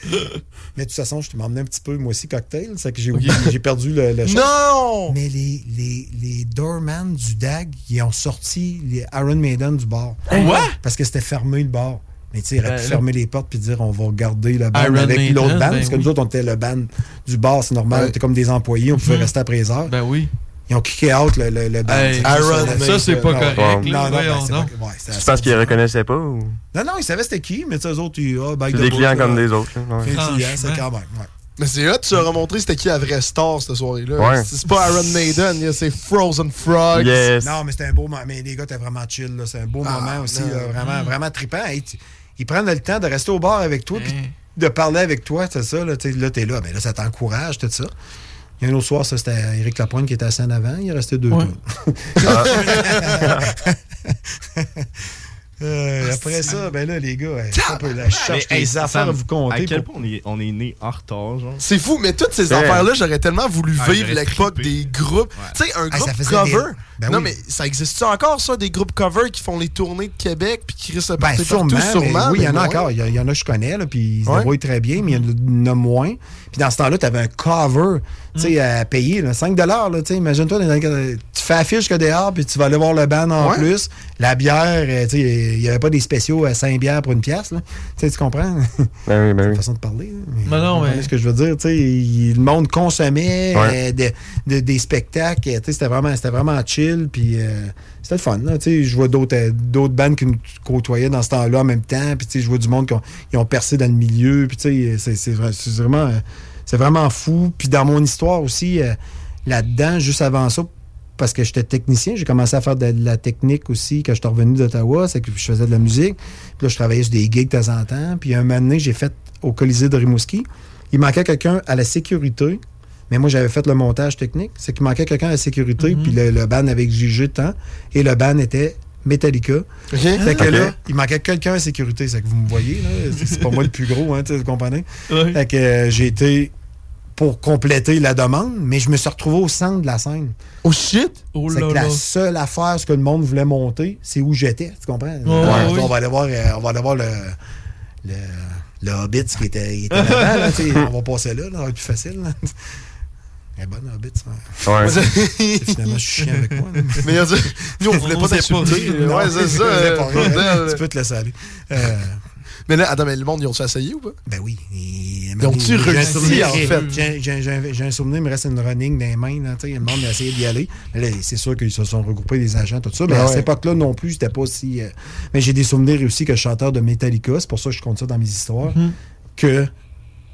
Mais de toute façon, je m'emmenais un petit peu, moi aussi, cocktail. C'est que j'ai oublié- j'ai perdu le, le. Non! Mais les, les, les doorman du DAG, ils ont sorti les Iron Maiden du bar. Quoi? Parce que c'était fermé le bar. Mais tu sais, Ben, pu là- fermer les portes puis dire on va garder le band Iron avec l'autre band. ben parce que oui. nous autres, on était le band du bar, c'est normal. Ouais. On était comme des employés, on pouvait Mhm. rester après les heures. Ben oui. Ils ont kické out le, le, le band. Hey, C'est Iron ça, c'est pas non, correct. Ouais. là, Non, non, ben, ouais, assez parce qu'ils reconnaissaient pas ou? Non, non, ils savaient c'était qui, mais tu sais, eux autres, ils, back C'est des clients là. comme des autres. là, c'est quand même. ouais. Mais c'est hot, tu as remontré c'était qui la vraie star cette soirée-là. Ouais. C'est pas Iron Maiden, là, c'est Frozen Frogs. Yes. Non, mais c'était un beau moment. Mais les gars étaient vraiment chill. là. C'est un beau Ah, moment aussi. non. là, vraiment, Mm. vraiment trippant. Hey, tu- ils prennent le temps de rester au bar avec toi puis Hein. de parler avec toi. C'est ça. Là, tu sais, là, t'es là. Mais là, ça t'encourage, tout ça. Il y a un autre soir, ça, c'était Éric Lapointe qui était assis en avant. Il est resté deux Ouais. Euh, après ça, ben là, les gars, Mais, hey, des affaires à vous compter. À quel pour- point on est, on est né en retard, genre. C'est fou, mais toutes ces vrai. affaires-là, j'aurais tellement voulu Ah, vivre l'époque des groupes. Ouais. Tu sais, un Ah, groupe cover. des- Ben non, oui. mais ça existe-tu encore, ça, des groupes cover qui font les tournées de Québec puis qui risquent de Ben, partir sûrement, partout, mais sûrement. oui, il y en a encore. Il y, en a que je connais, là, puis ils se Ouais. débrouillent très bien, mais il y en a moins. Puis dans ce temps-là, tu avais un cover tu sais, à payer, là, 5 là, tu sais, Imagine-toi, dans les- tu fais affiche que dehors, puis tu vas aller voir le band en Ouais. plus. La bière, euh, tu sais, il n'y avait pas des spéciaux à 5 bières pour une pièce. Là. Tu sais, tu comprends? Ben oui, ben C'est une oui. façon de parler. Ben non, mais- ce que je veux dire. tu sais, il- le monde consommait Ouais. euh, de- de- des spectacles. tu sais, C'était vraiment, c'était vraiment chill. Puis euh, c'était le fun. là, tu sais, Je vois d'autres euh, d'autres bandes qui nous côtoyaient dans ce temps-là en même temps. Puis tu sais, je vois du monde qui ont, ils ont percé dans le milieu. Puis tu sais, c'est- c'est vra- c'est vraiment, euh, c'est vraiment fou. Puis dans mon histoire aussi, euh, là-dedans, juste avant ça, parce que j'étais technicien, j'ai commencé à faire de la technique aussi quand je suis revenu d'Ottawa, c'est que je faisais de la musique. Puis là, je travaillais sur des gigs de temps en temps. Puis un moment donné, j'ai fait au Colisée de Rimouski. Il manquait quelqu'un à la sécurité. Mais moi, j'avais fait le montage technique. C'est qu'il manquait quelqu'un à la sécurité, puis le, le band avait exigé de temps. Et le band était Metallica. Fait que là, il manquait quelqu'un à la sécurité. C'est que vous me voyez, là. C'est- pas moi le plus gros, hein, tu comprenez? Fait que euh, j'ai été pour compléter la demande, mais je me suis retrouvé au centre de la scène. Oh shit! Oh c'est là que là. la seule affaire, ce que le monde voulait monter, c'est où j'étais. Tu comprends? Ouais, oui. On va aller voir, euh, on va aller voir le, le, le Hobbit qui était, il était là-bas. là, sais. on va passer là, là, ça va être plus facile. là. Elle est bonne, Hobbit. ça. Ouais. C'est Finalement, je suis chiant avec moi. là. Mais on dit- nous, on voulait On pas t'insulter. Ouais, c'est ça. c'est euh. Tu peux te laisser aller. Euh, Mais là, attends, mais le monde, ils ont-tu essayé ou pas? ben oui. Ils ont-tu réussi, souvenir, en fait? J'ai un souvenir, il me reste une running dans les mains. Là, tu sais, le monde a essayé d'y aller. Mais là, c'est sûr qu'ils se sont regroupés, des agents, tout ça. Mais Ben à ouais. cette époque-là non plus, c'était pas si. euh, Mais j'ai des souvenirs aussi que chanteur de Metallica, c'est pour ça que je compte ça dans mes histoires, Mhm. que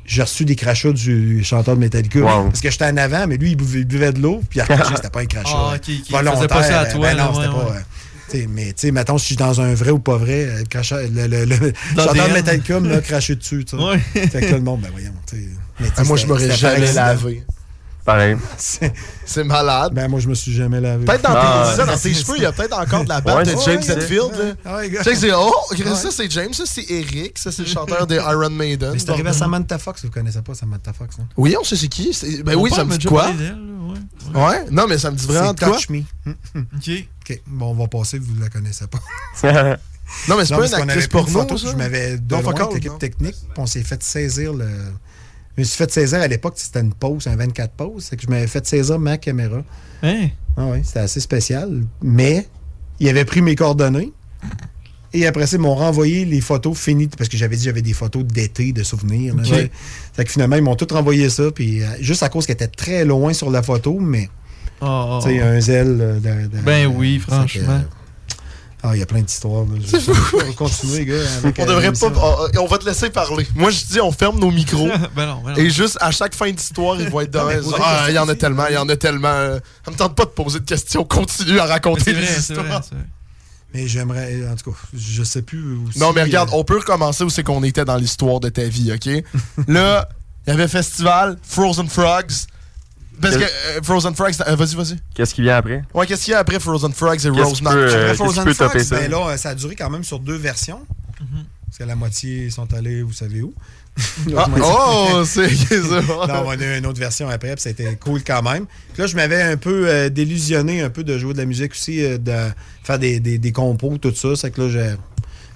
j'ai reçu des crachats du chanteur de Metallica. Wow. Parce que j'étais en avant, mais lui, il buvait, il buvait de l'eau, puis il a recraché, c'était pas un crachat. Ah, euh, ok, ok, il volontaire. faisait pas ça à euh, toi, ben non, c'était ouais, pas. T'sais, mais tu sais, mettons, si je suis dans un vrai ou pas vrai, euh, le, le, le, le chanteur de l'ADN. Metallica m'a craché dessus. tu sais. Ouais. Fait que là, le monde, ben voyons. tu sais. Mais, tu sais, Ah, moi, je m'aurais jamais lavé. Pareil. C'est malade. Ben, moi, je me suis jamais lavé. Peut-être dans, Ah, tes, ça, dans tes cheveux, il y a peut-être encore de la barbe Ouais, de James. Hetfield. là. Ah c'est oh, Ouais. ça c'est James, ça c'est Eric, ça c'est le chanteur des Iron Maiden. Mais c'est arrivé à Samantha Fox, vous connaissez pas Samantha Fox, non? Oui, on sait c'est qui. Ben oui, ça me dit quoi? Ouais. Non, mais ça me dit vraiment de quoi? Touch Me. Ok. OK. Bon, on va passer, vous ne la connaissez pas. Non, mais c'est pas une actrice porno, photo, ça? Je m'avais de Non, loin fuck all, avec l'équipe technique, puis on s'est fait saisir le... Je me suis fait saisir à l'époque, c'était une pause, un 24 pause. C'est que je m'avais fait saisir ma caméra. Hein? Ah oui, c'était assez spécial. Mais il avait pris mes coordonnées. Et après ça, ils m'ont renvoyé les photos finies, parce que j'avais dit j'avais des photos d'été, de souvenirs. là. Fait que finalement, ils m'ont tout renvoyé ça, puis euh, juste à cause qu'elle était très loin sur la photo, mais Oh, oh, tu sais, oh. un zèle euh, de, de- Ben oui, franchement. euh, ah, il y a plein d'histoires. On va continuer, gars. avec, On euh, devrait pas. On, on va te laisser parler. Moi, je dis, on ferme nos micros. ben non, ben non. Et juste à chaque fin d'histoire, ils vont être dans Ah, il y en a tellement, il y en a tellement. Ça me tente pas de poser de questions. Continue à raconter les vrai, c'est vrai, histoires. Mais j'aimerais, en tout cas, je sais plus où Non, mais regarde, euh, on peut recommencer où c'est qu'on était dans l'histoire de ta vie, OK? Là, il y avait festival, Frozen Frogs. Parce que euh, Frozen Frogs, euh, vas-y, vas-y. Qu'est-ce qui vient après? Ouais, qu'est-ce qu'il y a après Frozen Frogs et Rose Night? euh, Après Frozen ça? ben là, ça a duré quand même sur deux versions. Parce que la moitié sont allés, vous savez où. Ah, oh, c'est ça. non, on a eu une autre version après, puis c'était cool quand même. Puis là, je m'avais un peu euh, délusionné un peu de jouer de la musique aussi, euh, de faire des, des, des compos, tout ça. C'est que là, j'ai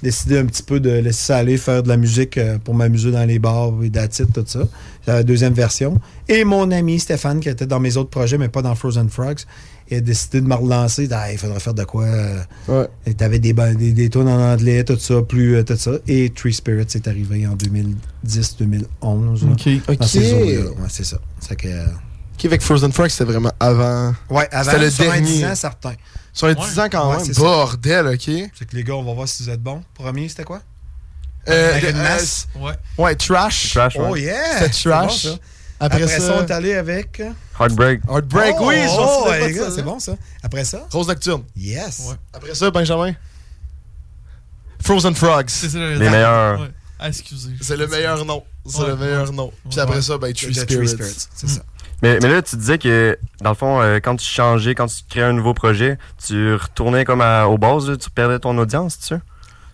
décidé un petit peu de laisser ça aller, faire de la musique euh, pour m'amuser dans les bars et d'attitude, tout ça. C'est la deuxième version. Et mon ami Stéphane, qui était dans mes autres projets, mais pas dans Frozen Frogs, il a décidé de me relancer. Ah, il faudrait faire de quoi. euh, Ouais. et T'avais des, des, des tunes en anglais, tout ça, plus euh, tout ça. Et Three Spirits est arrivé en 2010-2011. Ok. Ok. Ouais, c'est ça. C'est que, OK, avec Frozen Frogs, c'était vraiment avant. Ouais, avant, C'était le dernier. 10 ans, certain. Sur un 10 ans quand Ouais, même. Bordel, OK? C'est que les gars, on va voir si vous êtes bons. Premier, c'était quoi? Euh, Avec une euh, masse? Ouais. Ouais, Trash. Trash, Oh ouais. yeah! C'était C'est Trash. bon, ça. Après, Après, ça, ça, on est allé avec. Heartbreak. Heartbreak, oh, oui, oh, les de ça. c'est bon ça. Après ça? Rose Nocturne. Yes! Ouais. Après ça, Benjamin? Frozen Frogs. C'est ça, le- Les meilleurs. Ouais. Ah, excusez. C'est le meilleur nom. C'est Ouais, le meilleur ouais. nom. Puis Ouais. après ça, ben, Tree Spirits, c'est ça. Mais, mais là, tu disais que, dans le fond, euh, quand tu changeais, quand tu créais un nouveau projet, tu retournais comme à, aux bases, tu perdais ton audience, tu sais?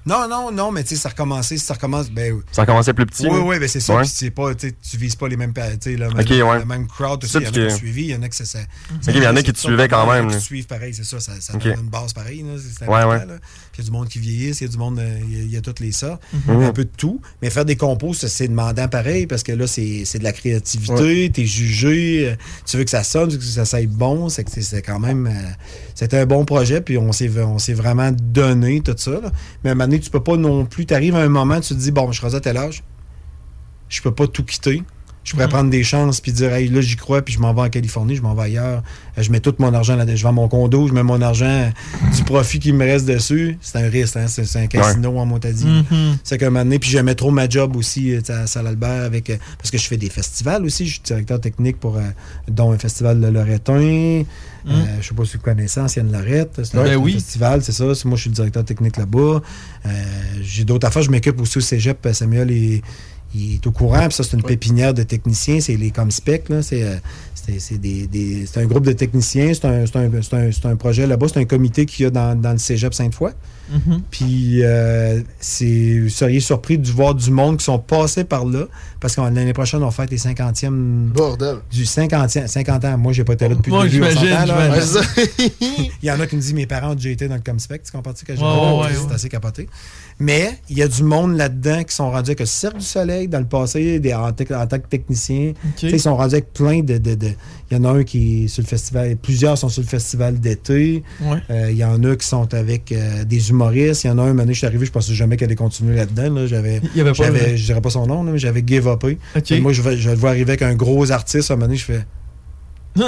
Non, non, non, mais tu sais, ça recommençait. Ça recommence, ben. Ça commençait plus petit. Oui, oui, ben c'est ça. Ouais. Puis pas, tu vises pas les mêmes, tu sais, le, Ok, le- ouais. le même crowd. Il y en a qui suivi, il y en a que ça. ça Ok, il y en a qui te suivaient quand même, Qui suivent pareil, c'est ça. Ça, ça donne une base pareille. là, C'est Ouais, ouais. là. Puis il y a du monde qui vieillissent, il y a du monde, euh, il y a- il y, a toutes les sortes. Mhm. Un peu de tout. Mais faire des compos, c'est demandant pareil parce que là, c'est de la créativité, t'es jugé, euh, tu veux que ça sonne, tu veux que ça soit bon. C'est que c'est- c'est quand même. euh, C'était un bon projet, puis on s'est on s'est vraiment donné tout ça. là. Mais à un moment donné, tu peux pas non plus. Tu arrives à un moment, tu te dis, bon, je suis rendu à tel âge, je peux pas tout quitter. Je pourrais Mhm. prendre des chances puis dire, hey, là, j'y crois, puis je m'en vais en Californie, je m'en vais ailleurs. Euh, Je mets tout mon argent là-dedans. Je vends mon condo, je mets mon argent euh, du profit qui me reste dessus. C'est un risque, hein? c'est un casino en Montadie. Mhm. C'est moment donné, puis j'aimais trop ma job aussi euh, à Saint-Albert avec parce que je fais des festivals aussi. Je suis directeur technique pour dont un festival de Loretin. Euh, je sais pas si vous connaissez Ancienne Lorette. C'est un, Ben un oui. festival, c'est ça. Moi, je suis le directeur technique là-bas. Euh, J'ai d'autres affaires. Je m'occupe aussi au cégep. Samuel est, il est au courant. Puis ça, c'est une pépinière de techniciens. C'est les Comspec. C'est euh, c'est- des- un groupe de techniciens. C'est un, un- un- un projet là-bas. C'est un comité qu'il y a dans, dans le cégep Sainte-Foy. Mhm. Puis, euh, c'est- vous seriez surpris de voir du monde qui sont passés par là. Parce que l'année prochaine, on fête les 50e. Bordel. Du 50e, 50 ans. Moi, j'ai pas été là depuis le début. Il y en a qui me disent mes parents ont déjà été dans le Comspec. Tu comprends-tu que j'ai ouais, ouais, C'est ouais. assez capoté. Mais il y a du monde là-dedans qui sont rendus avec le Cirque du Soleil dans le passé, des, en, tec- en tant que technicien. Tu sais, Ils sont rendus avec plein de. de- de- il y en a un qui est sur le festival. Plusieurs sont sur le festival d'été. Ouais. Euh, Il y en a qui sont avec euh, des humoristes. Il y en a un, donné, je suis arrivé, je pensais jamais qu'elle allait continuer là-dedans. là. J'avais, Il y avait pas j'avais- de- je dirais pas son nom, là, mais j'avais give upé. Moi, je, le vois arriver avec un gros artiste. À un moment donné, je fais.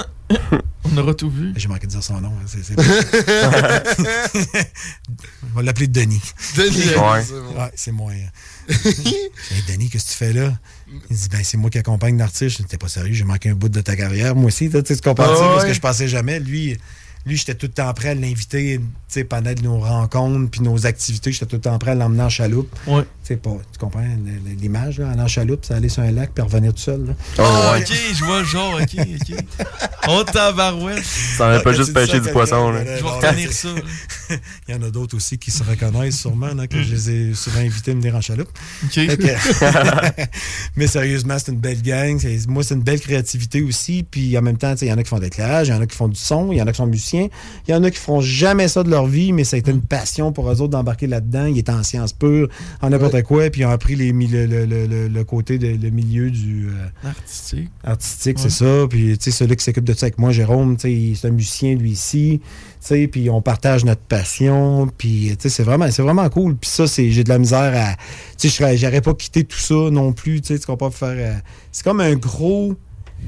On aura tout vu. J'ai manqué de dire son nom. hein, c'est- c'est- On va l'appeler Denis. Denis, Ouais. c'est bon. Ouais, c'est moi. Hey, Denis, qu'est-ce que tu fais là? Il dit, ben, c'est moi qui accompagne l'artiste. Je dis, T'es pas sérieux, j'ai manqué un bout de ta carrière. Moi aussi, tu sais, tu comprends parce ouais. que je pensais jamais. Lui, lui j'étais tout le temps prêt à l'inviter, tu sais, pendant nos rencontres puis nos activités. J'étais tout le temps prêt à l'emmener en chaloupe. Ouais. Tu sais, pas, tu comprends l'image, là, aller en chaloupe, c'est aller sur un lac puis revenir tout seul. là. Ah, ok, je vois le genre, ok, ok. Oh, tabarouette. Ça en est Ah, pas quand juste pêcher du poisson, là. Je vais retenir ça. Il y en a d'autres aussi qui se reconnaissent sûrement, là, que je les ai souvent invités à venir en chaloupe. Ok. Que- Mais sérieusement, c'est une belle gang. Moi, c'est une belle créativité aussi. Puis en même temps, tu sais, il y en a qui font de l'éclairage, il y en a qui font du son, il y en a qui sont musiciens, il y en a qui feront jamais ça de leur vie, mais ça a été une passion pour eux autres d'embarquer là-dedans. Ils étaient en sciences pures, en n'importe quoi, puis ils ont appris les, le, le- le- le- le côté, de, le milieu du. euh, Artistique. artistique, Ouais. c'est ça. Puis, tu sais, celui qui s'occupe de ça avec moi, Jérôme, tu sais, c'est un musicien, lui ici. Tu sais, puis on partage notre passion. Puis, tu sais, c'est vraiment, c'est vraiment cool. Puis ça, c'est, j'ai de la misère à... Tu sais, j'aurais pas quitté tout ça non plus, tu sais, tu comprends, faire... euh, c'est comme un gros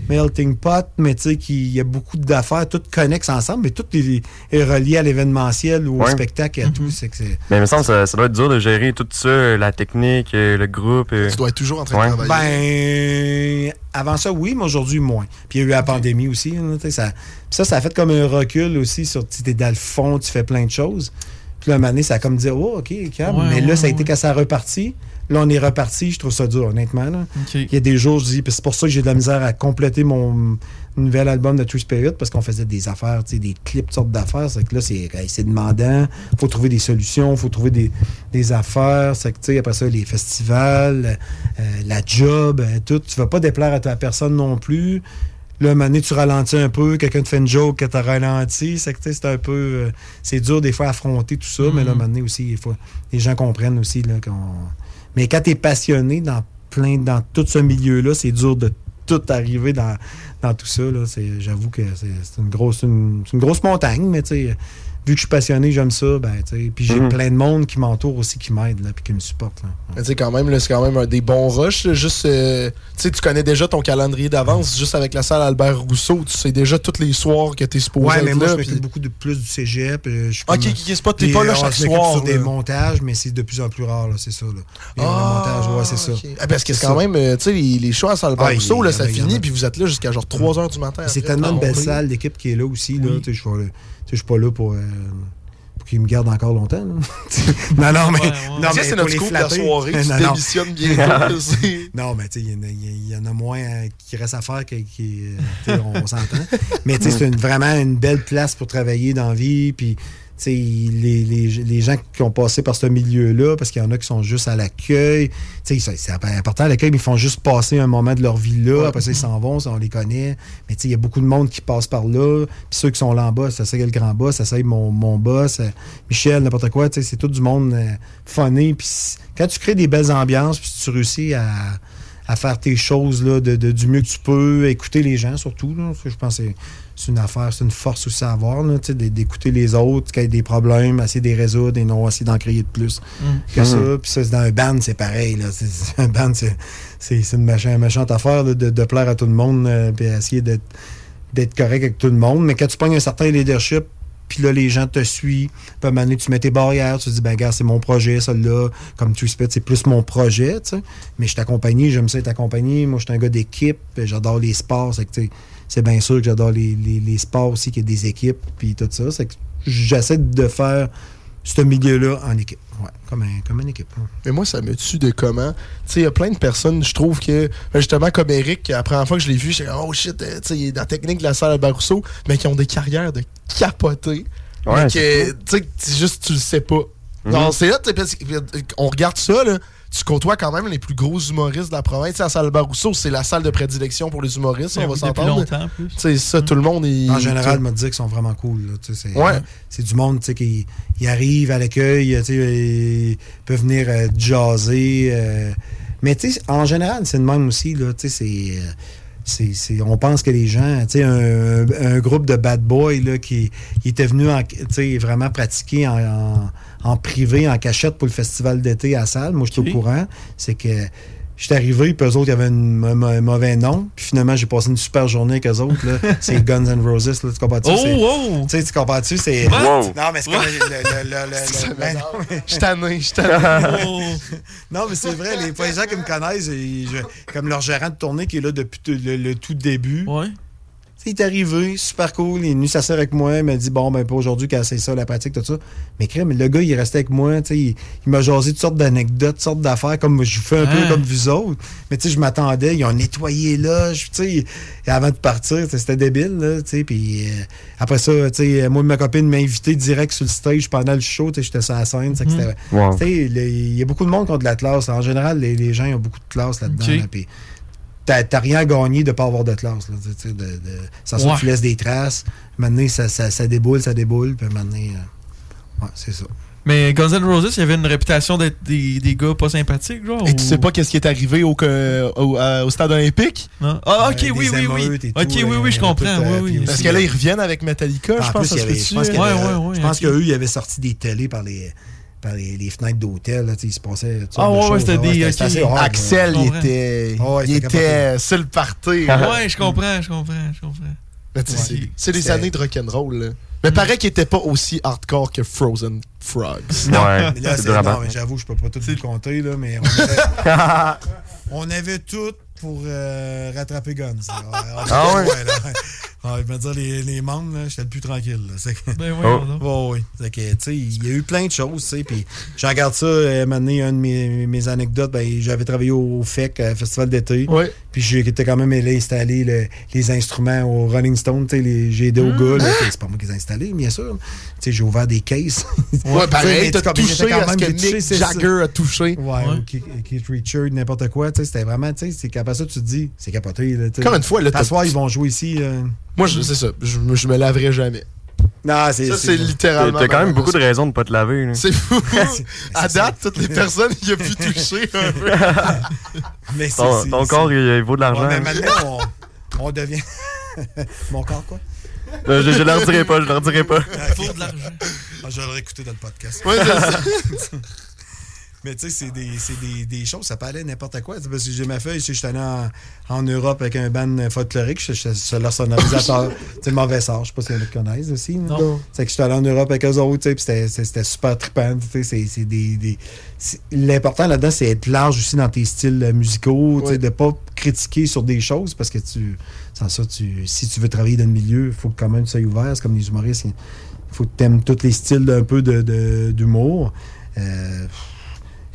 melting pot, mais tu sais, qu'il y a beaucoup d'affaires, tout connexe ensemble, mais tout est, est relié à l'événementiel ou au Ouais. spectacle et à tout. C'est... Mais il me semble que ça, ça doit être dur de gérer tout ça, la technique, euh, le groupe. Tu dois être toujours en train de Ben, avant ça, oui, mais aujourd'hui, moins. Puis il y a eu la pandémie aussi. là, tu sais, ça, puis ça, ça a fait comme un recul aussi sur, tu es dans le fond, tu fais plein de choses. Puis là, un moment donné, ça a comme dit, oh, OK, calme. Ouais, mais là, ça a été quand ça a reparti. Là, on est reparti. Je trouve ça dur, honnêtement. là. Il y a des jours, je dis, c'est pour ça que j'ai de la misère à compléter mon nouvel album de True Spirit, parce qu'on faisait des affaires, des clips, toutes sortes d'affaires. C'est que là, c'est demandant. faut trouver des solutions, faut trouver des, des affaires. C'est que, après ça, les festivals, euh, la job, euh, tout. Tu vas pas déplaire à ta personne non plus. Là, un moment donné, tu ralentis un peu, quelqu'un te fait une joke que t'as ralenti. C'est que, tu sais, c'est un peu. euh, c'est dur des fois à affronter tout ça, mais là, un moment donné aussi, il faut, les gens comprennent aussi qu'on. Mais quand tu es passionné dans plein dans tout ce milieu-là, c'est dur de tout arriver dans, dans tout ça. J'avoue que c'est une grosse, une, une grosse montagne, mais tu vu que je suis passionné, j'aime ça, ben, tu sais, puis j'ai Mhm. plein de monde qui m'entoure aussi, qui m'aide, là, puis qui me supporte. là. Tu sais, quand même, là, c'est quand même un des bons rushs. là, Juste, euh, tu sais, tu connais déjà ton calendrier d'avance. Juste avec la salle Albert Rousseau, tu sais déjà tous les soirs que t'es supposé Ouais, être mais moi, là, je beaucoup de, plus du cégep. euh, je Ok, ok, c'est pas- t'es pas là chaque soir, sur des montages, mais c'est de plus en plus rare, là, c'est ça. Là. Ah, montages, ouais, c'est ça. Ah, parce que c'est quand ça. même, euh, tu sais, les, les shows à salle Albert Ah, Rousseau, là, ça finit, puis vous êtes là jusqu'à genre 3 h du matin. C'est tellement une belle salle, l'équipe qui est là aussi. Là, tu sais, je suis pas là- tu sais, je suis pas là pour, euh, pour qu'ils me gardent encore longtemps. non, non, mais. Ouais, ouais. Non, Tu sais, mais c'est notre de la soirée, tu Non, non. démissionnes bientôt, c'est- non, mais tu sais, il y en a- il y, en a moins euh, qui reste à faire que- qui. euh, on, on s'entend. Mais tu sais, c'est une- vraiment une belle place pour travailler dans la vie. Puis. Les, les, les gens qui ont passé par ce milieu-là, parce qu'il y en a qui sont juste à l'accueil. C'est important à l'accueil, mais ils font juste passer un moment de leur vie là. Après ça, ils s'en vont, ça, on les connaît. Mais il y a beaucoup de monde qui passe par là. Puis ceux qui sont là en bas, ça c'est le grand boss, ça c'est mon, mon boss, euh, Michel, n'importe quoi. C'est tout du monde euh, funné. Puis quand tu crées des belles ambiances, puis tu réussis à, à faire tes choses là, de, de- du mieux que tu peux, écouter les gens surtout. Là, je pense que c'est- une affaire, c'est une force aussi à avoir, sais, d'écouter les autres, qu'il y ait des problèmes, essayer de les résoudre et non essayer d'en créer de plus Mm. que ça. Mhm. Puis ça, c'est dans un band, c'est pareil. Là. Un band, c'est, une machin, méchante affaire là, de, de plaire à tout le monde euh, puis essayer d'être, correct avec tout le monde. Mais quand tu pognes un certain leadership, puis là, les gens te suivent. Puis à un moment donné, tu mets tes barrières. Tu te dis, ben, gars, c'est mon projet, ça-là. Comme tu spit, c'est plus mon projet, tu sais. Mais je suis accompagné, j'aime ça être accompagné. Moi, je suis un gars d'équipe. J'adore les sports. C'est que, tu sais, c'est bien sûr que j'adore les, les- les sports aussi, qu'il y a des équipes, puis tout ça. C'est que j'essaie de faire ce milieu-là en équipe. Ouais, comme, un, comme une équipe. Mais moi, ça me tue de comment. Tu sais, il y a plein de personnes, je trouve que, ben, justement, comme Eric, la première fois que je l'ai vu, j'ai dit, oh shit, euh, tu sais, il est dans la technique de la salle à Rousseau, mais qui ont des carrières de capoter. Ouais, mais que, tu sais, c'est juste, tu le sais pas. Non, c'est là, tu sais, parce qu'on regarde ça, là. Tu côtoies quand même les plus gros humoristes de la province. Tu sais, la salle Albert Rousseau, c'est la salle de prédilection pour les humoristes, Ben on va oui, depuis s'entendre. longtemps, en plus. Tu sais, ça, tout le monde est. En général, me dire qu'ils sont vraiment cool. là, tu sais, c'est, Ouais. c'est du monde tu sais, qui ils arrivent à l'accueil, tu sais, ils peuvent venir euh, jaser. euh, mais tu sais, en général, c'est le même aussi. Là, tu sais, c'est, euh, c'est, c'est- on pense que les gens, tu sais, un, un groupe de bad boys là, qui, qui était venu en, tu sais, vraiment pratiquer en, en- en privé, en cachette pour le festival d'été à la salle, moi, je suis au courant, c'est que J'étais arrivé, puis eux autres, ils avaient une- un, un mauvais nom. Puis finalement, j'ai passé une super journée avec eux autres. là. C'est Guns N' Roses, là, tu comprends-tu? Oh, wow! Tu sais, tu comprends-tu? C'est. Non, mais c'est comme le. le, le, le- le- ben non, mais- Je tanné, je tanné. Non, mais c'est vrai, les, les gens qui me connaissent, ils- je- comme leur gérant de tournée qui est là depuis le tout début. Ouais. Il est arrivé, super cool, il est venu s'asseoir avec moi, il m'a dit bon ben pas aujourd'hui qu'elle c'est ça la pratique tout ça. Mais crème, le gars il est resté avec moi, tu sais, il, il m'a jasé toutes sortes d'anecdotes, toutes sortes d'affaires comme je fais un peu comme vous autres. Mais tu sais je m'attendais, ils ont nettoyé là, tu sais et avant de partir, c'était débile là, tu sais puis euh, après ça, tu sais moi et ma copine m'a invité direct sur le stage pendant le show, tu sais j'étais sur la scène, c'est Mhm. Wow. il y a beaucoup de monde qui ont de la classe, en général les, les gens ont beaucoup de classe là-dedans là, t'as rien à gagner de pas avoir de classe. Là, de, de, ça, Ouais. tu laisses des traces. Maintenant, ça, ça, ça déboule, ça déboule. Puis maintenant, euh, ouais, c'est ça. Mais Guns N' Roses, il y avait une réputation d'être des, des gars pas sympathiques, genre. Et tu sais pas qu'est-ce qui est arrivé au, au, au stade olympique? Non. Ah, ok, Euh, oui, des oui, oui. et Ok, tout, oui, oui, je comprends. euh, oui, oui. Parce que là, ils reviennent avec Metallica, je En pense, je pense ok. qu'eux, ils avaient sorti des télés par les, par les, les fenêtres d'hôtel. Il se passait. toutes Ah, sortes de ouais, ouais, c'était des- c'était- ok. c'était assez hard, Axel, il Je comprends. était, Ah ouais, il était sur le party. Ouais, je comprends, je comprends, je comprends. Ouais. c'est- des années de rock'n'roll. là. Mais paraît qu'il était pas aussi hardcore que Frozen Frogs. Non, Ouais, mais là, non, mais j'avoue, je peux pas tout vous compter, là, mais on avait, on avait tout pour euh, rattraper Guns. Ouais, Ah ouais? là. Ouais, je veux dire, les, les membres, là, j'étais le plus tranquille. là. C'est que- Ben Oh. oui, Ouais, oui. C'est que, tu sais, il y a eu plein de choses, tu sais, puis je regarde ça, euh, maintenant, une de mes, mes anecdotes, ben, j'avais travaillé au FEC, euh, Festival d'été, Ouais. puis j'étais quand même allé installer le- les instruments au Rolling Stone, tu sais, les- j'ai aidé aux gars, là, c'est pas moi qui les ai installés, bien sûr, tu sais, j'ai ouvert des cases. Ouais, pareil, t'as touché quand à ce même, que touché. Jagger a touché. Ouais, ou Keith Richard, n'importe quoi, tu sais, c'était vraiment, tu sais, c'est qu'après ça, tu te dis, c'est capoté, là, tu sais. Comme une fois, là, Ce t'as- soir, ils vont jouer ici. euh, Moi, je- c'est ça. Je, me- je me laverai jamais. Non, c'est. Ça, c'est littéralement. t'as quand même beaucoup de raisons de pas te laver. là. C'est fou. à date, toutes les personnes, il a pu toucher un peu. Mais c'est. Ton, c'est- ton c'est- corps, il, il vaut de l'argent. Ouais, mais maintenant, on, on devient. Mon corps, quoi? Euh, je, je leur dirai pas, je leur dirai pas. Faut de l'argent. Ah, je vais le réécouter dans le podcast. Ouais, c'est ça. Mais tu sais, c'est des, c'est des, des choses, ça peut aller n'importe quoi. Parce que j'ai ma feuille, je suis allé en, en Europe avec un band folklorique, je suis leur sonorisateur. c'est mauvais sort, je sais pas si y en a qui connaissent aussi. C'est que je suis allé en Europe avec eux autres, tu sais, puis c'était- super trippant. tu sais, c'est- c'est des- des- L'important là-dedans, c'est être large aussi dans tes styles euh, musicaux, Ouais. de pas critiquer sur des choses parce que tu. Sans ça, tu, si tu veux travailler dans le milieu, il faut que quand même tu sois ouvert. C'est comme les humoristes. Il faut que tu aimes tous les styles d'un peu de- de- d'humour. Euh,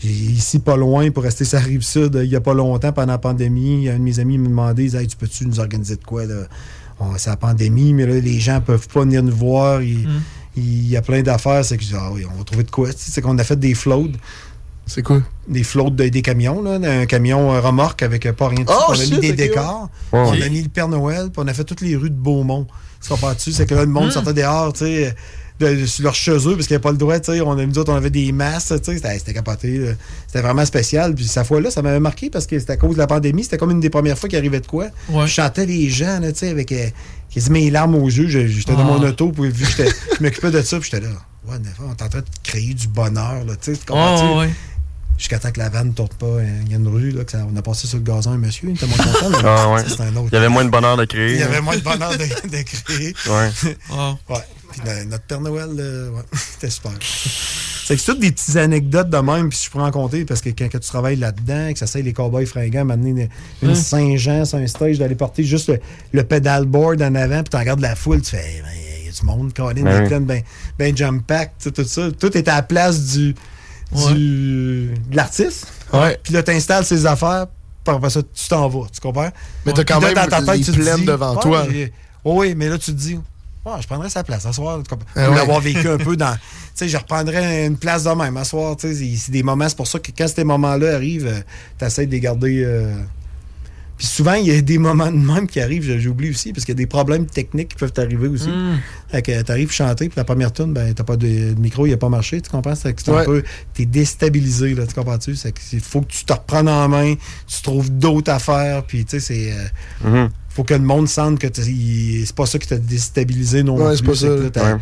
Ici, pas loin, pour rester sur la rive sud, il y a pas longtemps, pendant la pandémie, un de mes amis me demandait, Hey, tu peux-tu nous organiser de quoi? C'est la pandémie, mais là, les gens peuvent pas venir nous voir. Il, Mm. il y a plein d'affaires. C'est que je dis, ah oui, on va trouver de quoi. C'est qu'on a fait des floats. C'est quoi? Des floats de- des camions, là, un camion euh, remorque avec euh, pas rien dessus. Oh, on a mis des décors. ouais. On a mis le Père Noël, puis on a fait toutes les rues de Beaumont. Tu comprends dessus? C'est que là, le monde Mm. sortait dehors, tu sais, de- sur leur cheveux, parce qu'il n'y avait pas le droit, tu sais. On a nous autres, on avait des masques, tu sais. C'était c'était capoté. là. C'était vraiment spécial. Puis cette fois-là, ça m'avait marqué parce que c'était à cause de la pandémie. C'était comme une des premières fois qu'il arrivait de quoi. Ouais. Je chantais les gens, là, tu sais, avec. euh, quasiment les larmes aux yeux. J'étais dans Ah. mon auto, puis vu que j'étais- je m'occupais de ça, puis j'étais là. Ouais, on est en train de créer du bonheur, là, tu sais. tu comprends-tu? Ouais. Jusqu'à temps que la vanne ne tourne pas. euh, Il y a une rue, là, que ça- on a passé sur le gazon un monsieur, il était moins content. Ah ouais. un autre. Il y avait moins de bonheur de créer. Il y avait là. moins de bonheur de, de créer. Ouais. Oh. Ouais. Puis no- notre Père Noël, euh, ouais, c'était super. C'est que c'est toutes des petites anecdotes de même, puis je pourrais en compter, parce que quand, quand tu travailles là-dedans, que ça c'est les cowboys fringants, m'amener une, une Hein? Saint-Jean sur un stage, d'aller porter juste le, le pedalboard en avant, puis tu regardes la foule, tu fais, il y a du monde, Colin, Ben plaines, ben, ben jump pack, tout ça. Tout est à la place du, Ouais. du, de l'artiste. Ouais. Puis là, tu installes ses affaires, après ça, tu t'en vas, tu comprends? Mais t'as quand même ta tête, les tu te plaines dis, devant Ouais, toi. oui, mais là, tu te dis, Ouais, je prendrais sa place à soir. Ah ouais. l'avoir vécu un peu dans. Tu sais, je reprendrais une place de même à soir. Tu sais, c'est- des moments, c'est pour ça que quand ces moments-là arrivent, tu essaies de les garder. euh, Puis souvent, il y a des moments de même qui arrivent, j'oublie aussi, parce qu'il y a des problèmes techniques qui peuvent t'arriver aussi. Mm. Fait que t'arrives chanter, puis la première tune, ben, t'as pas de, de micro, il a pas marché, tu comprends? C'est que Ouais. un peu. T'es déstabilisé, là, tu comprends-tu? C'est faut que tu te reprennes en main, tu trouves d'autres affaires, puis tu sais, c'est. euh, Mhm. Faut que le monde sente que c'est pas ça qui t'a déstabilisé non Ouais, plus. c'est pas que ça. là, t'as-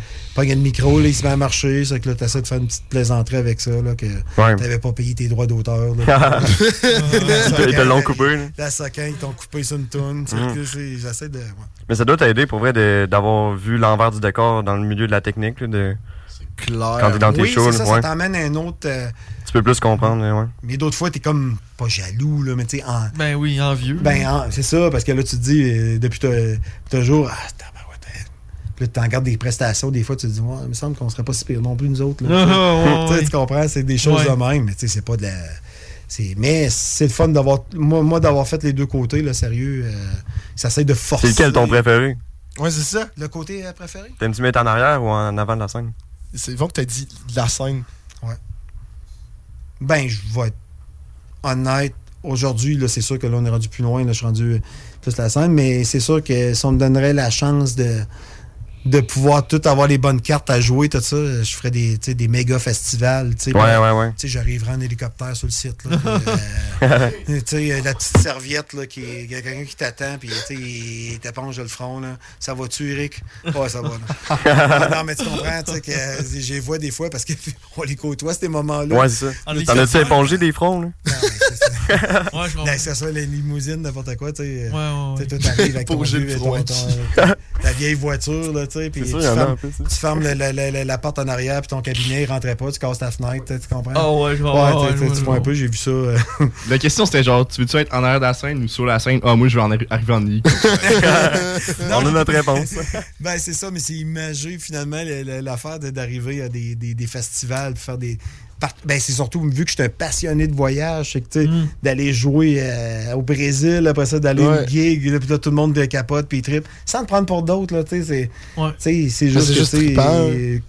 Ouais. le micro, là, il se met à marcher, c'est que là, t'essaies de faire une petite plaisanterie avec ça, là, que Ouais. t'avais pas payé tes droits d'auteur. là. Ils te- l'ont coupé, là. La Soquin, ils t'ont coupé sur une toune. Mm. que c'est- J'essaie de. ouais. Mais ça doit t'aider pour vrai d'avoir vu l'envers du décor dans le milieu de la technique. Là, de... Clair. Quand t'es dans tes oui, shows, c'est là, ça, ouais. ça t'emmène à un autre. euh, tu peux plus comprendre. ouais. mais d'autres fois, t'es comme pas jaloux, là, mais tu sais, en. Ben oui, envieux. Ben, en- c'est ça, parce que là, tu te dis, euh, depuis toujours, ah, hein. Puis là, tu regardes des prestations, des fois, tu te dis, ouais, il me semble qu'on serait pas si pire non plus, nous autres. là. Ah, ouais, Tu tu comprends, c'est des choses Ouais. de même, mais tu sais, c'est pas de la. c'est- Mais c'est le fun d'avoir. Moi, moi d'avoir fait les deux côtés, là, sérieux, euh, ça essaie de forcer. C'est lequel ton préféré? Ouais, c'est ça. Le côté euh, préféré? T'aimes-tu mettre en arrière ou en avant de la scène? C'est bon que t'as dit de la scène. Ben, je vais être honnête. Aujourd'hui, c'est sûr que là, on est rendu plus loin. Là, je suis rendu plus la scène. Mais c'est sûr que si on me donnerait la chance de, de pouvoir tout avoir les bonnes cartes à jouer, tout ça, je ferais des, des méga festivals. tu sais. Ouais, Ben, ouais, ouais. tu sais, J'arriverais en hélicoptère sur le site. Là, puis, euh, tu sais, euh, la petite serviette, là, qui, il y a quelqu'un qui t'attend, puis il t'éponge le front. Là. Ça va-tu, Eric? Ouais, ça va. là. non, mais tu comprends, tu sais, que euh, j'ai vois des fois parce qu'on les côtoie, ces moments-là. Ouais, c'est ça. T'en as-tu épongé des fronts? Là? Ouais, je que ce soit les limousines, n'importe quoi, tu sais. Ouais, ouais, toi, t'arrives avec ton, ton- ton- ta vieille voiture, là, tu sais, puis C'est tu, fermes, un peu, ça. tu fermes le- le- le- la porte en arrière, puis ton cabinet, il rentrait pas, tu casses ta fenêtre, tu comprends? Ah ouais, je vois, Ouais, ouais, tu- vois, tu je vois un peu, j'ai vu ça. euh, La question c'était genre, tu veux-tu être en arrière de la scène ou sur la scène? Ah, moi je veux en arri- arriver en nuit. On a notre réponse. ben, c'est ça, mais c'est imagé finalement le- le- l'affaire d'arriver à des, des- des festivals, puis faire des. Ben, c'est surtout vu que je suis un passionné de voyage, c'est que Mm. d'aller jouer euh, au Brésil, après ça, d'aller Ouais. au gig, là, puis là, tout le monde capote, puis trip, sans te prendre pour d'autres, là, tu sais, c'est. Ouais. Tu sais, c'est juste,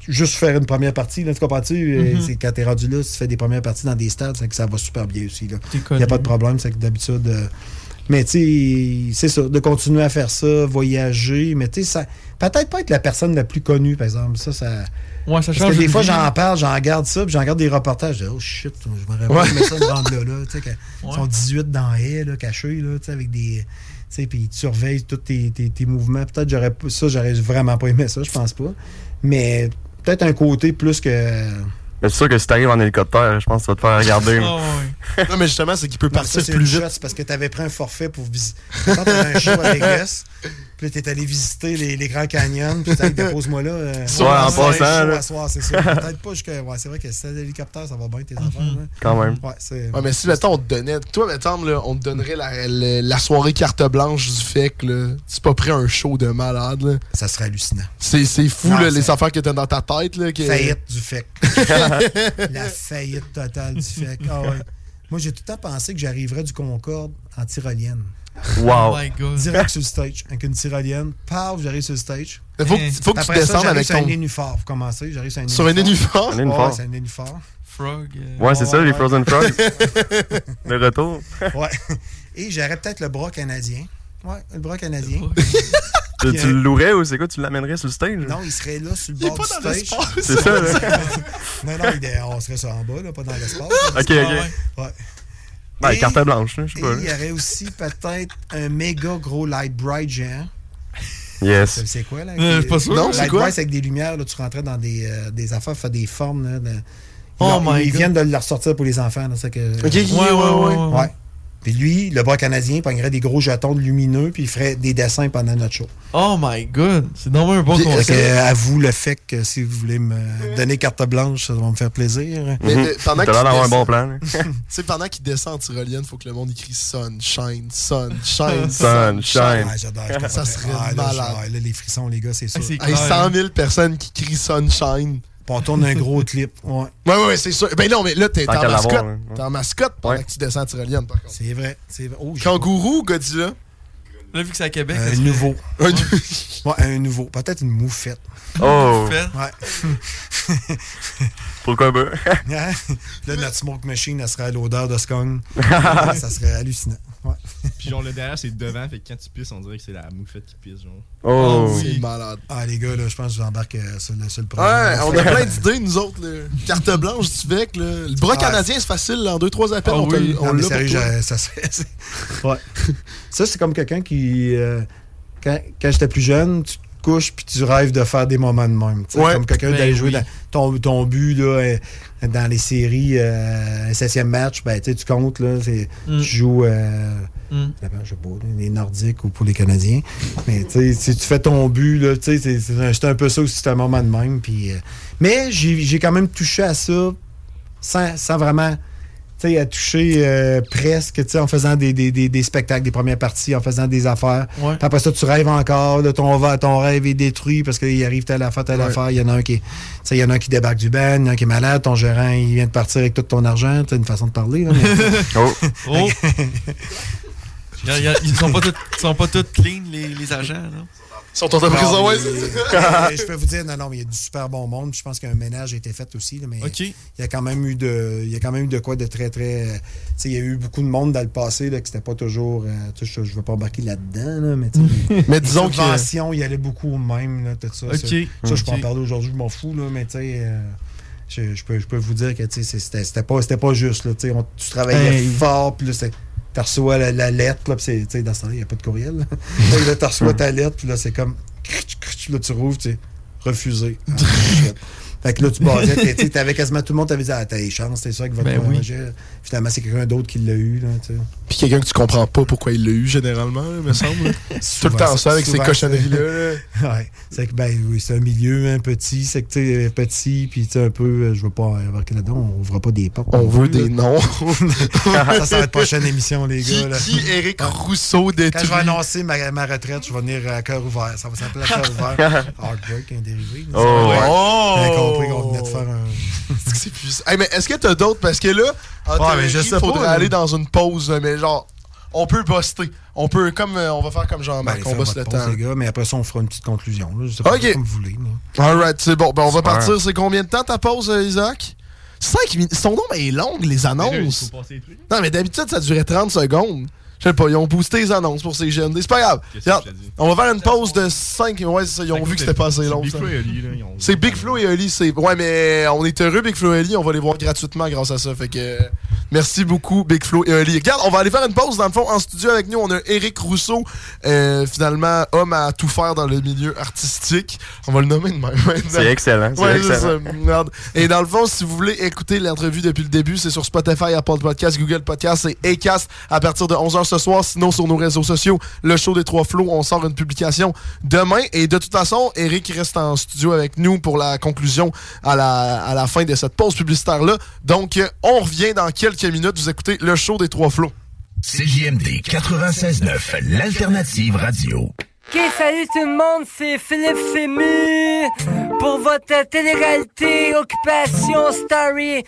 juste faire une première partie, là, tu comprends-tu? Euh, Mhm. C'est quand t'es rendu là, si tu fais des premières parties dans des stades, c'est que ça va super bien aussi, là. Il n'y a pas de problème, c'est que d'habitude. euh, mais tu sais, c'est ça, de continuer à faire ça, voyager, mais tu sais, ça. Peut-être pas être la personne la plus connue, par exemple. Ça, ça. Ouais, ça Parce change que des une fois, j'en parle, j'en regarde ça, puis j'en regarde des reportages. Je dis, oh shit, je Ouais. aimé ça de rendre là, là. Tu sais, Ils Ouais. sont 18 dans la haie, là, cachés, là, tu sais, avec des. Tu sais, puis ils te surveillent tous tes, tes- tes mouvements. Peut-être j'aurais pas- ça, j'aurais vraiment pas aimé ça, je pense pas. Mais peut-être un côté plus que. Mais c'est sûr que si t'arrives en hélicoptère, je pense que tu vas te faire regarder. Ah. Non, mais justement, c'est qu'il peut Non, partir ça, c'est plus une vite. c'est parce que tu avais pris un forfait pour visiter. Quand tu un show à Vegas, puis là, tu es allé visiter les, les Grands Canyons, puis tu dit, dépose-moi là. euh, Ouais, en soir, passant, là. soir, c'est ça. Peut-être pas jusqu'à. Ouais, c'est vrai que si t'as l'hélicoptère, ça va bien tes affaires. là. Quand même. Ouais, c'est. Ouais, mais si, mettons, on te donnait. Toi, mettons, là, on te donnerait la, la- la soirée carte blanche du fait que là, tu pas pris un show de malade. Là. Ça serait hallucinant. C'est, c'est fou, Non, là, c'est- les affaires que t'as dans ta tête. Là, que... Faillite du FEC. La faillite totale du FEC. Ah ouais. Moi, j'ai tout le temps pensé que j'arriverais du Concorde en tyrolienne. Wow. Oh my god. Direct sur le stage, avec une tyrolienne. Paf, j'arrive sur le stage. Faut que, faut que tu descendes avec sur un ton. nénuphar pour commencer. J'arrive sur un Sur un nénuphar? Un nénuphar? Ouais, c'est un nénuphar. Frog. euh, Ouais, c'est ça, les. Frozen Frogs. le retour. Ouais. Et j'aurais peut-être le bras canadien. Ouais, le bras canadien. Tu, euh, le louerais ou c'est quoi? Tu l'amènerais sur le stage? Non, il serait là sur le bord pas du dans stage. l'espace. C'est ça, là. non, non, il est- on serait ça en bas, là, pas dans l'espace. Ok, ok. Ouais. Ben, Et- carte blanche, je sais Et pas. il y aurait aussi peut-être un méga gros light bright géant. Yes. Ça, C'est quoi, là? Euh, pas sûr. Non, c'est Light quoi? bright, c'est avec des lumières, là, tu rentrais dans des, euh, des affaires, faire des formes. Là, de- ils, Oh my ils God. viennent de le ressortir pour les enfants. Là, ça que, Ok, ok, Ouais, ouais, ouais. ouais. Ouais. Puis lui, le bras canadien, pognerait des gros jetons de lumineux, puis il ferait des dessins pendant notre show. Oh my god. C'est normalement un bon concept. euh, à vous le fait que si vous voulez me donner carte blanche, ça va me faire plaisir. Mais, Mhm. mais pendant qu'il l'air d'avoir un bon plan. sais, pendant qu'il descend en tyrolienne, faut que le monde écrit sunshine, sunshine, Sunshine. Ouais, j'adore. je Ça serait Ah, là, malade. je- là, les frissons, les gars, c'est sûr. Ah, Hey, clair. 100 000 personnes qui crient sunshine. Puis on tourne un gros clip. Ouais. Ouais, ouais, c'est sûr. Ben non, mais là, t'es en mascotte. hein. T'es en mascotte pendant Ouais. que tu descends en tyrolienne, par contre. C'est vrai. C'est vrai. Oh, Kangourou ou Godzilla? Là, vu que c'est à Québec. un nouveau. Un- Ouais, un nouveau. Peut-être une moufette. Oh. Ouais. pourquoi pas? Hein? là, notre smoke machine, elle serait à l'odeur de scone. ça serait hallucinant. Ouais. Puis genre, le derrière, c'est devant, fait que quand tu pisses, on dirait que c'est la moufette qui pisse, genre. Oh, Ah, oui. C'est malade. Ah, les gars, là, je pense que j'embarque euh, sur le, sur le Ouais, projet. on a plein d'idées, nous autres. là. Carte blanche du VEC. Là. Le bras canadien, c'est facile. là. En deux, trois appels, Ah on, te- oui. on l'a sérieux, ça se fait. c'est- Ouais. ça, c'est comme quelqu'un qui. euh, quand quand j'étais plus jeune, tu te couches puis tu rêves de faire des moments de même. tu Ouais. Comme quelqu'un Ben d'aller jouer oui. dans ton, ton but là, euh, dans les séries, euh, un septième match, ben, tu tu comptes. Là, c'est- Mm. Tu joues. Euh, Mm. je sais pas, là, les Nordiques ou pour les Canadiens. Mais tu si tu fais ton but, tu c'est- un- peu ça aussi, c'est un moment de même. Puis, euh, mais j'ai j'ai quand même touché à ça sans, sans vraiment tu sais, à toucher euh, presque tu sais, en faisant des, des, des, des spectacles, des premières parties, en faisant des affaires. Ouais. Après ça, tu rêves encore, là, ton, ton rêve est détruit parce qu'il arrive telle affaire, telle Ouais. affaire. Il y en a un qui il y en a un qui débarque du ban, il y en a un qui est malade, ton gérant il vient de partir avec tout ton argent. Tu une façon de parler. Là, mais- Oh. Oh. Ils sont pas tous ils sont pas tous clean, les, les agents, là. Ils sont en prison, ouais. Euh, je peux vous dire, non, non, mais il y a du super bon monde. Je pense qu'un ménage a été fait aussi. là, mais il y a quand même eu de. Il y a quand même eu de quoi de très, très. euh, tu sais, il y a eu beaucoup de monde dans le passé là, que c'était pas toujours. euh, je, je veux pas embarquer là-dedans, là, mais tu sais, Mais disons que- subventions, il y allait beaucoup au même, là, tout ça. Ça, ça, je peux en parler aujourd'hui, je m'en fous, là, mais tu sais. euh, je, je peux, je peux vous dire que c'était pas, pas juste. Là, tu sais, on- tu travaillais Hey. fort, puis là, tu reçois la, la lettre, là, puis c'est- dans ce temps-là, il n'y a pas de courriel. là. Là, tu reçois ta lettre, puis là, c'est comme. Là, tu rouvres, tu sais, refusé. Fait que là, tu basais, t'es- tu sais, t'avais quasiment tout le monde t'avait dit, ah, t'as les chances, c'est ça avec votre Ben oui. projet. Finalement, c'est quelqu'un d'autre qui l'a eu, là, tu sais. Puis quelqu'un que tu comprends pas pourquoi il l'a eu, généralement, là, me semble. Tout le temps ça avec ces cochonneries-là. c'est- ouais. C'est que, ben oui, c'est un milieu, un petit, c'est que, tu sais, petit, puis tu sais, un peu, euh, je veux pas embarquer là-dedans, on ouvre pas des portes. On veut plus, des là. noms. ça, ça va être prochaine émission, les Qui- gars. là. qui Éric Rousseau détruit? Quand je vais annoncer ma, ma retraite, je vais venir à cœur ouvert. Ça va s'appeler à cœur ouvert. Heartbreak, un dérivé. Oh, Oh! Compris qu'on venait de faire un. Est-ce que c'est plus- Hey, mais est-ce que t'as d'autres? Parce que là, en Ouais, mais je sais faudrait pas, aller dans une pause, mais genre, on peut buster. On peut, comme euh, on va faire comme Jean-Marc, Ben, on bosse le pause, temps. les gars, mais après ça, on fera une petite conclusion. Là. Je sais pas Ok. comme vous voulez. Alright, c'est bon. Ben, on va partir. C'est combien de temps ta pause, euh, Isaac? 5 minutes. Son nom est long, les Mais là, il annonces. faut passer les trucs. Non, mais d'habitude, ça durait 30 secondes. Je sais pas, ils ont boosté les annonces pour ces jeunes. C'est pas grave. Regarde, on va faire une pause de 5. Ouais, c'est ça. Ils ont vu que c'était pas assez c'est long. C'est Big Flo et Oli. C'est... Ouais, mais on est heureux, Big Flo et Oli. On va les voir gratuitement grâce à ça. Fait que merci beaucoup, Big Flo et Oli. Regarde, on va aller faire une pause. Dans le fond, en studio avec nous, on a Eric Rousseau, euh, finalement, homme à tout faire dans le milieu artistique. On va le nommer de même. maintenant. C'est excellent, c'est Ouais, excellent. ça. Merde. Et dans le fond, si vous voulez écouter l'entrevue depuis le début, c'est sur Spotify, Apple Podcast, Google Podcast et Acast à partir de 11h ce soir. Sinon, sur nos réseaux sociaux, le show des trois flots, on sort une publication demain. Et de toute façon, Eric reste en studio avec nous pour la conclusion à la, fin de cette pause publicitaire-là. Donc, on revient dans quelques minutes. Vous écoutez le show des trois flots. CJMD 96.9, l'alternative radio. Ok, salut tout le monde, c'est Philippe Fému pour votre télé-réalité Occupation Story.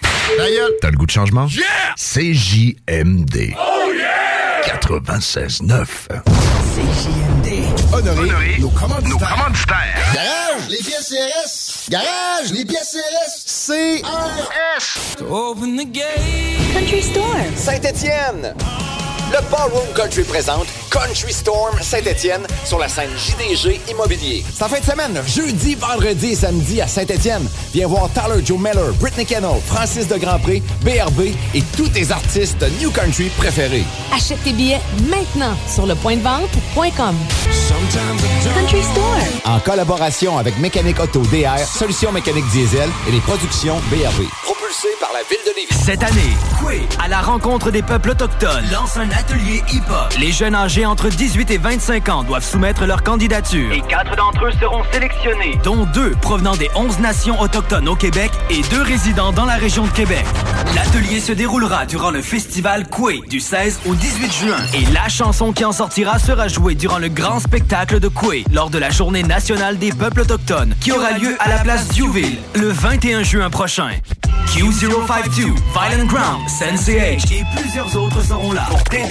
T'as le goût de changement? Yeah! CJMD. Oh yeah! 96.9. CJMD. Honoré, nos commanditaires. Garage, les pièces CRS. Garage, les pièces CRS. CRS. Open the gate. Country Storm. Saint-Étienne. Le Ballroom Country présente Country Storm Saint-Étienne sur la scène JDG Immobilier. C'est en fin de semaine, jeudi, vendredi et samedi à Saint-Étienne. Viens voir Tyler Joe Miller, Britney Kennel, Francis de Grandpré, BRB et tous tes artistes New Country préférés. Achète tes billets maintenant sur le point de vente.com. Country Store. En collaboration avec Mécanique Auto DR, Solutions Mécanique Diesel et les productions BRB. Propulsé par la ville de Lévis. Cette année, Coué, à la rencontre des peuples autochtones, lance un atelier hip-hop. Les jeunes âgés entre 18 et 25 ans doivent soumettre leur candidature. Et quatre d'entre eux seront sélectionnés, dont deux provenant des 11 nations autochtones au Québec et deux résidant dans la région de Québec. L'atelier se déroulera durant le festival Coué du 16 au 18 juin. Et la chanson qui en sortira sera jouée durant le grand spectacle de Coué lors de la journée nationale des peuples autochtones qui aura lieu à la place Diouville le 21 juin prochain. Q052, Violent Ground, Sensei H et plusieurs autres seront là pour t'aider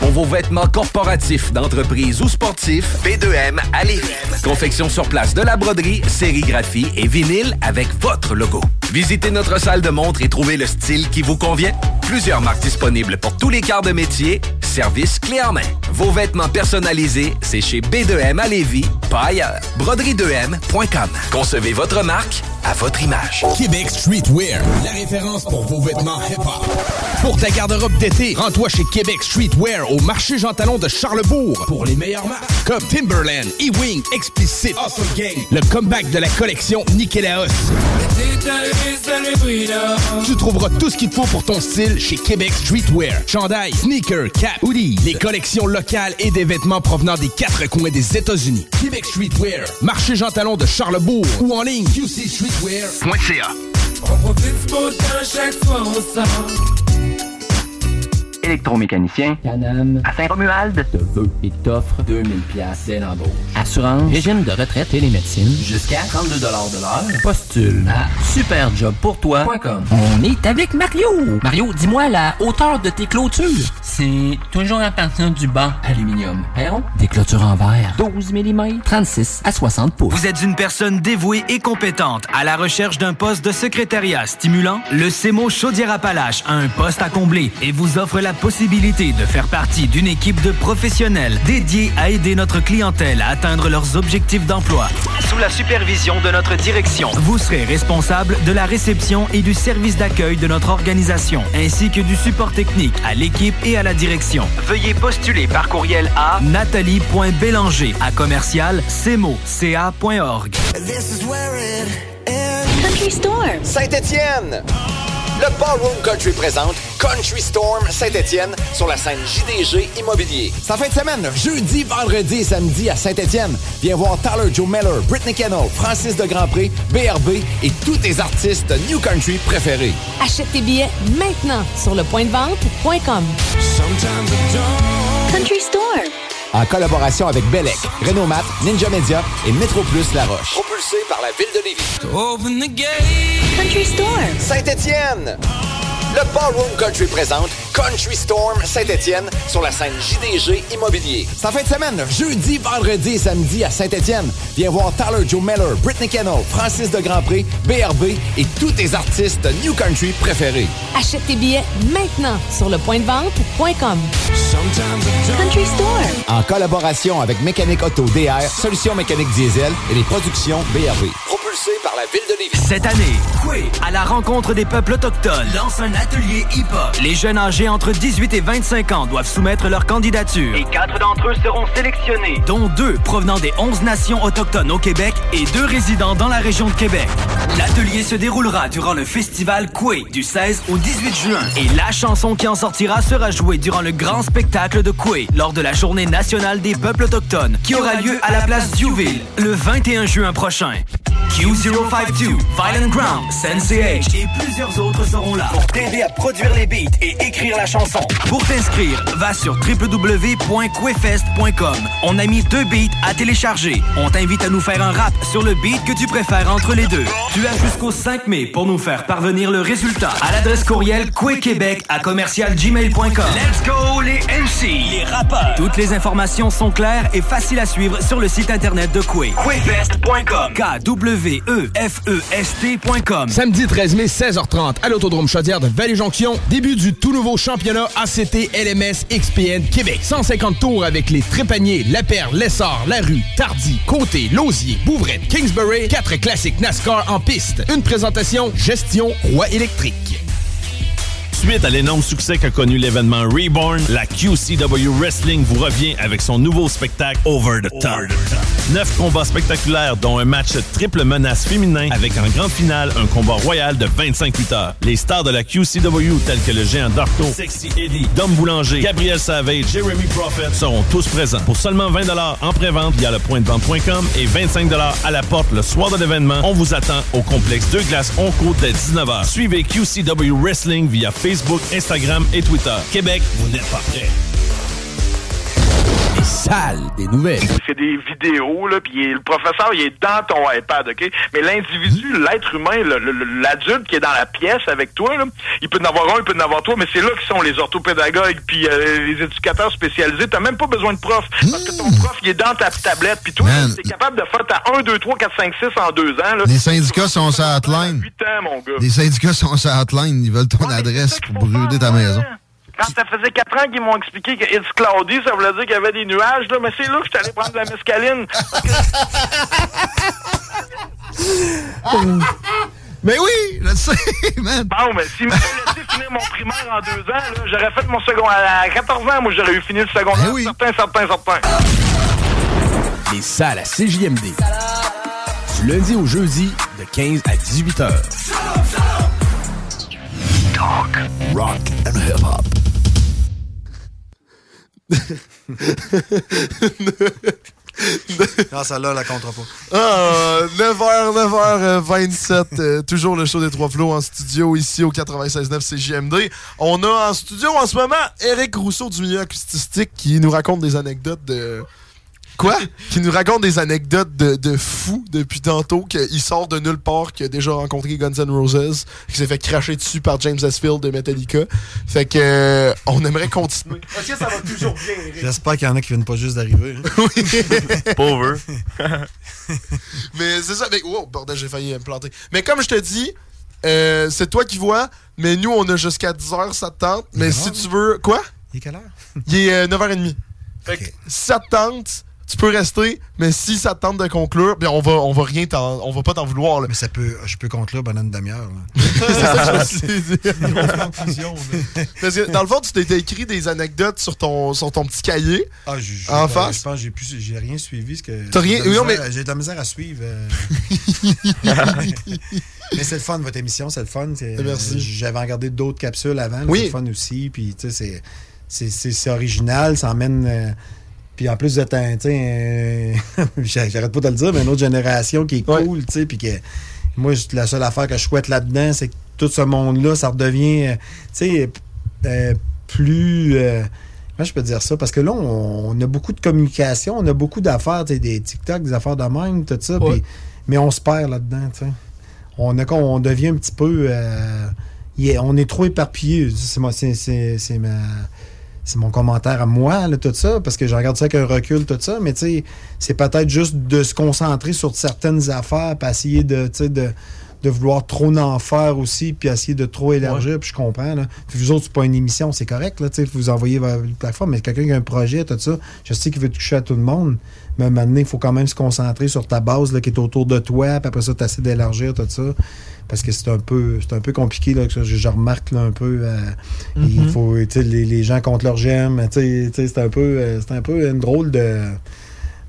Pour vos vêtements corporatifs, d'entreprise ou sportifs, B2M à Lévis. Confection sur place de la broderie, sérigraphie et vinyle avec votre logo. Visitez notre salle de montre et trouvez le style qui vous convient. Plusieurs marques disponibles pour tous les quarts de métier. Service clé en main. Vos vêtements personnalisés, c'est chez B2M à Lévis, pas ailleurs. Broderie2M.com. Concevez votre marque à votre image. Québec Streetwear, la référence pour vos vêtements hip-hop. Pour ta garde-robe d'été, rends-toi chez Québec Streetwear au marché Jean Talon de Charlebourg pour les meilleures marques comme Timberland, E-Wing, Explicit, Awesome Gang, le comeback de la collection Nikélaos. Tu trouveras tout ce qu'il te faut pour ton style chez Québec Streetwear. Chandail, sneakers, cap, hoodie, les collections locales et des vêtements provenant des quatre coins des États-Unis. Québec Streetwear, marché Jean Talon de Charlebourg ou en ligne qcstreetwear.ca. On profite du beau temps chaque fois on sort. Électromécanicien, Canam, à Saint-Romuald, te veut et t'offre 2000 pièces dès l'embauche. Assurance, régime de retraite et les médecines, jusqu'à 32 de l'heure. Postule à superjobpourtoi.com. On est avec Mario. Mario, dis-moi la hauteur de tes clôtures. C'est toujours à partir du banc aluminium. Perron, des clôtures en verre, 12 mm, 36 à 60 pouces. Vous êtes une personne dévouée et compétente à la recherche d'un poste de secrétariat stimulant? Le CEMO Chaudière-Appalaches a un poste à combler et vous offre la possibilité de faire partie d'une équipe de professionnels dédiés à aider notre clientèle à atteindre leurs objectifs d'emploi. Sous la supervision de notre direction, vous serez responsable de la réception et du service d'accueil de notre organisation, ainsi que du support technique à l'équipe et à la direction. Veuillez postuler par courriel à nathalie.bélanger à commercial cmo.ca.org. Country Storm. Saint-Étienne. Le Ballroom Country présente Country Storm Saint-Étienne sur la scène JDG Immobilier. C'est en fin de semaine, jeudi, vendredi et samedi à Saint-Étienne. Viens voir Tyler Joe Miller, Britney Kennel, Francis de Grandpré, BRB et tous tes artistes New Country préférés. Achète tes billets maintenant sur le point de vente.com. Country Storm. En collaboration avec Belec, Renault Mat, Ninja Media et Metro Plus La Roche. Propulsé par la ville de Lévis. Country Storm. Saint-Étienne. Le Ballroom Country présente Country Storm Saint-Étienne sur la scène JDG Immobilier. C'est en fin de semaine, jeudi, vendredi et samedi à Saint-Étienne. Viens voir Tyler Joe Miller, Britney Kennel, Francis de Grandpré, BRB et tous tes artistes New Country préférés. Achète tes billets maintenant sur le point de vente.com. Country Storm. En collaboration avec Mécanique Auto DR, Solutions Mécanique Diesel et les productions BRB. Propulsé par la ville de Lévis. Cette année, Quay, à la rencontre des peuples autochtones, lance un atelier hip-hop. Les jeunes âgés entre 18 et 25 ans doivent soumettre leur candidature. Et quatre d'entre eux seront sélectionnés, dont deux provenant des 11 nations autochtones au Québec et deux résidant dans la région de Québec. L'atelier se déroulera durant le festival Quay du 16 au 18 juin. Et la chanson qui en sortira sera jouée durant le grand spectacle de Quay lors de la Journée nationale des peuples autochtones qui aura lieu à la place Duville le 21 juin prochain. Q052, Violent Ground, Sensei H et plusieurs autres seront là pour t'aider à produire les beats et écrire la chanson. Pour t'inscrire, va sur www.quefest.com. On a mis deux beats à télécharger. On t'invite à nous faire un rap sur le beat que tu préfères entre les deux. Tu as jusqu'au 5 mai pour nous faire parvenir le résultat à l'adresse courriel quequebec à commercialgmail.com. Let's go les MC, les rappeurs. Toutes les informations sont claires et faciles à suivre sur le site internet de Quay. Quefest.com. K-W-E-F-E-S-T.com. Samedi 13 mai, 16h30, à l'Autodrome Chaudière de Vallée-Jonction, début du tout nouveau championnat ACT LMS XPN Québec. 150 tours avec les Trépaniers, La Perle, Lessard, La Rue, Tardy, Côté, Lausier, Bouvrette, Kingsbury, quatre classiques NASCAR en piste. Une présentation Gestion Roi électrique. Suite à l'énorme succès qu'a connu l'événement Reborn, la QCW Wrestling vous revient avec son nouveau spectacle Over the Top. Neuf combats spectaculaires, dont un match triple menace féminin avec en grande finale un combat royal de 25 lutteurs. Les stars de la QCW tels que le géant Darto, Sexy Eddie, Dom Boulanger, Gabriel Savage, Jeremy Prophet seront tous présents. Pour seulement 20 en pré-vente via le pointdevente.com et 25 à la porte le soir de l'événement, on vous attend au complexe Deux Glaces Oncourt dès 19h. Suivez QCW Wrestling via Facebook, Instagram et Twitter. Québec, vous n'êtes pas prêts. Salles des nouvelles. C'est des vidéos, là, puis le professeur, il est dans ton iPad, OK? Mais l'individu, l'être humain, l'adulte qui est dans la pièce avec toi, là, il peut en avoir un, il peut en avoir toi, mais c'est là que sont les orthopédagogues puis euh, les éducateurs spécialisés. T'as même pas besoin de prof, parce que ton prof, il est dans ta tablette, puis toi, t'es capable de faire ta 1, 2, 3, 4, 5, 6 en deux ans, là. Les syndicats sont sur hotline. 8 ans, mon gars. Les syndicats sont sur hotline. Ils veulent ton adresse pour brûler ta maison. Quand ça faisait 4 ans qu'ils m'ont expliqué que It's cloudy, ça voulait dire qu'il y avait des nuages, là, mais c'est là que je suis allé prendre de la mescaline. Mais oui, je sais, man. Bon, mais s'il m'avait laissé finir mon primaire en deux ans, là, j'aurais fait mon secondaire. À 14 ans, moi, j'aurais eu fini le secondaire. Certain, certain, certain. Les salles à CJMD. Du lundi au jeudi, de 15 à 18 heures. Talk, rock and hip-hop. Non, celle-là, la comptera pas. Ah, 9h, 9h27, euh, toujours le show des Trois Flots en studio ici au 96.9 CJMD. On a en studio en ce moment Eric Rousseau du milieu acoustique qui nous raconte des anecdotes de... Quoi? qui nous raconte des anecdotes de, de fou depuis tantôt, qu'il sort de nulle part, qu'il a déjà rencontré Guns N' Roses, qu'il s'est fait cracher dessus par James Hetfield de Metallica. Fait que euh, on aimerait continuer. Est-ce que ça va toujours bien? J'espère qu'il y en a qui viennent pas juste d'arriver. hein. Pauvre. mais c'est ça. Mais, wow, bordel, j'ai failli me planter. Mais comme je te dis, euh, c'est toi qui vois, mais nous, on a jusqu'à 10h, ça te tente. Mais si tu veux. Quoi? Il est quelle heure? Il est euh, 9h30. Fait que si ça te tente, tu peux rester, mais si ça te tente de conclure, bien on va, on va rien t'en- on va pas t'en vouloir. Là. Mais ça peut, je peux conclure pendant une demi-heure. c'est ça que je. Parce que dans le fond, tu t'étais écrit des anecdotes sur ton, sur ton petit cahier. Ah, je, je- en je face. pense que j'ai plus- j'ai rien suivi. ce que- T'as rien- j'ai de la oui, non, misère- mais- J'ai de la misère à suivre. euh. mais c'est le fun, votre émission, c'est le fun. Eh, Merci. euh, J'avais regardé d'autres capsules avant. Oui. C'est le fun aussi. Puis, tu sais, c'est- c'est- c'est c'est original. Ça emmène. euh, puis en plus, êtes un. tu sais, un- J'arrête pas de le dire, mais une autre génération qui est cool, tu sais. Puis que. Moi, la seule affaire que je souhaite là-dedans, c'est que tout ce monde-là, ça redevient, euh, tu sais, euh, plus. euh, Comment je peux dire ça? Parce que là, on, on a beaucoup de communication, on a beaucoup d'affaires, tu sais, des TikTok, des affaires de même, tout ça. mais on se perd là-dedans, tu sais. On, a, on devient un petit peu. euh, on est trop éparpillé. C'est ma- c'est mon commentaire à moi, là, tout ça, parce que je regarde ça avec un recul, tout ça, mais tu sais, c'est peut-être juste de se concentrer sur certaines affaires, puis essayer de, de, de vouloir trop en faire aussi, puis essayer de trop élargir, puis je comprends. Là. Puis vous autres, c'est pas une émission, c'est correct, là, tu sais, vous envoyez vers une plateforme, mais quelqu'un qui a un projet, tout ça, je sais qu'il veut toucher à tout le monde, mais donné, il faut quand même se concentrer sur ta base là, qui est autour de toi, puis après ça, tu essaies d'élargir, tout ça. Parce que c'est un peu c'est un peu compliqué, là, que je, je remarque là, un peu. euh, Il Mhm. faut, tu sais, les, les gens contre leur gemme, tu sais, tu sais, c'est un peu euh, c'est un peu une drôle de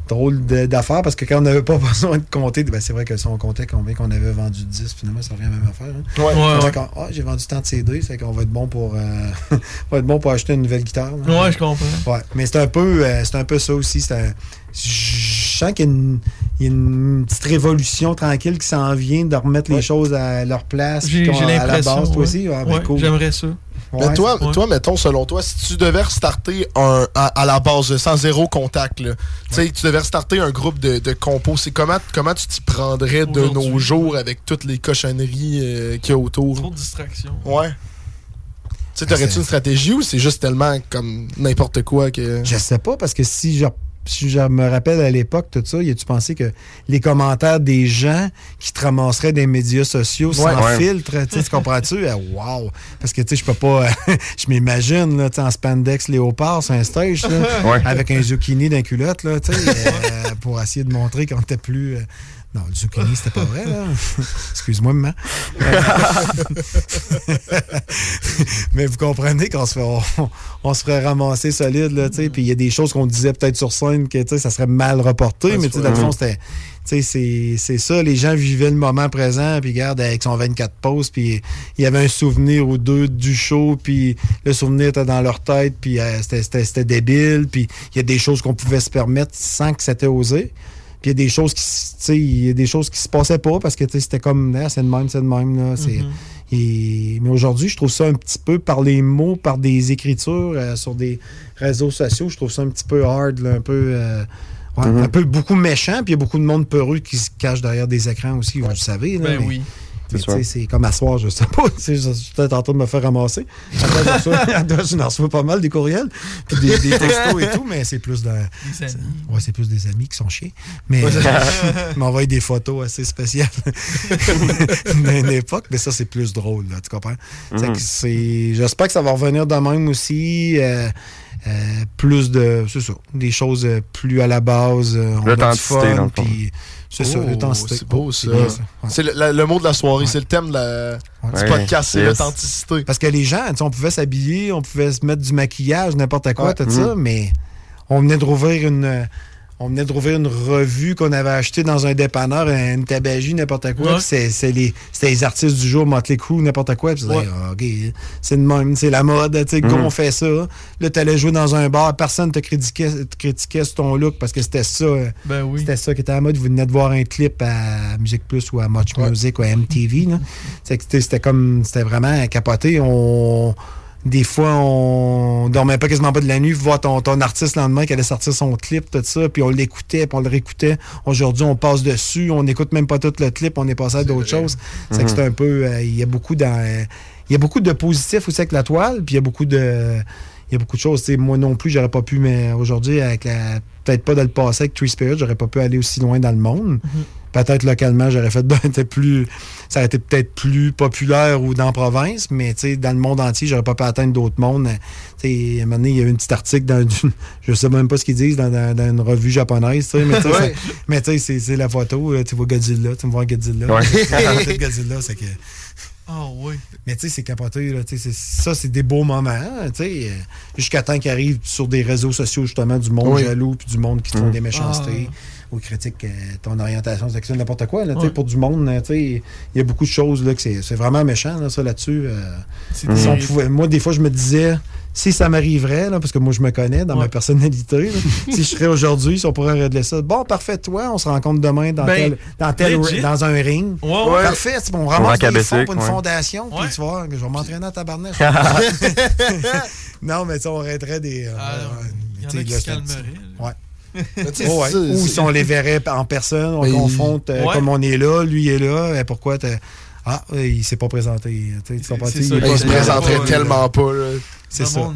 drôle de- d'affaire parce que quand on n'avait pas besoin de compter, ben c'est vrai que si on comptait combien qu'on avait vendu de 10, finalement, ça revient à la même affaire. hein. Ouais. Ouais, On ouais. Ah, j'ai vendu tant de CD, c'est qu'on va être bon pour euh, on va être bon pour acheter une nouvelle guitare. là. Ouais, je comprends. Ouais, mais c'est un peu euh, c'est un peu ça aussi. un- sens qu'il y, a une- il y a une petite révolution tranquille qui s'en vient de remettre les choses à leur place. J'ai l'impression. base, toi ouais. aussi. Ah, ben, Ouais, cool. J'aimerais ça. Mais Ouais. toi, toi, mettons, selon toi, si tu devais restarter un, à, à la base, sans zéro contact, là, tu sais, tu devais restarter un groupe de, de compos, c'est comment, comment tu t'y prendrais de nos jours avec toutes les cochonneries euh, qu'il y a autour? Trop de distractions. Ouais. Tu sais, t'aurais-tu une stratégie ou c'est juste tellement comme n'importe quoi que. Je sais pas, parce que si je, si je me rappelle à l'époque, tout ça, y a-tu pensé que les commentaires des gens qui te ramasseraient des médias sociaux sans Ouais. filtre, tu comprends-tu? Ah, Wow! Parce que, tu sais, je peux pas... je m'imagine, là, en spandex léopard sur un stage, là, Ouais. avec un zucchini d'un culotte, là, tu sais, euh, pour essayer de montrer qu'on était plus... euh, Non, le zucchini, c'était pas vrai, là. Excuse-moi, maman. Mais vous comprenez qu'on se, fait, on, se ferait ramasser solide, là, tu sais. Puis il y a des choses qu'on disait peut-être sur scène que, tu sais, ça serait mal reporté, mais, tu sais, dans le fond, c'était. Tu sais, c'est ça, les gens vivaient le moment présent, puis regarde, avec son 24 pauses, puis il y avait un souvenir ou deux du show, puis le souvenir était dans leur tête, puis euh, c'était débile, puis il y a des choses qu'on pouvait se permettre sans que c'était osé. Puis il y a des choses qui, il y a des choses qui se passaient pas parce que c'était comme, ah, c'est de même, c'est de même. Là, mm-hmm. mais aujourd'hui, je trouve ça un petit peu par les mots, par des écritures euh, sur des réseaux sociaux, je trouve ça un petit peu hard, un peu. Euh, mm-hmm. Un peu beaucoup méchant, puis il y a beaucoup de monde peureux qui se cache derrière des écrans aussi, vous le savez. Là, ben oui. C'est comme à soir, je sais pas. Je suis peut-être en train de me faire ramasser. Je n'en reçois pas mal des courriels, puis des, textos et tout, mais c'est plus de. Ouais, c'est plus des amis qui sont chiés. Mais ils m'envoient des photos assez spéciales d'une époque, mais ça, c'est plus drôle, là, tu comprends? Mm-hmm. J'espère que ça va revenir de même aussi. Euh, euh, plus de. C'est ça. Des choses plus à la base. Euh, L'authenticité, dans le c'est ça, l'authenticité. C'est beau, ça. C'est le, mot de la soirée, c'est le thème de la, du podcast, c'est l'authenticité. Parce que les gens, on pouvait s'habiller, on pouvait se mettre du maquillage, n'importe quoi, tout ça, mm-hmm. mais on venait de rouvrir une on venait de rouvrir une revue qu'on avait achetée dans un dépanneur, une tabagie, n'importe quoi. C'est les, les artistes du jour, Motley Crue, n'importe quoi. Ah, c'est de même, c'est la mode, tu sais, mm. on fait ça. Là, t'allais jouer dans un bar, personne te critiquait, te critiquait sur ton look parce que c'était ça. Ben oui. C'était ça qui était à la mode. Vous venez de voir un clip à Musique Plus ou à Much Music ou à MTV. C'était comme, c'était vraiment capoté. On des fois, on dormait pas quasiment pas de la nuit, voir ton, ton artiste le lendemain qui allait sortir son clip, tout ça, puis on l'écoutait, puis on le réécoutait. Aujourd'hui, on passe dessus, on n'écoute même pas tout le clip, on est passé à d'autres choses. C'est que c'est un peu. Euh, il y a beaucoup dans. il y a beaucoup de positifs aussi avec la toile, puis il y a beaucoup de. Il y a beaucoup de choses. moi non plus, j'aurais pas pu, mais aujourd'hui, avec la. Peut-être pas de le passer avec Tree Spirit, j'aurais pas pu aller aussi loin dans le monde. Mm-hmm. Peut-être localement, j'aurais fait ben, plus. Ça aurait été peut-être plus populaire ou dans la province, mais dans le monde entier, j'aurais pas pu atteindre d'autres mondes. T'sais, à un moment donné, il y a eu un petit article dans une, je sais même pas ce qu'ils disent dans, une revue japonaise, mais tu sais, c'est la photo, tu vois Godzilla, tu me vois Godzilla. Ouais. Godzilla, c'est que. Ah oui. Mais tu sais, c'est capoté. Là, ça, c'est des beaux moments. sais Jusqu'à temps qu'il arrive sur des réseaux sociaux, justement, du monde jaloux puis du monde qui te font mm. des méchancetés. Ah ou critique euh, ton orientation sexuelle, n'importe quoi. Là, Pour du monde, il y a beaucoup de choses là, que c'est vraiment méchant là, ça là-dessus. Euh, moi, des fois, je me disais, si ça m'arriverait, parce que moi, je me connais dans ma personnalité, si je serais aujourd'hui, si on pourrait régler ça, bon, parfait, toi, on se rencontre demain dans, ben, tel, dans, dans un ring. Parfait, on ramasse des fonds pour une fondation, puis tu vois, je vais m'entraîner à tabarnak. non, mais ça, on arrêterait des... Euh, ah, il y en a qui se calmeraient. Ouais. Ou si on les verrait en personne, on confronte euh, comme on est là, lui est là, et pourquoi Ah, il s'est pas présenté. Tu il, se présenterait tellement pas. C'est ça. non.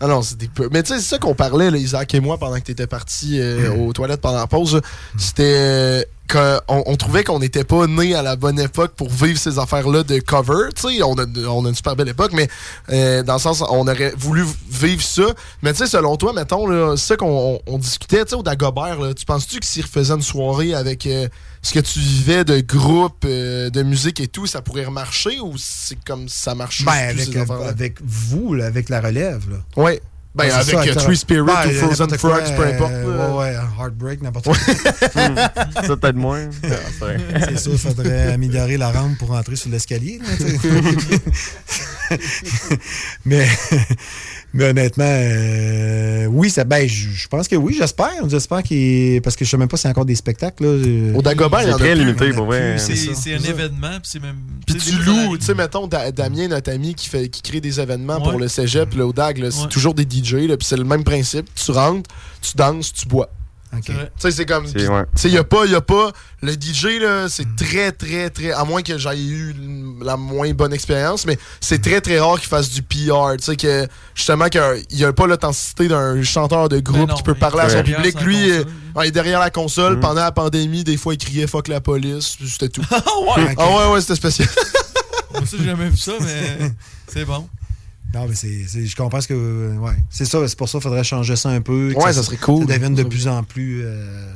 Ah non, c'est des peu. Mais tu sais, c'est ça qu'on parlait, là, Isaac et moi, pendant que tu étais parti euh, mm. aux toilettes pendant la pause. C'était. Euh, qu'on trouvait qu'on n'était pas né à la bonne époque pour vivre ces affaires-là de cover. Tu sais, on a, on a une super belle époque, mais euh, dans le sens, on aurait voulu vivre ça. Mais tu sais, selon toi, mettons, là, ça qu'on on, discutait, tu sais, au Dagobert, tu penses-tu que s'il refaisait une soirée avec euh, ce que tu vivais de groupe, euh, de musique et tout, ça pourrait remarcher ou c'est comme ça marche ben, avec, avec vous, avec la relève, là. Oui. Ben, avec ça, Tree Spirit ben, ou Frozen Frogs, peu importe. Euh, ouais, ouais, Heartbreak, n'importe quoi. ça, peut-être moins. c'est sûr, il faudrait améliorer la rampe pour rentrer sur l'escalier. mais, mais honnêtement, euh, oui, ça, ben, je pense que oui, j'espère. J'espère qu'il. Parce que je sais même pas s'il y a encore des spectacles. Là. Au Dagobert, il y en a très limité pour vrai. C'est un événement, puis c'est même. Puis tu loues, tu sais, mettons, Damien, notre ami qui, fait, qui crée des événements pour le cégep, le au Dag, c'est toujours des DJ puis c'est le même principe. Tu rentres, tu danses, tu bois. Tu sais, c'est comme. Tu sais, il n'y a, pas, a pas. Le DJ, là, c'est mm. très, très, très. À moins que j'aille eu la moins bonne expérience, mais c'est très, très rare qu'il fasse du PR. Tu sais, que justement, qu'il n'y a pas l'authenticité d'un chanteur de groupe qui peut parler à son public. Lui, il est derrière la console. Mm. Pendant la pandémie, des fois, il criait fuck la police. C'était tout. ah ouais, ah ouais, ouais c'était spécial. Moi aussi, j'ai jamais vu ça, mais c'est bon. Non, mais c'est, je comprends ce que. Ouais. C'est ça, c'est pour ça qu'il faudrait changer ça un peu. Ouais, ça, serait cool. Ça devienne de plus en plus. Euh,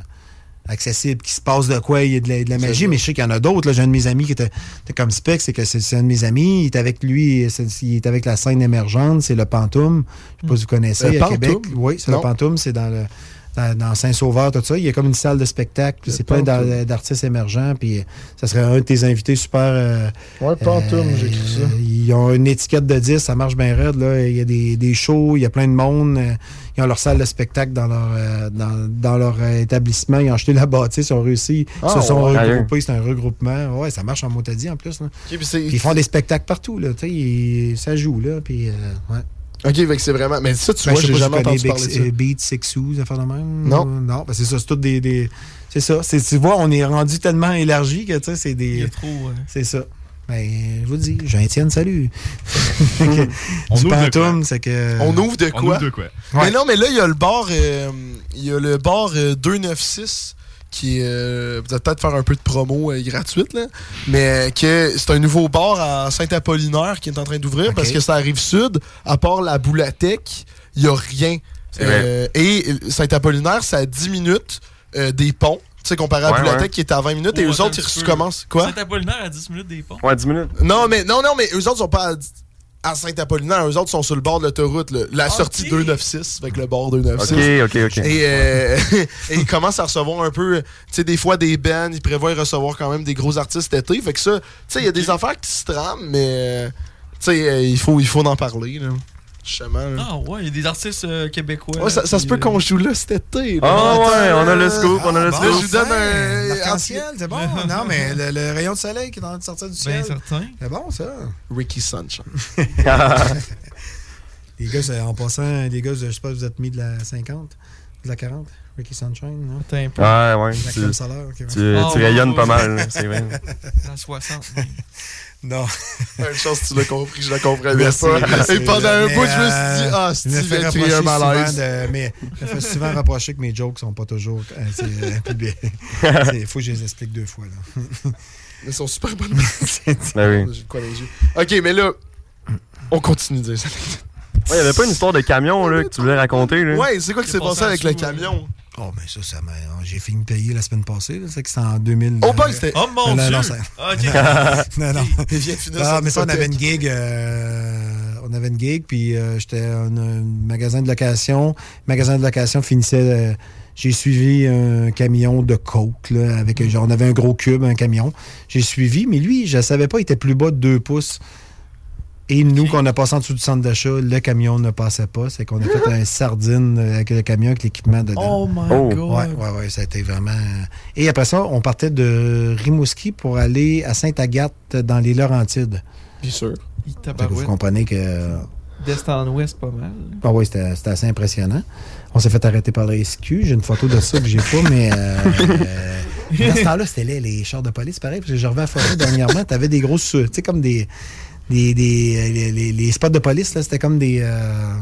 accessible, qui se passe de quoi, il y a de la, de la magie, mais je sais qu'il y en a d'autres. là. J'ai un de mes amis qui était, était comme spec, c'est que c'est un de mes amis, il est avec lui, il est avec la scène émergente, c'est le Pantoum. Je sais pas si vous connaissez, Le à? Québec. Oui, c'est le. Pantoum, c'est dans le dans, dans Saint-Sauveur, tout ça. Il y a comme une salle de spectacle, puis c'est plein d'artistes émergents, puis euh, ça serait un de tes invités super... euh, Ouais, Pantoum, j'ai écrit ça. Ils ont une étiquette de 10, ça marche bien raide. Là. Il y a des, des shows, il y a plein de monde. euh, Ils ont leur salle de spectacle dans leur, euh, dans, dans leur euh, établissement. Ils ont acheté la bâtisse, ils ont réussi. Ils Ah, se sont ouais. regroupés, c'est un regroupement. Ouais, ça marche en motadie en plus. Là. Puis ils font des spectacles partout. Là. Tu sais, ils- ça joue. Là, puis, euh, ouais. Ok, fait que c'est vraiment. Mais ça, tu Ben, vois, j'ai jamais entendu parler de Beat- ça. euh, Beat Sixou, ça fait de même? Non. Euh, Non, ben c'est ça, c'est tout des. des- c'est ça. C'est- Tu vois, on est rendu tellement élargi que tu sais, c'est des. C'est ça. Ben, je vous le dis, Jean-Étienne, salut. On du ouvre de pantoum, c'est que. On ouvre de quoi? Ouais. Mais non, mais là, il y a le bar, euh, il y a le bar euh, 296 qui est. euh, vous allez peut-être faire un peu de promo euh, gratuite, là. Mais euh, que c'est un nouveau bar à Saint-Apollinaire qui est en train d'ouvrir parce que ça arrive sud. À part la Boulathèque, il n'y a rien. Euh, et Saint-Apollinaire, c'est à 10 minutes euh, des ponts. Tu sais, comparé à Ouais, ouais. qui est à 20 minutes et Oh, eux autres, ils recommencent. Quoi? Saint-Apollinaire à 10 minutes des ponts. Ouais, 10 minutes. Non, mais, non, non, mais eux autres sont pas à, à Saint-Apollinaire. Eux autres sont sur le bord de l'autoroute. La sortie 296 avec le bord 296. Ok, ok, ok. Et, euh, et ils commencent à recevoir un peu, tu sais, des fois des bands. Ils prévoient recevoir quand même des gros artistes cet été. Fait que ça, tu sais, il y a des affaires qui se trament, mais, euh, tu sais, euh, il faut, il faut en parler, là. Justement. Ah ouais, il y a des artistes euh, québécois. Ouais, ça, ça se peut euh, qu'on joue là cet été. Ah ouais, on a le scoop, on a le Bon, scoop. je vous donne un- L'arc-en-ciel, c'est bon. non, mais le, le rayon de soleil qui est en train de sortir du ciel. Ben certain. C'est bon, ça. Ricky Sunshine. les gars, c'est- en passant, les gars, je sais pas, vous êtes mis de la 50, de la 40, Ricky Sunshine, non? Attends un peu. Ouais, ouais. La Tu, crème solaire, ok, ouais. tu, Ah, tu ouais, rayonnes ouais, pas mal, c'est vrai. La 60. Non. Une chance que tu l'as compris, je la comprenais Merci, pas. merci. Et pendant un bout, je me suis euh, dit, ah, je me Steve a créé un malaise. de- mais je me fais souvent reprocher que mes jokes sont pas toujours. euh, c'est, euh, publiés. Il faut que je les explique deux fois. Là. Mais ils sont super bonnes. Ben oui. Quoi les yeux. Ok, mais là, on continue de dire ça. Ouais, y avait pas une histoire de camion, là, que tu voulais raconter, là? Ouais, c'est quoi qui s'est passé avec le camion? Oh, mais ça, ça m'a. J'ai fini de payer la semaine passée. là. C'est que c'était en 2000. Oh, boy, c'était- Oh, mon non, Dieu! Non, ça- Ok. non, non. Finir Ah, mais ça, on avait une gig. euh, on avait une gig, puis euh, j'étais en un magasin de location. Le magasin de location finissait. euh, j'ai suivi un camion de coke, là, avec un- genre, on avait un gros cube, un camion. J'ai suivi, mais lui, je ne savais pas, il était plus bas de 2 pouces. Et nous, qu'on a passé en dessous du centre d'achat, le camion ne passait pas. C'est qu'on a fait un sardine avec le camion avec l'équipement dedans. Oh my Oh. god. Ouais, ouais, ouais, ça a été vraiment. Et après ça, on partait de Rimouski pour aller à Sainte-Agathe dans les Laurentides. Bien sûr. Vous comprenez que. D'est en ouest, pas mal. Ah oui, c'était assez impressionnant. On s'est fait arrêter par la SQ. J'ai une photo de ça que j'ai pas, mais. Euh, euh, dans ce temps-là, c'était les, les chars de police, pareil. Parce que je reviens à la forêt dernièrement, t'avais des grosses. Tu sais, comme des. Des, des les, les- spots de police, là, c'était comme des. euh,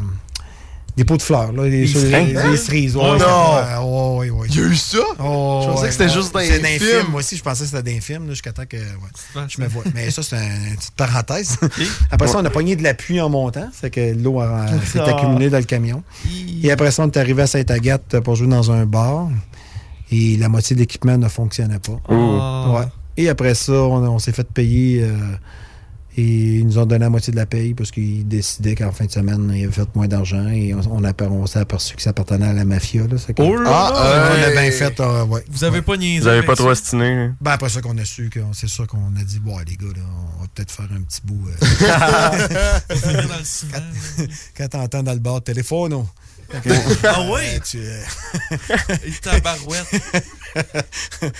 des pots de fleurs, là. Des, cerises. Oh ouais, non! ouais. Il y a eu ça? Oh, Je pensais que c'était juste d'un films. film. Moi aussi, je pensais que c'était d'un film, jusqu'à temps que ouais, je me vois. Mais ça, c'est un- une petite parenthèse. Après ça, on a pogné de la pluie en montant. C'est que l'eau a- s'est Ah. accumulée dans le camion. Et après ça, on est arrivé à Sainte-Agathe pour jouer dans un bar. Et la moitié de l'équipement ne fonctionnait pas. Ah. Ouais. Et après ça, on, on s'est fait payer. euh, et ils nous ont donné la moitié de la paye parce qu'ils décidaient qu'en fin de semaine, ils avaient fait moins d'argent. Et on, on, on s'est aperçu que ça appartenait à la mafia. Là, que- Oh là ah, euh, on a bien fait. euh, ouais. Vous avez pas niaisé. Vous avez pas ça? trop ostiné, là? Ben, après ça qu'on a su, que c'est sûr qu'on a dit, bon, les gars, là, on va peut-être faire un petit bout. euh, ciment. quand t'entends dans le bar de téléphone, non? Ah ouais? tu, Et tabarouette.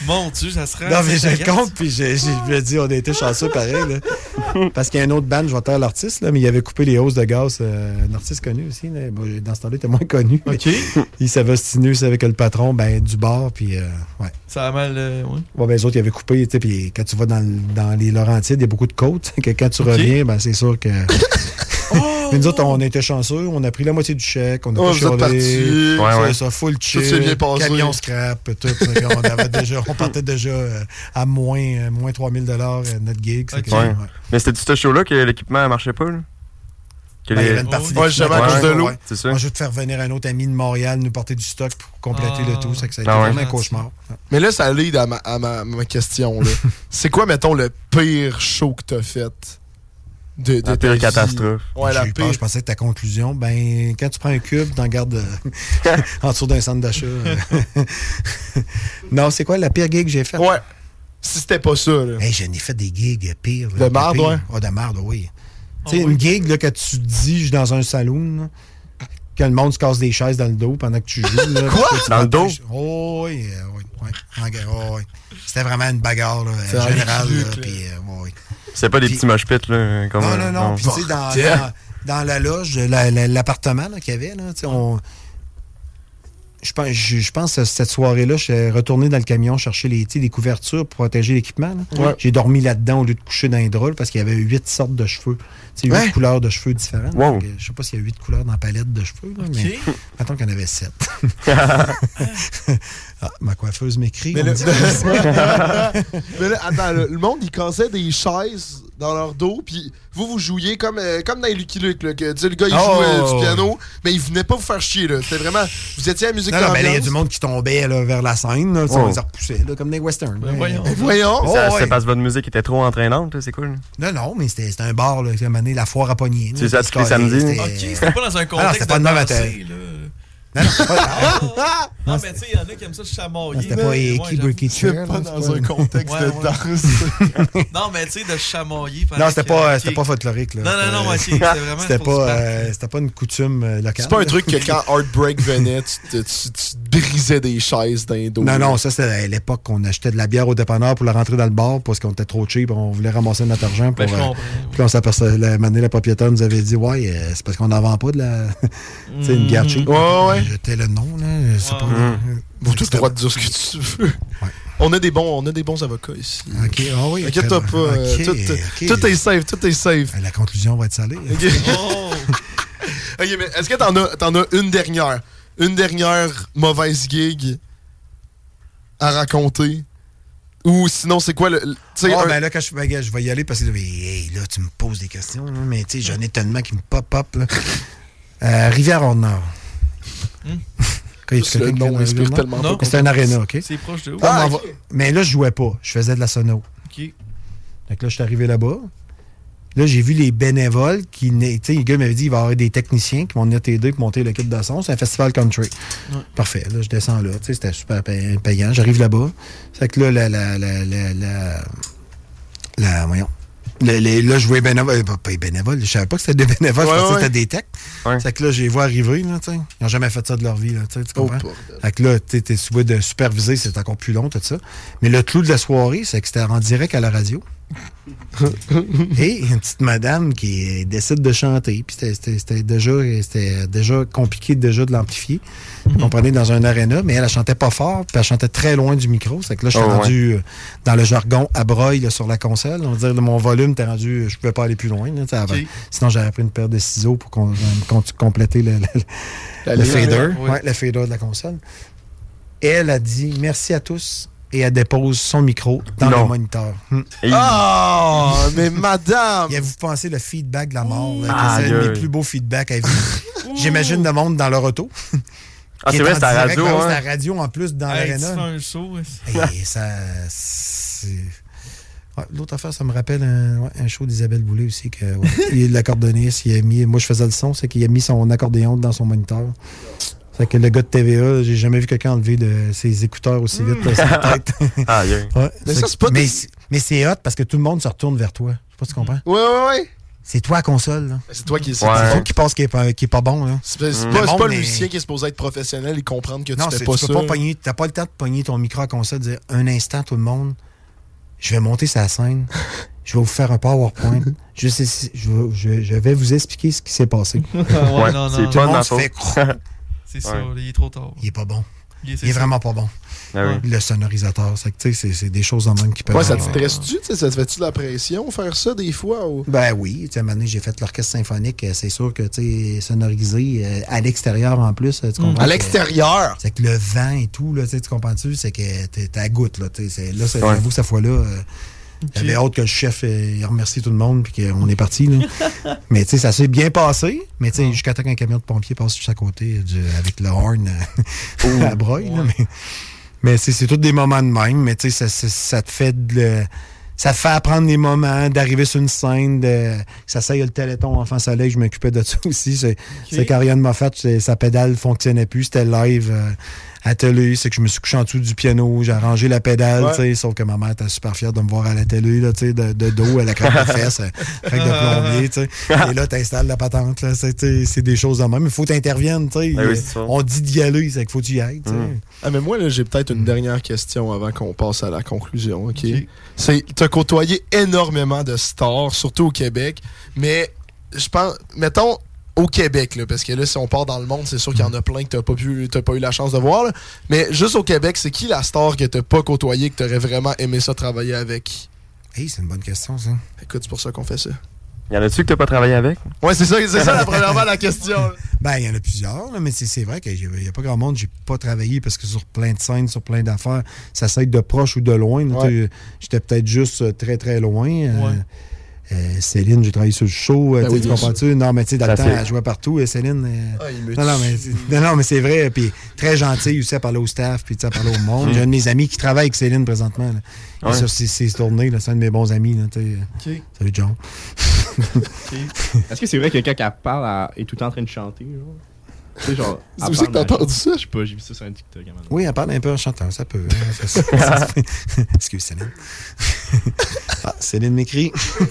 Mon Dieu, ça serait. Non, mais j'ai le compte, puis j'ai- j'ai- je me dis, on a été chanceux pareil. Là. Parce qu'il y a un autre band, je vais taire l'artiste, mais il avait coupé les hausses de gaz. euh, un artiste connu aussi. Là. Bon, dans ce temps-là, il était moins connu. Ok. Il s'avait stiné avec le patron ben, du bar, puis euh, ouais. Ça a mal. euh, ouais. Ouais, ben, les autres, ils avaient coupé, tu sais, puis quand tu vas dans, dans les Laurentides, il y a beaucoup de côtes. que quand tu reviens, ben, c'est sûr que. Mais nous autres, on été chanceux, on a pris la moitié du chèque, on a Oh, pas partis. Ouais, C'est ouais. ça, full chill, s'est bien passé. camion scrap, tout. Qu'on avait déjà, on partait déjà euh, à moins, euh, moins 3000 dollars notre gig. c'est Ouais. ouais. Mais c'était ce show-là que l'équipement marchait pas, là? Ben, il y avait une partie Ouais, des justement, clients. à cause de Ouais, l'eau. ouais. C'est ça. Moi, je vais te faire venir un autre ami de Montréal nous porter du stock pour compléter le tout. Ça, que ça a été Ah ouais. vraiment un cauchemar. Mais là, ça lead à ma, à ma, ma question. là. C'est quoi, mettons, le pire show que t'as fait? De, de La pire catastrophe. Ouais, la pire. je pensais que ta conclusion, ben, quand tu prends un cube, t'en gardes euh, en dessous d'un centre d'achat. euh. non, c'est quoi la pire gig que j'ai faite? Ouais. Si c'était pas ça, là. Hey, j'en ai fait des gigs pires. De marde, ouais? Ah, de marde, oui. tu sais, une gig, là, que tu te dis, je suis dans un saloon, là, que le monde se casse des chaises dans le dos pendant que tu joues. là, Quoi? tu Dans le dos? Oh, oui, euh, oui, oh, oui. C'était vraiment une bagarre, là, générale. là, euh, ouais. C'est pas des petits mosh pits, là. Comme, Non, non, non. Puis, tu sais, dans, dans, dans la loge, la- la- l'appartement là, qu'il y avait, là, tu sais, on. Je pense, je, je pense que cette soirée-là, je suis retourné dans le camion chercher les, des couvertures pour protéger l'équipement. Ouais. J'ai dormi là-dedans au lieu de coucher dans les draps parce qu'il y avait huit sortes de cheveux. Tu sais, huit Ouais. couleurs de cheveux différentes. Wow. Donc, je sais pas s'il y a huit couleurs dans la palette de cheveux, là, mais mettons qu'il y en avait sept. ah, ma coiffeuse m'écrit. Mais dit- mais là, attends, le monde, il cassait des chaises dans leur dos, puis vous, vous jouiez comme, euh, comme dans les Lucky Luke, là, que tu sais, le gars, il Oh! jouait du piano, mais il venait pas vous faire chier, là. C'était vraiment, vous étiez à la musique Non, non, mais là, il y a du monde qui tombait là, vers la scène. Là, Oh. On les a repoussés, là, comme des westerns. là. voyons. Voyons. Oh, Ça- ouais. C'est parce que votre musique était trop entraînante, c'est cool. Non, non, mais c'était c'était un bar, là, qui a mené la foire à poignée. C'est ça, tous les samedis? Ok, c'était pas dans un Ah non, contexte c'était pas de de danser, là. Non, non, c'est pas- Non, mais tu sais, il y en a qui aiment ça chamailler. C'était pas Eki. Chair, pas dans un contexte Ouais, de ouais. danse. Non, mais tu sais, de chamailler. Non, c'était que- pas, c'était pas folklorique. Là. Non, non, non, ok, c'était vraiment C'était pas, euh, c'était pas une coutume euh, locale. C'est pas un truc que quand Heartbreak venait, tu, brisais des chaises dans les dos. Non, non, ça c'était à l'époque qu'on achetait de la bière au dépanneur pour la rentrer dans le bar parce qu'on était trop cheap, on voulait ramasser notre argent pour. Ben, euh, puis on s'apercevait, la année, la propriétaire nous avait dit Ouais, euh, c'est parce qu'on n'en vend pas de la. tu sais, une bière cheap. Ouais, ouais. J'étais le nom, là. C'est pas. Vous tout le droit de dire ce que tu veux. On a des bons, on a des bons avocats ici. Ok, ah oui. Inquiète-toi pas. euh, Ok, tout, ok. tout est safe, tout est safe. La conclusion va être salée. Ok. Ok, mais est-ce que t'en as, t'en as une dernière? Une dernière mauvaise gig à raconter? Ou sinon, c'est quoi le. un- ben là, quand je, ben, je vais y aller parce que hey, là, tu me poses des questions. mais tu sais, j'en ai tellement qui me pop-up. là. Euh, Rivière-Nord. Le nom inspire pas C'est un aréna, OK? C'est proche de où? Ah, Ah, Mais là, je jouais pas. Je faisais de la sono. Ok. Que là, je suis arrivé là-bas. Là, j'ai vu les bénévoles qui. na- Tu sais, le gars m'avait dit il va y avoir des techniciens qui vont venir t'aider pour monter l'équipe de son. C'est un festival country. Ouais. Parfait. Là, je descends là. Tu sais, c'était super pay- payant. J'arrive là-bas. Fait que là, la. la, la, la, la, la- voyons. Le- le- là, je jouais bénévole. euh, Pas, les bénévoles. Je savais pas que c'était des bénévoles. Ouais, je pensais ouais. que c'était des techs. Fait que là, j'ai vu arriver. Là. Ils n'ont jamais fait ça de leur vie. Là, tu Oh, comprends? bordel. Fait que là, tu es de superviser, c'est encore plus long, tout ça. Mais le clou de la soirée, c'est que c'était en direct à la radio. Et une petite madame qui décide de chanter. Puis c'était- déjà, déjà compliqué déjà de l'amplifier. Vous comprenez, dans un aréna, mais elle, elle chantait pas fort, puis elle chantait très loin du micro. C'est que là, je suis Oh, rendu euh, dans le jargon à broille là, sur la console. On va dire, mon volume était rendu, je pouvais pas aller plus loin. là. Sinon, j'aurais pris une paire de ciseaux pour qu'on- compléter le, fader. Ouais, le fader de la console. Et elle a dit merci à tous et elle dépose son micro dans Non. le moniteur. Hmm. Ah, mais madame! Et vous pensez le feedback de la mort. Aïe, c'est un de mes aïe. plus beaux feedbacks à vie. J'imagine le monde dans leur auto. Ah, Qui c'est est vrai, c'est à la radio, hein. C'est à la radio en plus dans Hey, l'aréna. un ouais. Et ça. Ouais, L'autre affaire, ça me rappelle un, ouais, un show d'Isabelle Boulay aussi. Que, ouais, il est l'accordéoniste, il a mis. Moi, je faisais le son, c'est qu'il a mis son accordéon dans son moniteur. C'est que le gars de TVA, j'ai jamais vu quelqu'un enlever de ses écouteurs aussi vite tête. Ouais, Mais c'est ça, que- c'est pas mais, des- c'est- mais c'est hot parce que tout le monde se retourne vers toi. Je sais pas si tu comprends. Ouais, ouais, ouais. C'est toi la console. là. C'est toi qui Ouais. pense qui est pas, est pas bon. C'est pas, c'est Mm. pas- Bon, pas le mais- musicien qui est supposé être professionnel et comprendre que Non, tu fais pas tu ça. peux pas pogner, t'as pas le temps de pogner ton micro à console et dire un instant tout le monde, je vais monter sa scène, je vais vous faire un PowerPoint, je, sais, si- je, vais- je- je vais vous expliquer ce qui s'est passé. Ouais, Ouais, non, c'est non. Tout le monde se faute. fait C'est ça, il est trop tard. Il est pas bon. Il est, Il vraiment pas bon. Ah oui. Le sonorisateur, c'est que, tu sais, c'est- c'est des choses en même qui peuvent. Ouais, ça te stresse-tu? tu sais, Ça te fait-tu de la pression faire ça des fois? Ou... Ben oui, tu sais, à un moment donné, j'ai fait l'orchestre symphonique, euh, c'est sûr que, tu sais, sonorisé euh, à l'extérieur en plus, euh, tu comprends? À l'extérieur! C'est que le vent et tout, là, tu comprends-tu? C'est que à goutte, là. tu sais, c'est- Là, c'est- Ouais. j'avoue que cette fois-là, euh, J'avais hâte que le chef euh, remercie tout le monde puis qu'on est parti. là. mais tu sais, ça s'est bien passé. Mais tu sais, jusqu'à temps qu'un camion de pompiers passe juste à côté du- avec le horn euh, à la broye. là, mais mais c'est tous des moments de même. Mais tu sais, ça, ça- ça te fait de le- ça te fait apprendre les moments, d'arriver sur une scène, de, ça a le téléthon Enfant Soleil, je m'occupais de ça aussi. C'est c'est qu'Ariane m'a fait, sa pédale fonctionnait plus, c'était live euh, à télé, c'est que je me suis couché en dessous du piano, j'ai arrangé la pédale, Ouais. tu sais, sauf que ma mère était super fière de me voir à la télé, là, tu sais, de, de dos, elle a craqué les fesses, euh, avec de plombier, tu sais. Et là, t'installes la patente, là, c'est tu des choses de même. Il faut que tu sais. Ben oui. On dit d'y aller, c'est qu'il faut que tu y ailles, tu sais. Ah, mais moi, là, j'ai peut-être une dernière question avant qu'on passe à la conclusion, OK? C'est, t'as côtoyé énormément de stars, surtout au Québec, mais je pense, mettons, au Québec, là, parce que là, si on part dans le monde, c'est sûr qu'il y en a plein que t'as pas, pu, t'as pas eu la chance de voir, là. mais juste au Québec, c'est qui la star que t'as pas côtoyé, que t'aurais vraiment aimé ça travailler avec? Hey, c'est une bonne question, ça. Écoute, c'est pour ça qu'on fait ça. Y en a-tu que t'as pas travaillé avec? Ouais, c'est ça, c'est ça la premièrement la question. Ben, il y en a plusieurs, là, mais c'est c'est vrai qu'il n'y a pas grand monde. J'ai pas travaillé parce que sur plein de scènes, sur plein d'affaires, ça s'aide de proche ou de loin. Ouais. J'étais peut-être juste euh, très, très loin. Ouais. euh, Céline, j'ai travaillé sur le show. euh, Ben tu oui, comprends-tu? Non, mais tu sais, dans Ça le temps, elle jouait partout. euh, Céline. euh, Ah, il me non, non, mais, non, non, mais c'est vrai. Puis très gentil aussi à parler au staff, puis tu sais, à parler au monde. Mm. J'ai un de mes amis qui travaille avec Céline présentement. là. Il est Ouais. sur ses, ses tournées. là, C'est un de mes bons amis. Là, tu sais. Ok. Salut, John. Est-ce que c'est vrai que quelqu'un qui parle à- est tout le temps en train de chanter, genre? Tu sais, genre. Que t'as entendu ça? Je sais pas, j'ai vu ça sur un TikTok. à. Oui, elle parle un peu en chantant, ça peut. hein, ça- ça-. Excuse Céline. ah, Céline m'écrit. Tu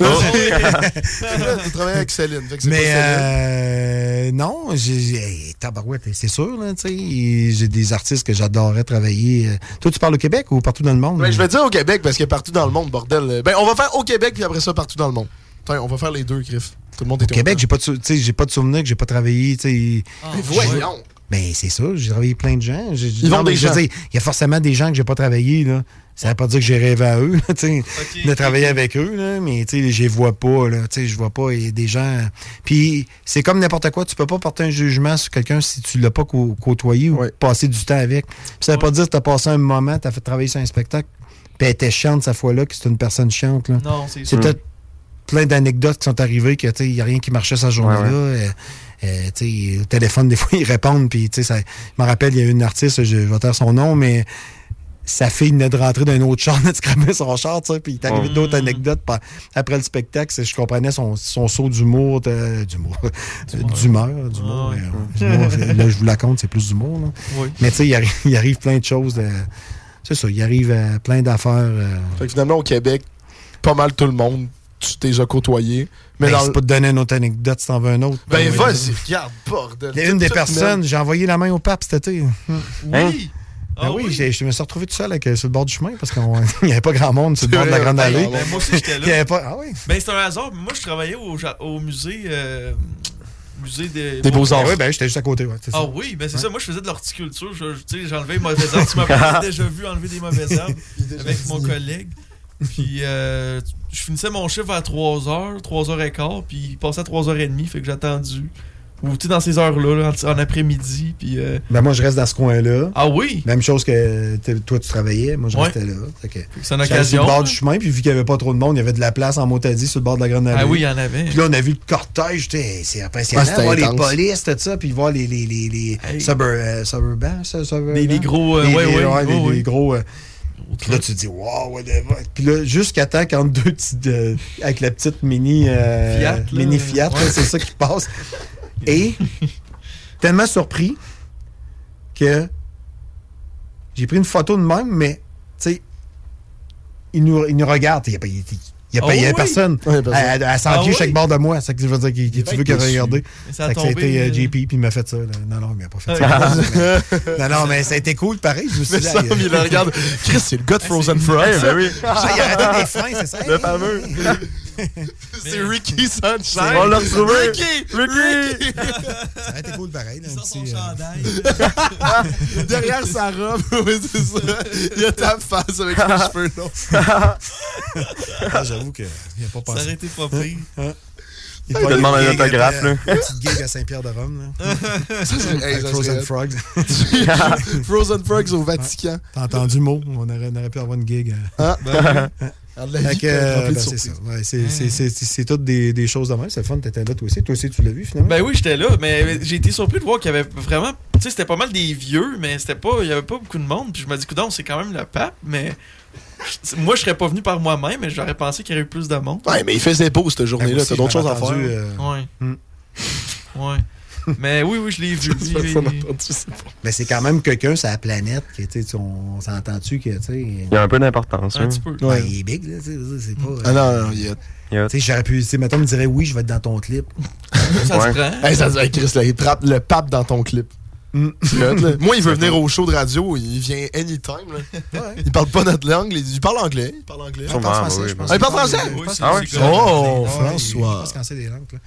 travailles avec Céline. fait que c'est Mais pas Céline. euh, non, j'ai tabarouette, c'est sûr, là, tu sais. J'ai des artistes que j'adorerais travailler. Toi, tu parles au Québec ou partout dans le monde? Ben, je vais dire au Québec parce que partout dans le monde, bordel. Ben, on va faire au Québec puis après ça partout dans le monde. Tiens, on va faire les deux, Griff. Tout le monde Au est Québec, j'ai pas de tu j'ai pas de souvenir que j'ai pas travaillé, tu sais. Mais voyons! Ben, c'est ça, j'ai travaillé plein de gens. J'ai- Ils non, vont des gens. Il y a forcément des gens que j'ai pas travaillé, là. Ça veut pas dire que j'ai rêvé à eux, là, tu de travailler avec eux, là, mais tu sais, je les vois pas, là, tu sais, je vois pas, il y a des gens... Puis c'est comme n'importe quoi, tu peux pas porter un jugement sur quelqu'un si tu l'as pas cô- côtoyé ou passé du temps avec. Puis ça veut pas dire que t'as passé un moment, t'as fait travailler sur un spectacle, puis elle était chiante cette fois-là, que c'est une personne chiante, là. Non, c'est peut-être plein d'anecdotes qui sont arrivées que, il y a rien qui marchait cette journée-là. Euh, euh, au téléphone, des fois, ils répondent, puis, ça- je me rappelle, il y a une artiste, je, vais taire son nom, mais sa fille venait de rentrer d'un autre char, de scraper son char, tu sais, puis il est arrivé Ouais. d'autres anecdotes par- après le spectacle. Je comprenais son, son saut d'humour, d'humour, d'humeur, d'humour. mais, euh, là, je vous la compte, c'est plus d'humour, là. Oui. Mais, tu sais, il arrive, il arrive plein de choses, c'est ça, il arrive euh, plein d'affaires. euh, Fait que finalement, au Québec, pas mal tout le monde, tu t'es déjà côtoyé. Mais ben, dans c'est pas de donner une autre anecdote si t'en veux un autre. Ben, Oui. vas-y, regarde, bordel. Il y a une des personnes, j'ai envoyé la main au pape cet été. Hein? Ben oui, j'ai- je me suis retrouvé tout seul avec, euh, sur le bord du chemin parce qu'il n'y avait pas grand monde sur le bord de la Grande ben, Allée. ben, moi aussi, j'étais Il y avait là. pas- Ah oui? Ben, c'est un hasard. Moi, je travaillais au, musée. euh, musée des, Des Beaux-Arts. Oui, ben, j'étais juste à côté, ouais, Ah ça. oui, ben c'est ça. Moi, je faisais de l'horticulture. Je- je- j'enlevais les mauvaises herbes. Tu m'as déjà vu enlever des mauvaises herbes avec mon collègue. Puis, euh, je finissais mon chiffre à 3h, 3h15, puis il passait à 3h30, fait que j'ai attendu. Ou, tu sais, dans ces heures-là, là, en, en après-midi, puis... euh, Ben moi, je reste dans ce coin-là. Ah oui? Même chose que toi, tu travaillais. Moi, je Ouais. restais là. C'est une occasion, sur le bord hein? du chemin, puis vu qu'il n'y avait pas trop de monde, il y avait de la place en motadie sur le bord de la Grande Allée. Ah oui, il y en avait. Puis là, on a vu le cortège. C'est impressionnant. Ouais, c'était voir les polices, tout ça, puis voir les, les, les, les euh, suburbans, ça, suburbans? Les- les gros, euh, Les- ouais, les- ouais, ouais, les- ouais, les ouais. gros. Puis là, tu te dis, wow, whatever. Puis là, jusqu'à temps qu'entre deux petites. euh, avec la petite mini. euh, Fiat, là. mini Fiat, Ouais. c'est ça qui passe. Et tellement surpris que j'ai pris une photo de même, mais, tu sais, il nous, il nous regarde. Il n'y a pas, il, il y a Ah pas- il y a oui? personne. Ouais, personne. À, à 100 Ah pieds oui? chaque bord de moi. C'est que je veux dire qu'il qu'il- tu veux. Mais ça a Fait que ça a tombé, été euh, euh, JP, puis il m'a fait ça. là. Non, non, mais il n'a pas fait Ah. ça. non, non, mais ça a été cool, pareil. Je me suis Mais dit, ça, il le regarde. Chris, c'est le gars de Frozen Fry. Ouais, ben oui. Ça, il a arrêté des freins, c'est ça? Le fameux. c'est Ricky Sunshine. On l'a retrouvé. Ricky! Ricky! Ça aurait été cool, pareil. là, un petit, euh, Derrière sa robe, oui, c'est ça. Il y a ta face avec les cheveux longs. Ah, J'avoue qu'il n'y a pas pensé. Ça aurait été pas pire. Il te demande un autographe, là. Une petite gig à Saint-Pierre-de-Rome. Frozen Frogs. Frozen Frogs au Vatican. T'as entendu le mot? On aurait, on aurait pu avoir une gig. euh. Ah. C'est toutes des, des choses de même. C'est le fun, t'étais là toi aussi. Toi aussi, tu l'as vu finalement? Ben oui, j'étais là, mais j'ai été surpris de voir qu'il y avait vraiment. Tu sais, c'était pas mal des vieux, mais c'était pas. Il y avait pas beaucoup de monde. Puis je me dis, c'est quand même le pape, mais. Moi, je serais pas venu par moi-même, mais j'aurais pensé qu'il y aurait eu plus de monde. Ouais, mais il faisait beau cette journée-là. Ben, T'as d'autres choses à faire. euh, Ouais. Hmm. Ouais. Mais oui, oui, je l'ai vu. Ça, lui, ça, il- Mais c'est quand même quelqu'un sur la planète qui, tu sais, on s'entend-tu que, tu sais. Il y a un peu d'importance. Un hein. petit peu. Ouais, il est big, là, tu sais, c'est pas. Ah non, non, il y a. Tu sais, j'aurais pu. Tu sais, mettons, me dirait oui, je vais être dans ton clip. Ça Ouais. Hey, ça se dit, hey, Chris, là, il trappe le pape dans ton clip. Hot, là. Moi, il veut venir au show de radio, il vient anytime. Là. Il parle pas notre langue, il, parle anglais. Il parle anglais. Il parle français, je pense. Ah, il parle français? Je pense Ah ouais? c'est- Oh, Ouais, François. Il passe quand c'est des langues, là.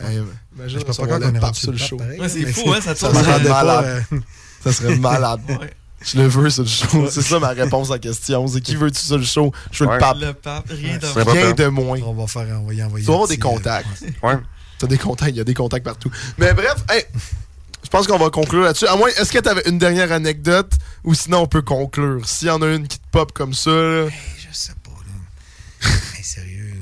Hey, Je sais pas quand on le est rendu sur le show. Ouais, c'est fou, hein, ça tourne. serait pas, malade. euh, Ça serait malade. Ouais. Je le veux sur le show. C'est ça ma réponse à la question. C'est qui veux-tu sur le show? Je veux Ouais. le pape. Le pape, rien de Rien moins. de moins. On va faire, envoyer. Tu vas un avoir des euh, contacts. Ouais. T'as des contacts, il y a des contacts partout. Mais bref, hey, je pense qu'on va conclure là-dessus. À moins, est-ce que t'avais une dernière anecdote? Ou sinon on peut conclure? S'il y en a une qui te pop comme ça, là sais pas, là. Mais sérieux. là.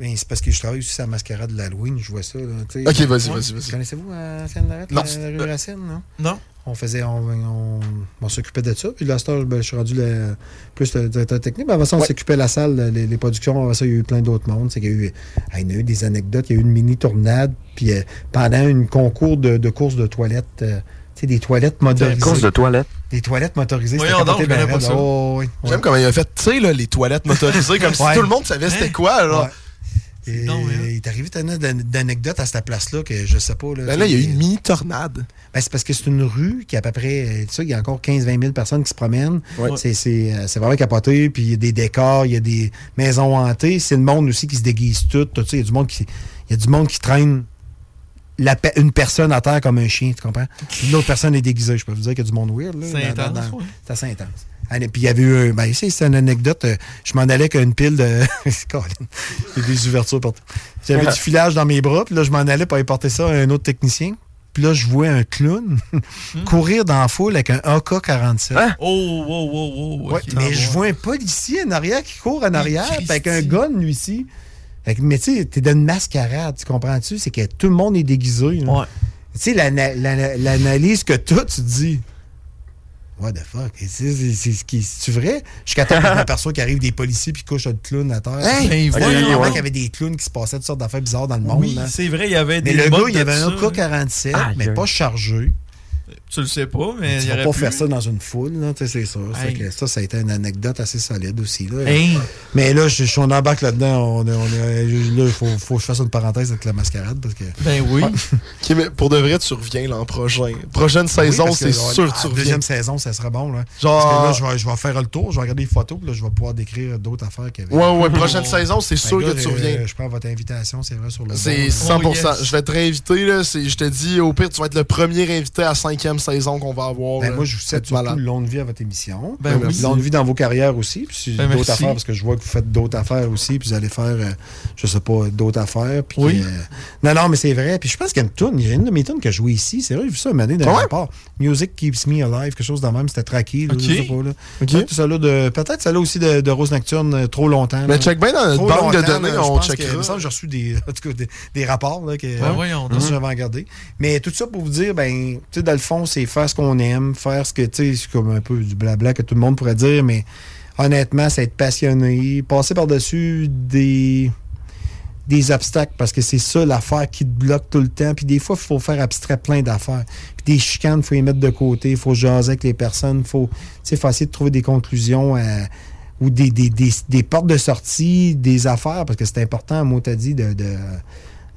Ben, c'est parce que je travaille aussi sur la mascarade de l'Halloween, je vois ça. Là. Ok, vas-y, vas-y, vas-y. Connaissez-vous euh, Sainte-Lorette, Non. la, la rue Racine, non? Non. On faisait, on, on, on s'occupait de ça. Puis là, à ben, je suis rendu le- plus le directeur technique. Mais avant ça, on s'occupait de la salle, les, les productions. Avant ça, il y a eu plein d'autres mondes. C'est qu'il y a eu, il y en a eu des anecdotes. Il y a eu une mini tournade. Puis euh, pendant une concours de, de courses de toilettes, euh, tu sais, des toilettes motorisées. Course de toilette. Des toilettes motorisées. Voyons c'était donc, ben pas ça. Oh, oui, ouais. J'aime comment il a fait, tu sais, les toilettes motorisées, comme si Ouais. tout le monde savait c'était quoi, là. Ouais. Et, il est arrivé tellement d'an- d'anecdotes à cette place-là que je sais pas. Là, Ben là, il y a eu une mini-tornade. Ben, c'est parce que c'est une rue qui a à peu près. Tu sais, il y a encore 15-20 000 personnes qui se promènent. Ouais. C'est, c'est, euh, c'est vraiment capoté. Puis il y a des décors, il y a des maisons hantées. C'est le monde aussi qui se déguise tout. tout ça. Il y a du monde qui, il y a du monde qui traîne la pe- une personne à terre comme un chien, tu comprends? Une autre personne est déguisée. Je peux vous dire qu'il y a du monde weird. Là, C'est intense, dans- ouais. C'est assez intense. Ah, et Puis il y avait eu. un- Ben, ici, c'est une anecdote. euh, Je m'en allais avec une pile de. Colin. Il y a des ouvertures partout. J'avais du filage dans mes bras, puis là, je m'en allais pour aller porter ça à un autre technicien. Puis là, je vois un clown courir dans la foule avec un AK-47. Oh, wow, wow, wow. Ouais, ok. mais je vois un policier en arrière qui court en arrière, avec un gun, lui ici. Fait que, mais tu sais, t'es dans une mascarade, tu comprends-tu? C'est que tout le monde est déguisé. là. Tu sais, l'ana- l'ana- l'analyse que toi, tu te dis. What the fuck? Et C'est vrai? Jusqu'à temps que je m'aperçois qu'il arrive des policiers puis couchent un clown à terre. Hey! Ouais, qu'il y avait des clowns qui se passaient toutes sortes d'affaires bizarres dans le monde. Oui, là. c'est vrai, il y avait Mais des le gars, il y avait un ça. AK-47, Aïe, mais aïe. pas chargé. Tu le sais pas, mais Tu il vas aurait pas pu. faire ça dans une foule, là, tu sais, c'est sûr. Hey. que ça, ça a été une anecdote assez solide aussi. Là. Hey. Mais là, je, je, on embarque là-dedans. On, on là, il faut, faut que je fasse une parenthèse avec la mascarade parce que. Ben oui. Ok, mais pour de vrai, tu reviens l'an prochain. Prochaine Oui, saison, c'est sûr que tu reviens. deuxième saison, ça serait bon. Là. Genre- Parce que là, je vais, je vais faire le tour, je vais regarder les photos, puis là, je vais pouvoir décrire d'autres affaires qu'il y avait. Ouais, ouais, prochaine saison, c'est Ben, sûr que tu euh, reviens. Je prends votre invitation, c'est vrai, sur le C'est bon, là. 100%. Je vais te réinviter, là. c'est- Je te dis, au pire, tu vas être le premier invité à la cinquième saison qu'on va avoir. Ben, moi, je vous souhaite surtout longue vie à votre émission. Ben, longue vie dans vos carrières aussi. Puis Ben, d'autres merci. affaires, parce que je vois que vous faites d'autres affaires aussi. Puis vous allez faire, euh, je sais pas, d'autres affaires. Puis, Oui. euh, non, non, mais c'est vrai. Puis je pense qu'il y a une tune. Il y a une de mes tunes que je jouais ici. C'est vrai, j'ai vu ça un moment donné dans rapport. Music Keeps Me Alive, quelque chose de même. C'était traqué. là, Ok. je sais pas, là. Ok. Ouais, tout ça là de- Peut-être celle-là aussi de, de Rose Nocturne, euh, trop longtemps. Mais check bien dans banque de données, là, je on checkera. Il me semble que j'ai reçu des, en tout cas, des, des rapports. Là, que, Ben, voyons regardé. Mais tout ça pour vous dire, ben, tu sais, dans le c'est faire ce qu'on aime, faire ce que, tu sais, c'est comme un peu du blabla que tout le monde pourrait dire, mais honnêtement, c'est être passionné, passer par-dessus des des obstacles parce que c'est ça l'affaire qui te bloque tout le temps. Puis des fois, il faut faire abstrait plein d'affaires. Puis des chicanes, il faut les mettre de côté, il faut jaser avec les personnes, il faut, faut essayer de trouver des conclusions à- ou des, des, des, des portes de sortie, des affaires, parce que c'est important, moi, t'as dit, de,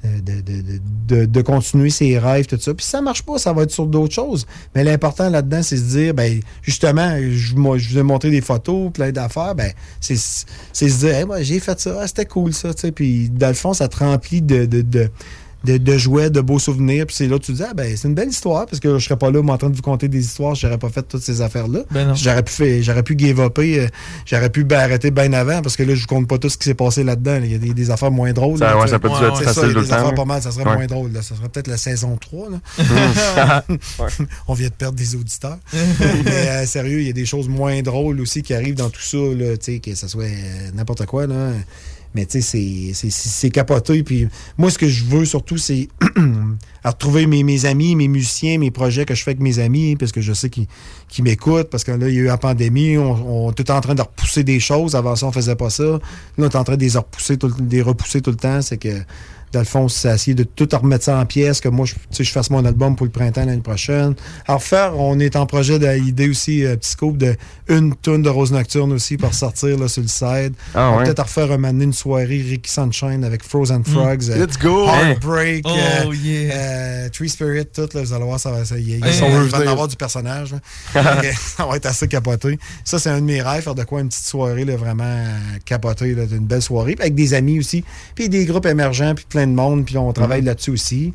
de, de, de- de- continuer ses rêves, tout ça. Puis si ça marche pas, ça va être sur d'autres choses. Mais l'important là-dedans, c'est se dire, ben justement, je, moi, je vous ai montré des photos, plein d'affaires, ben c'est c'est se dire, Hey, moi, j'ai fait ça, ah, c'était cool ça, tu sais. Puis dans le fond, ça te remplit de, de, jouets, de beaux souvenirs. Puis c'est là que tu te dis, ah, ben, c'est une belle histoire parce que je serais pas là, moi, en train de vous conter des histoires, j'aurais pas fait toutes ces affaires-là. Ben. J'aurais pu, fait- j'aurais pu give euh, j'aurais pu ben, arrêter bien avant parce que là, je vous compte pas tout ce qui s'est passé là-dedans. Il y a des, des affaires moins drôles. Ça- là, ouais, ça peut être facile des temps, affaires pas mal, ça serait Ouais. moins drôle. là. Ça serait peut-être la saison 3. Là. On vient de perdre des auditeurs. Mais euh, sérieux, il y a des choses moins drôles aussi qui arrivent dans tout ça, là, tu sais, que ce soit euh, n'importe quoi. Là. Mais tu sais, c'est- capoté. Puis moi, ce que je veux surtout, c'est retrouver mes, mes amis, mes musiciens, mes projets que je fais avec mes amis, parce que je sais qu'ils qu'ils m'écoutent, parce que là, il y a eu la pandémie, on, on tout en train de repousser des choses. Avant ça, on faisait pas ça. Là, on est en train de les repousser tout, les repousser tout le temps. C'est que dans le fond, c'est essayer de tout remettre ça en pièces, que moi, je, tu sais, je fasse mon album pour le printemps l'année prochaine. Alors, faire, on est en projet d'idée aussi, euh, petit de une tonne de Rose Nocturne aussi pour sortir là, sur le side. Ah, on va ouais. peut-être refaire un moment une soirée Ricky Sunshine avec Frozen Frogs. euh, Let's go! Heartbreak, Oh, euh, yeah. euh, Tree Spirit, tout, là, vous allez voir, ça va, ça, il, il- Ils il sont avoir du personnage. Donc, ça va être assez capoté. Ça, c'est un de mes rêves, faire de quoi une petite soirée là, vraiment capotée, là, une belle soirée. Puis avec des amis aussi, puis des groupes émergents, puis plein de monde, puis on travaille là-dessus aussi.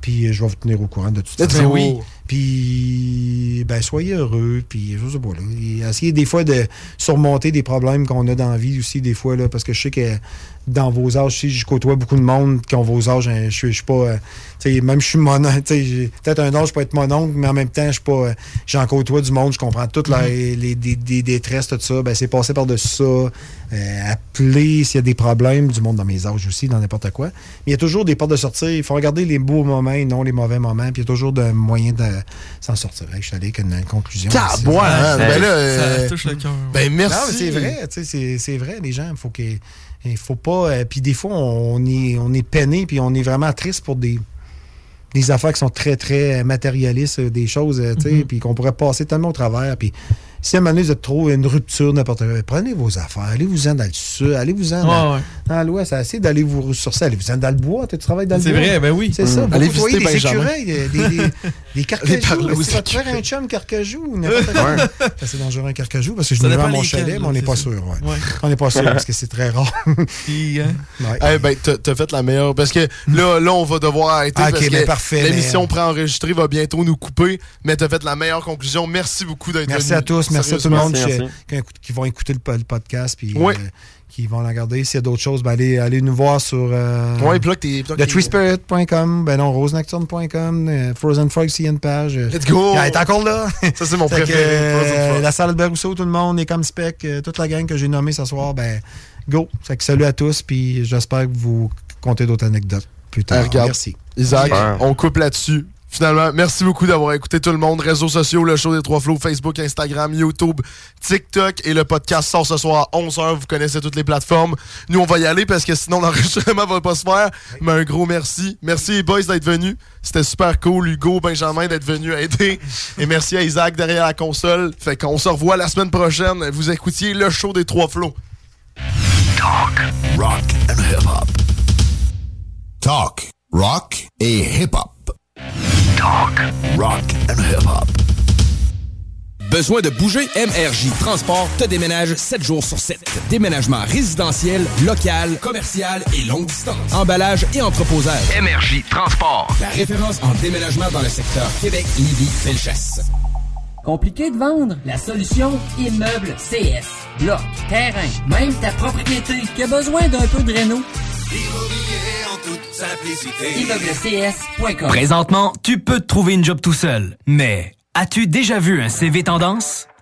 Puis euh, je vais vous tenir au courant de tout ça. Let's go. Puis, ben, soyez heureux. Puis, je sais pas, là. Essayez des fois de surmonter des problèmes qu'on a dans la vie aussi, des fois, là, parce que je sais que dans vos âges, si je côtoie beaucoup de monde qui ont vos âges, hein, je suis je suis pas. euh, tu sais, même je suis mon tu sais, j'ai peut-être un âge, je peux être mon oncle, mais en même temps, je suis pas. euh, J'en côtoie du monde, je comprends toutes les, les- des détresses, tout ça. Ben, c'est passé par-dessus ça. euh, appeler s'il y a des problèmes, du monde dans mes âges aussi, dans n'importe quoi. Mais il y a toujours des portes de sortie. Il faut regarder les beaux moments et non les mauvais moments. Puis il y a toujours un moyen de s'en sortir. Hey, Je suis allé avec une, conclusion. Tabois, hein? Ben là, euh, Ça touche le cœur. Ben merci. Non, mais c'est vrai, tu sais, c'est- c'est vrai, les gens, il faut qu'il faut pas. euh, puis des fois, on est, on est peiné, puis on est vraiment triste pour des, des affaires qui sont très, très matérialistes, euh, des choses, euh, tu sais, Mhm. puis qu'on pourrait passer tellement au travers. Puis si à un moment donné, vous êtes trop une rupture, n'importe quoi, prenez vos affaires, allez-vous-en dans le sud, allez-vous-en dans, dans l'ouest, essayez d'aller vous ressourcer, allez-vous-en dans le bois, tu travailles dans le C'est bois. vrai, ben oui. C'est ça. Allez Vous voyez visiter des Benjamin. écureuils, des, des, Allez Si tu vas te faire un chum carcajou ou n'importe quoi. C'est dangereux un carcajou parce que je me dépend à mon chalet, mais on n'est c'est pas sûr. ouais. Ouais. On n'est pas sûr parce que c'est très rare. Puis, Ouais. Ben, t'as fait la meilleure. Parce que là, là on va devoir arrêter. Ok, parce ben que parfait, L'émission préenregistrée va bientôt nous couper. Mais t'as fait la meilleure conclusion. Merci beaucoup d'être venu. Merci à tous, merci à tout le monde Merci, qui, merci. qui écoute- qui vont écouter le, po- le podcast puis euh, qui vont la regarder. S'il y a d'autres choses, ben allez, allez nous voir sur euh, Ouais, thetreespirit.com, ben non, rosenocturne.com, euh, Frozen Frog, s'il y a une page. euh, Let's go! Elle est encore là. Ça, c'est mon que, préféré. euh, la salle de Rousseau, tout le monde, est comme spec, euh, toute la gang que j'ai nommée ce soir, ben go. Fait que salut à tous, puis j'espère que vous comptez d'autres anecdotes plus tard. Ah, regarde. Merci. Isaac, on coupe là-dessus. Finalement, merci beaucoup d'avoir écouté tout le monde. Réseaux sociaux, le show des trois flots, Facebook, Instagram, YouTube, TikTok et le podcast sort ce soir à 11h. Vous connaissez toutes les plateformes. Nous, on va y aller parce que sinon l'enregistrement va pas se faire. Mais un gros merci. Merci les boys d'être venus. C'était super cool. Hugo, Benjamin d'être venus aider. Et merci à Isaac derrière la console. Fait qu'on se revoit la semaine prochaine. Vous écoutiez le show des trois flots. Talk, rock and hip-hop. Talk, rock et hip-hop. Talk, rock and hip-hop. Besoin de bouger? MRJ Transport te déménage 7 jours sur 7. Déménagement résidentiel, local, commercial et longue distance. Emballage et entreposage. MRJ Transport. La référence en déménagement dans le secteur Québec, Lévis, Felchasse. Compliqué de vendre? La solution Immeuble CS. Bloc, terrain, même ta propriété qui a besoin d'un peu de réno? Présentement, tu peux te trouver une job tout seul. Mais as-tu déjà vu un CV tendance?